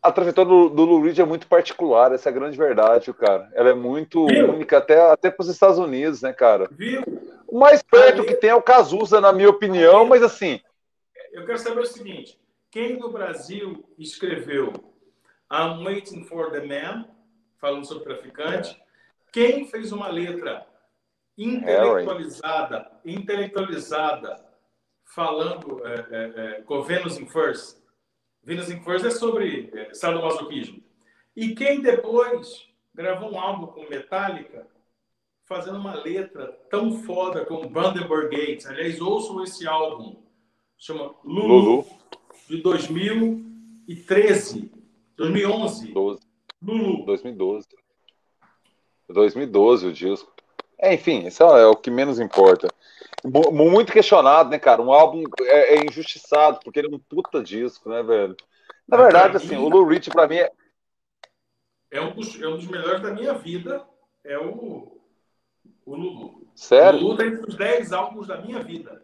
a trajetória do, do Lou Reed é muito particular, essa é a grande verdade, cara. Ela é muito Viu? única até, até para os Estados Unidos, né, cara? Viu? O mais perto que tem é o Cazuza, na minha opinião, mas assim. Eu quero saber o seguinte: quem no Brasil escreveu I'm Waiting for the Man, falando sobre traficante? Quem fez uma letra intelectualizada, intelectualizada, falando é, é, é, com Venus in First? Venus in First é sobre é, sadomasoquismo. E quem depois gravou um álbum com Metallica fazendo uma letra tão foda como Brandenburg Gates. Aliás, ouçam esse álbum. Chama Lulu, Lulu. de 2013. 2011. 12. Lulu. 2012. 2012 o disco. É, enfim, isso é o que menos importa. Muito questionado, né, cara? Um álbum é, é injustiçado, porque ele é um puta disco, né, velho? Na verdade, assim, o Lou Reed, pra mim, é... É um, dos, é um dos melhores da minha vida. É o o Lulu. Sério? O Lulu tá entre os 10 álbuns da minha vida.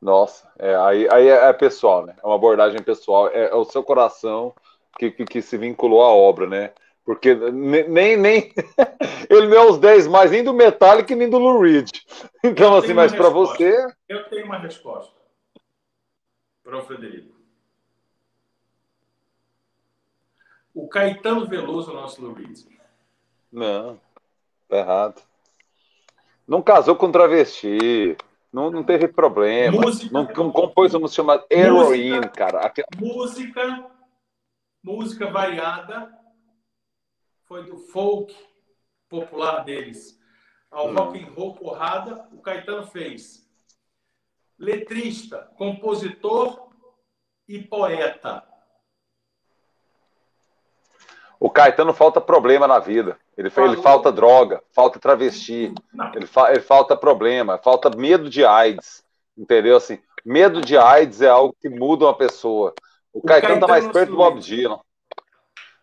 Nossa, é, aí, aí é, é pessoal, né? É uma abordagem pessoal. É, é o seu coração que, que, que, se vinculou à obra, né? Porque nem, nem ele não é os 10 mais, nem do Metallica nem do Lou Reed. Então, assim, mas para você. Eu tenho uma resposta para o Frederico. O Caetano Veloso é o nosso Lou Reed. Não, tá errado. Não casou com travesti. Não, não teve problema. Música, não, não compôs uma chamada Heroin, cara. Música, música variada foi do folk popular deles ao hum. rock and roll porrada. O Caetano fez letrista, compositor e poeta. O Caetano falta problema na vida. Ele, ele falta droga, falta travesti, ele, fa, ele falta problema, falta medo de AIDS. Entendeu? Assim, medo de AIDS é algo que muda uma pessoa. O, o Caetano, está mais perto do Bob Dylan.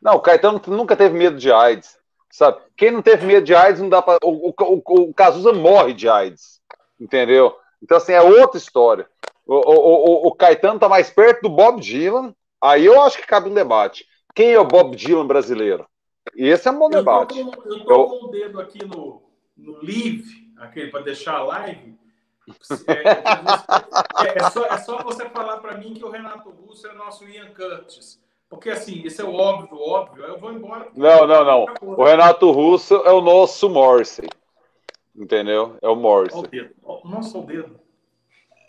Não, o Caetano nunca teve medo de AIDS. Sabe? Quem não teve medo de AIDS não dá para. O, o, o, Cazuza morre de AIDS. Entendeu? Então, assim, é outra história. O, o, o, o Caetano está mais perto do Bob Dylan. Aí eu acho que cabe um debate. Quem é o Bob Dylan brasileiro? E esse é um bom debate. eu estou com o dedo aqui no, no live, aquele para deixar a live. É, é, é, só, é só você falar para mim que o Renato Russo é nosso Ian Curtis. Porque assim, isso é o óbvio, óbvio, eu vou embora. Não, não, não. O Renato Russo é o nosso Morse. Entendeu? É o Morse. Olha o dedo. Nossa, o dedo.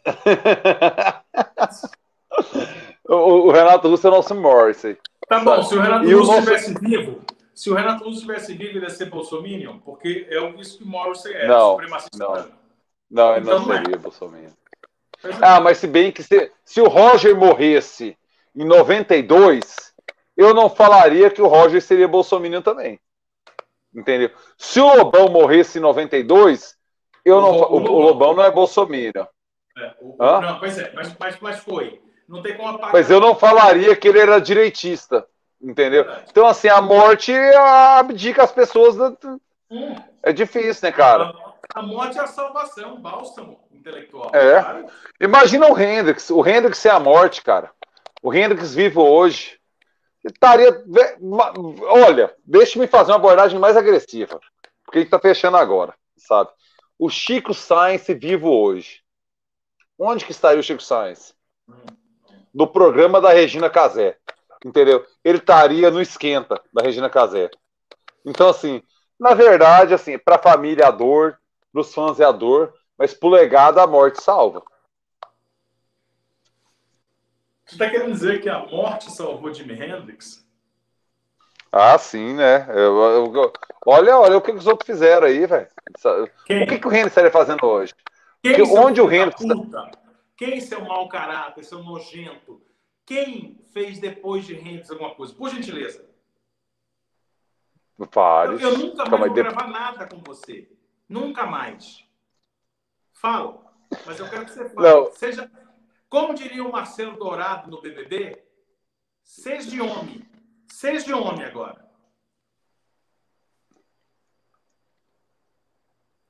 o, o, Renato Russo é o nosso Morse. Tá bom, se o Renato Russo estivesse nosso... vivo, se o Renato Russo estivesse vivo, ele ia ser Bolsominion, porque é isso que Morrissey é, não, supremacista não. Não, ele então, não seria é. Bolsonaro. Ah, mas se bem que se, se o Roger morresse em 92, eu não falaria que o Roger seria Bolsonaro também. Entendeu? Se o Lobão morresse em 92, eu o, não, o, o, o Lobão não é Bolsonaro. É, o, não, pois é, mas, mas, mas foi. Não tem como apagar. Mas eu não falaria que ele era direitista. Entendeu? Então, assim, a morte abdica as pessoas. Da... Hum. É difícil, né, cara? A morte é a salvação, bálsamo intelectual. É. Cara. Imagina o Hendrix. O Hendrix é a morte, cara. O Hendrix vivo hoje. Estaria. Olha, deixa-me fazer uma abordagem mais agressiva. Porque gente está fechando agora, sabe? O Chico Sainz vivo hoje. Onde que estaria o Chico Sainz? No programa da Regina Casé. Entendeu? Ele estaria no esquenta da Regina Casé. Então, assim, na verdade, assim, para a família a dor, para os fãs é a dor, mas pro legado a morte salva. Você está querendo dizer que a morte salvou Jimi Hendrix? Ah, sim, né? Eu, eu, eu, olha, olha o que os outros fizeram aí, velho. O que, que o Hendrix estaria fazendo hoje? Quem onde o Hendrix. Puta? Quem seu mau caráter, seu nojento? Quem fez depois de Hendrix alguma coisa? Por gentileza. Vários. Eu, eu nunca mais vou gravar nada com você. Nunca mais. Fala. Mas eu quero que você fale. Não. Seja, como diria o Marcelo Dourado no BBB, seja de homem. Seja de homem agora.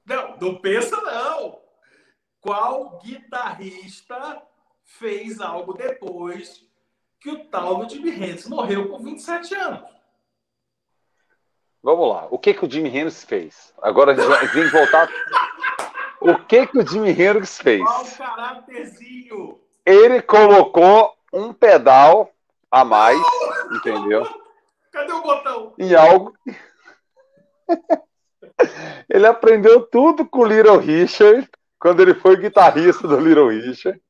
Não, não pensa não. Qual guitarrista fez algo depois que o tal do Jimi Hendrix morreu com 27 anos? Vamos lá. O que que o Jimi Hendrix fez? Agora a gente vai voltar. O que que o Jimi Hendrix fez? Qual o caracterzinho? Ele colocou um pedal a mais, entendeu? Cadê o botão? Em algo. ele aprendeu tudo com o Little Richard quando ele foi guitarrista do Little Richard.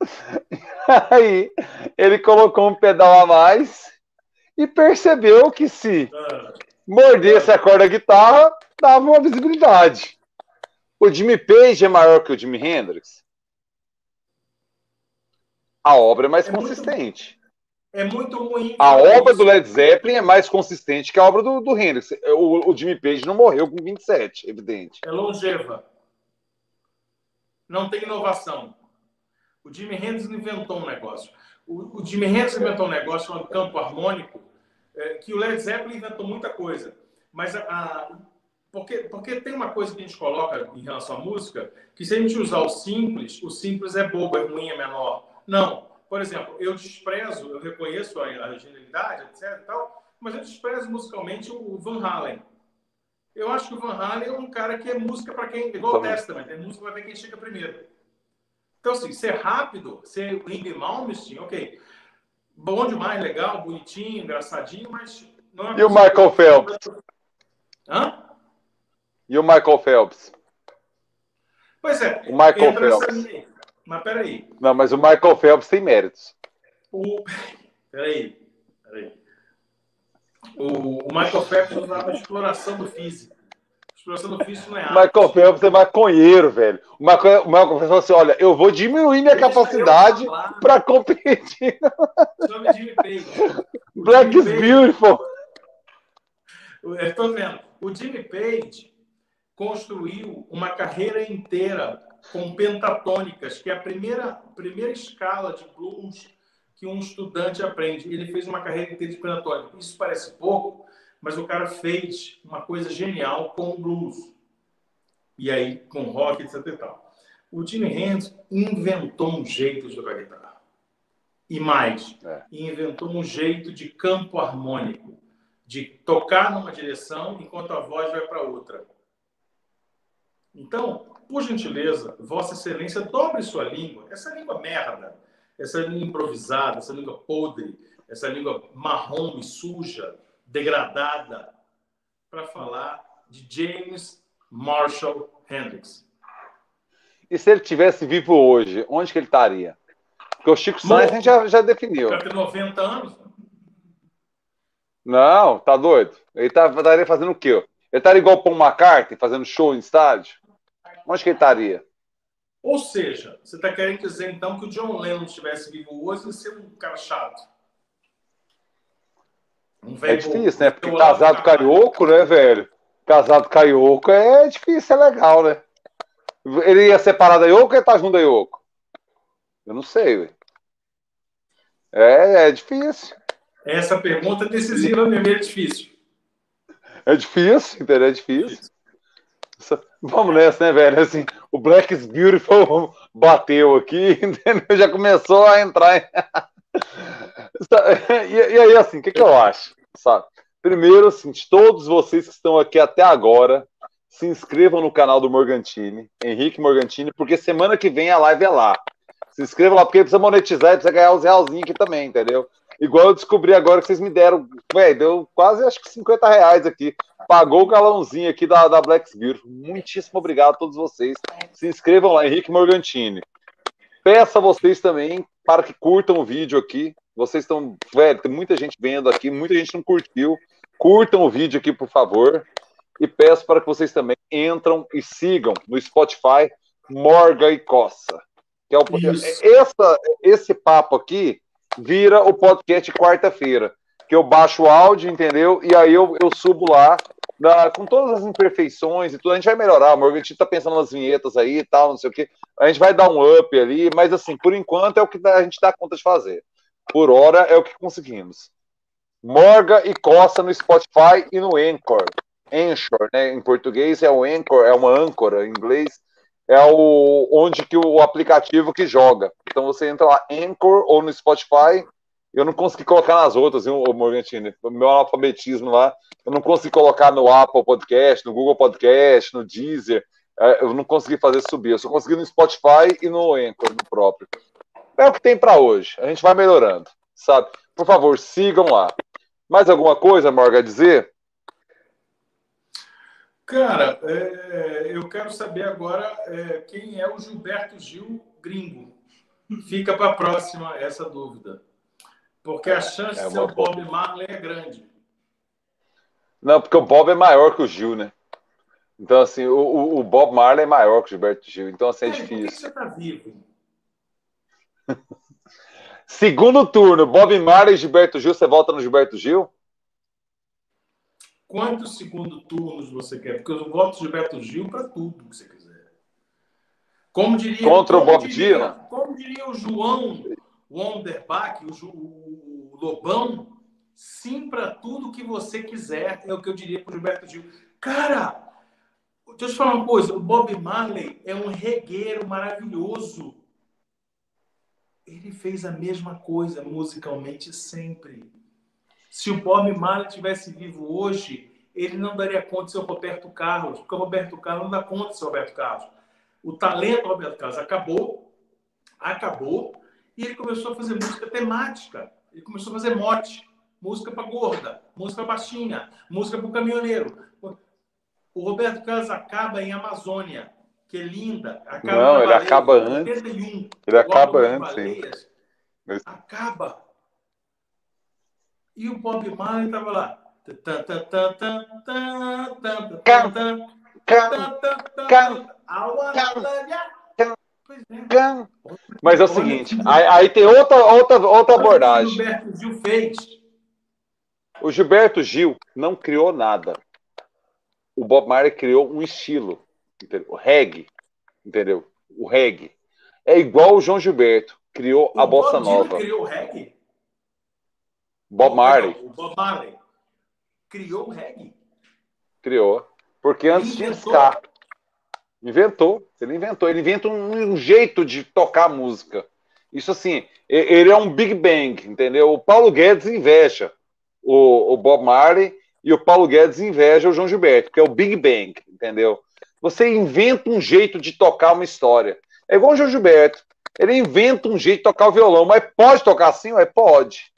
Aí ele colocou um pedal a mais e percebeu que se ah mordesse a corda da guitarra, dava uma visibilidade. O Jimmy Page é maior que o Jimi Hendrix? A obra é mais é consistente. Muito, é muito ruim. A obra isso. do Led Zeppelin é mais consistente que a obra do, do Hendrix. O, o Jimmy Page não morreu com 27, evidente. É longeva. Não tem inovação. O Jimi Hendrix inventou um negócio. O, o Jimi Hendrix inventou um negócio chamado campo harmônico, é, que o Led Zeppelin inventou muita coisa, mas a, a, porque, porque tem uma coisa que a gente coloca em relação à música, que se a gente usar o simples, o simples é bobo, é ruim, é menor. Não. Por exemplo, eu desprezo, eu reconheço a, a genialidade, etc. Tal, mas eu desprezo musicalmente o Van Halen. Eu acho que o Van Halen é um cara que é música para quem. igual o Testament, é música para ver quem chega primeiro. Então, assim, ser rápido, ser Ingrid Malmsteen, ok bom demais, legal, bonitinho, engraçadinho, mas não é E o Michael Phelps? Hã? E o Michael Phelps? Pois é. O Michael Phelps. Mas peraí. Não, mas o Michael Phelps tem méritos. O... Peraí. Peraí. O, o Michael Phelps usava a exploração do físico. Exploração do físico não é arte. Michael Phelps é maconheiro, velho. O Michael, o Michael Phelps falou assim: olha, eu vou diminuir minha Deixa capacidade para competir. Black is beautiful. Estou vendo. O Jimmy Page construiu uma carreira inteira com pentatônicas, que é a primeira, primeira escala de blues que um estudante aprende. Ele fez uma carreira inteira de pentatônica. Isso parece pouco, mas o cara fez uma coisa genial com o blues. E aí, com rock, etc. E tal. O Jimi Hendrix inventou um jeito de tocar guitarra. E mais, é. inventou um jeito de campo harmônico, de tocar numa direção enquanto a voz vai para outra. Então, por gentileza, Vossa Excelência, dobre sua língua. Essa língua merda, essa língua improvisada, essa língua podre, essa língua marrom e suja, degradada, para falar de James Marshall Hendrix. E se ele tivesse vivo hoje, onde que ele estaria? Porque o Chico Sainz a gente já, já definiu. Ele ter 90 anos. Não, tá doido. Ele tá, estaria fazendo o quê? Ele estaria igual o Paul McCartney, fazendo show em estádio? Onde que ele estaria? Ou seja, você está querendo dizer então que o John Lennon estivesse vivo hoje e ser um cara chato? Um é difícil, né? Porque casado carioco, né, velho? Casado carioco é difícil, é legal, né? Ele ia separar da Yoko ou ia estar tá junto da Yoko? Eu não sei, velho. É, é difícil. Essa pergunta é decisiva mesmo, é difícil. É difícil, entendeu? É difícil. Vamos nessa, né, velho? Assim, o Black is Beautiful bateu aqui, entendeu? Já começou a entrar. e, e, aí, assim, o que, que eu acho? Sabe? Primeiro, assim, todos vocês que estão aqui até agora, se inscrevam no canal do Morgantini, Henrique Morgantini, porque semana que vem a live é lá. Se inscreva lá, porque precisa monetizar e precisa ganhar os realzinhos aqui também, entendeu? Igual eu descobri agora que vocês me deram, velho, deu quase acho que 50 reais aqui. Pagou o galãozinho aqui da, da Black Beautiful. Muitíssimo obrigado a todos vocês. Se inscrevam lá, Henrique Morgantini. Peço a vocês também para que curtam o vídeo aqui. Vocês estão, velho, tem muita gente vendo aqui, muita gente não curtiu. Curtam o vídeo aqui, por favor e peço para que vocês também entram e sigam no Spotify Morga e Coça. Que é o, essa, esse papo aqui vira o podcast quarta-feira, que eu baixo o áudio, entendeu? E aí eu, eu subo lá na, com todas as imperfeições e tudo. A gente vai melhorar. O Morgan está pensando nas vinhetas aí e tal, não sei o quê. A gente vai dar um up ali, mas assim, por enquanto é o que a gente dá conta de fazer. Por hora é o que conseguimos. Morga e Coça no Spotify e no Anchor. Anchor, né? Em português é o Anchor, é uma âncora, em inglês é o onde que o aplicativo que joga. Então você entra lá Anchor ou no Spotify. Eu não consegui colocar nas outras, viu, Morgantini? Meu analfabetismo lá, eu não consegui colocar no Apple Podcast, no Google Podcast, no Deezer. É, eu não consegui fazer subir. Eu só consegui no Spotify e no Anchor, no próprio. É o que tem para hoje. A gente vai melhorando, sabe? Por favor, sigam lá. Mais alguma coisa, Morga, a dizer? Cara, é, eu quero saber agora é, quem é o Gilberto Gil gringo. Fica para a próxima essa dúvida. Porque a chance é de ser o Bob Marley é grande. Não, porque o Bob é maior que o Gil, né? Então, assim, o, o Bob Marley é maior que o Gilberto Gil. Então, assim, é, é difícil. Por que você tá vivo? Segundo turno, Bob Marley e Gilberto Gil. Você volta no Gilberto Gil? Quantos segundo turnos você quer? Porque eu voto Gilberto Gil para tudo que você quiser. Como diria, Contra como o Bob diria, Dylan? Como diria o João Wonderbach, o, o, o Lobão, sim para tudo que você quiser, é o que eu diria para o Gilberto Gil. Cara, deixa eu te falar uma coisa: o Bob Marley é um regueiro maravilhoso. Ele fez a mesma coisa musicalmente sempre. Se o Bob Marley tivesse vivo hoje, ele não daria conta de ser o Roberto Carlos, porque o Roberto Carlos não dá conta de ser o Roberto Carlos. O talento do Roberto Carlos acabou, acabou, e ele começou a fazer música temática. Ele começou a fazer mote, música para gorda, música baixinha, música para o caminhoneiro. O Roberto Carlos acaba em Amazônia, que é linda. Acaba não, ele acaba antes. 81, ele acaba antes. Baleias, acaba e o Bob Marley estava lá. Mas é o seguinte, aí, aí tem outra, outra, outra abordagem. O Gilberto Gil fez. O Gilberto Gil não criou nada. O Bob Marley criou um estilo, entendeu? o reggae, entendeu? O reggae. É igual o João Gilberto, criou o a bossa Bob nova. Gil criou o reggae? Bob Marley. o Bob Marley criou o reggae? Criou. Porque antes tinha ska. Inventou. Ele inventou. Ele inventa um, um, jeito de tocar música. Isso assim, ele é um Big Bang, entendeu? O Paulo Guedes inveja o, o Bob Marley e o Paulo Guedes inveja o João Gilberto, que é o Big Bang, entendeu? Você inventa um jeito de tocar uma história. É igual o João Gilberto. Ele inventa um jeito de tocar o violão, mas pode tocar assim? Mas pode.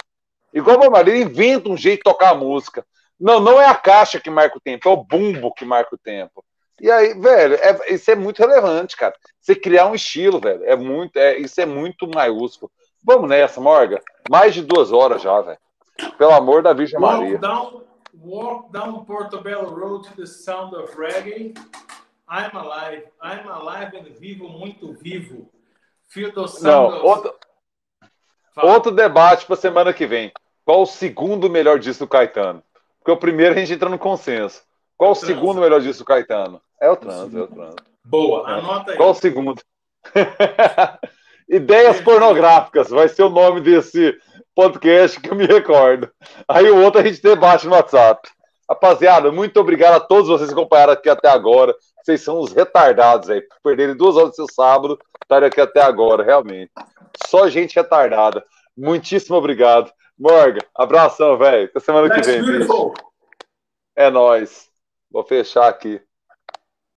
Igual o Bob Marley, ele inventa um jeito de tocar a música. Não, não é a caixa que marca o tempo, é o bumbo que marca o tempo. E aí, velho, é, isso é muito relevante, cara. Você criar um estilo, velho, é muito, é, isso é muito maiúsculo. Vamos nessa, Morga. Mais de duas horas já, velho. Pelo amor da Virgem walk Maria. Down, walk down Portobello Road to the sound of reggae. I'm alive. I'm alive and vivo, muito vivo. Feel the sound Não, of... outro, outro debate para semana que vem. Qual o segundo melhor disco do Caetano? Porque o primeiro a gente entra no consenso. Qual o, o segundo melhor disco do Caetano? É o trans, é o trans. Boa, anota aí. Qual o segundo? Ideias pornográficas vai ser o nome desse podcast que eu me recordo. Aí o outro a gente debate no WhatsApp. Rapaziada, muito obrigado a todos vocês que acompanharam aqui até agora. Vocês são os retardados aí. Perderem duas horas do seu sábado, estarem aqui até agora, realmente. Só gente retardada. Muitíssimo obrigado. Morgan, abração, velho. Até semana That's que vem. É nóis. Vou fechar aqui.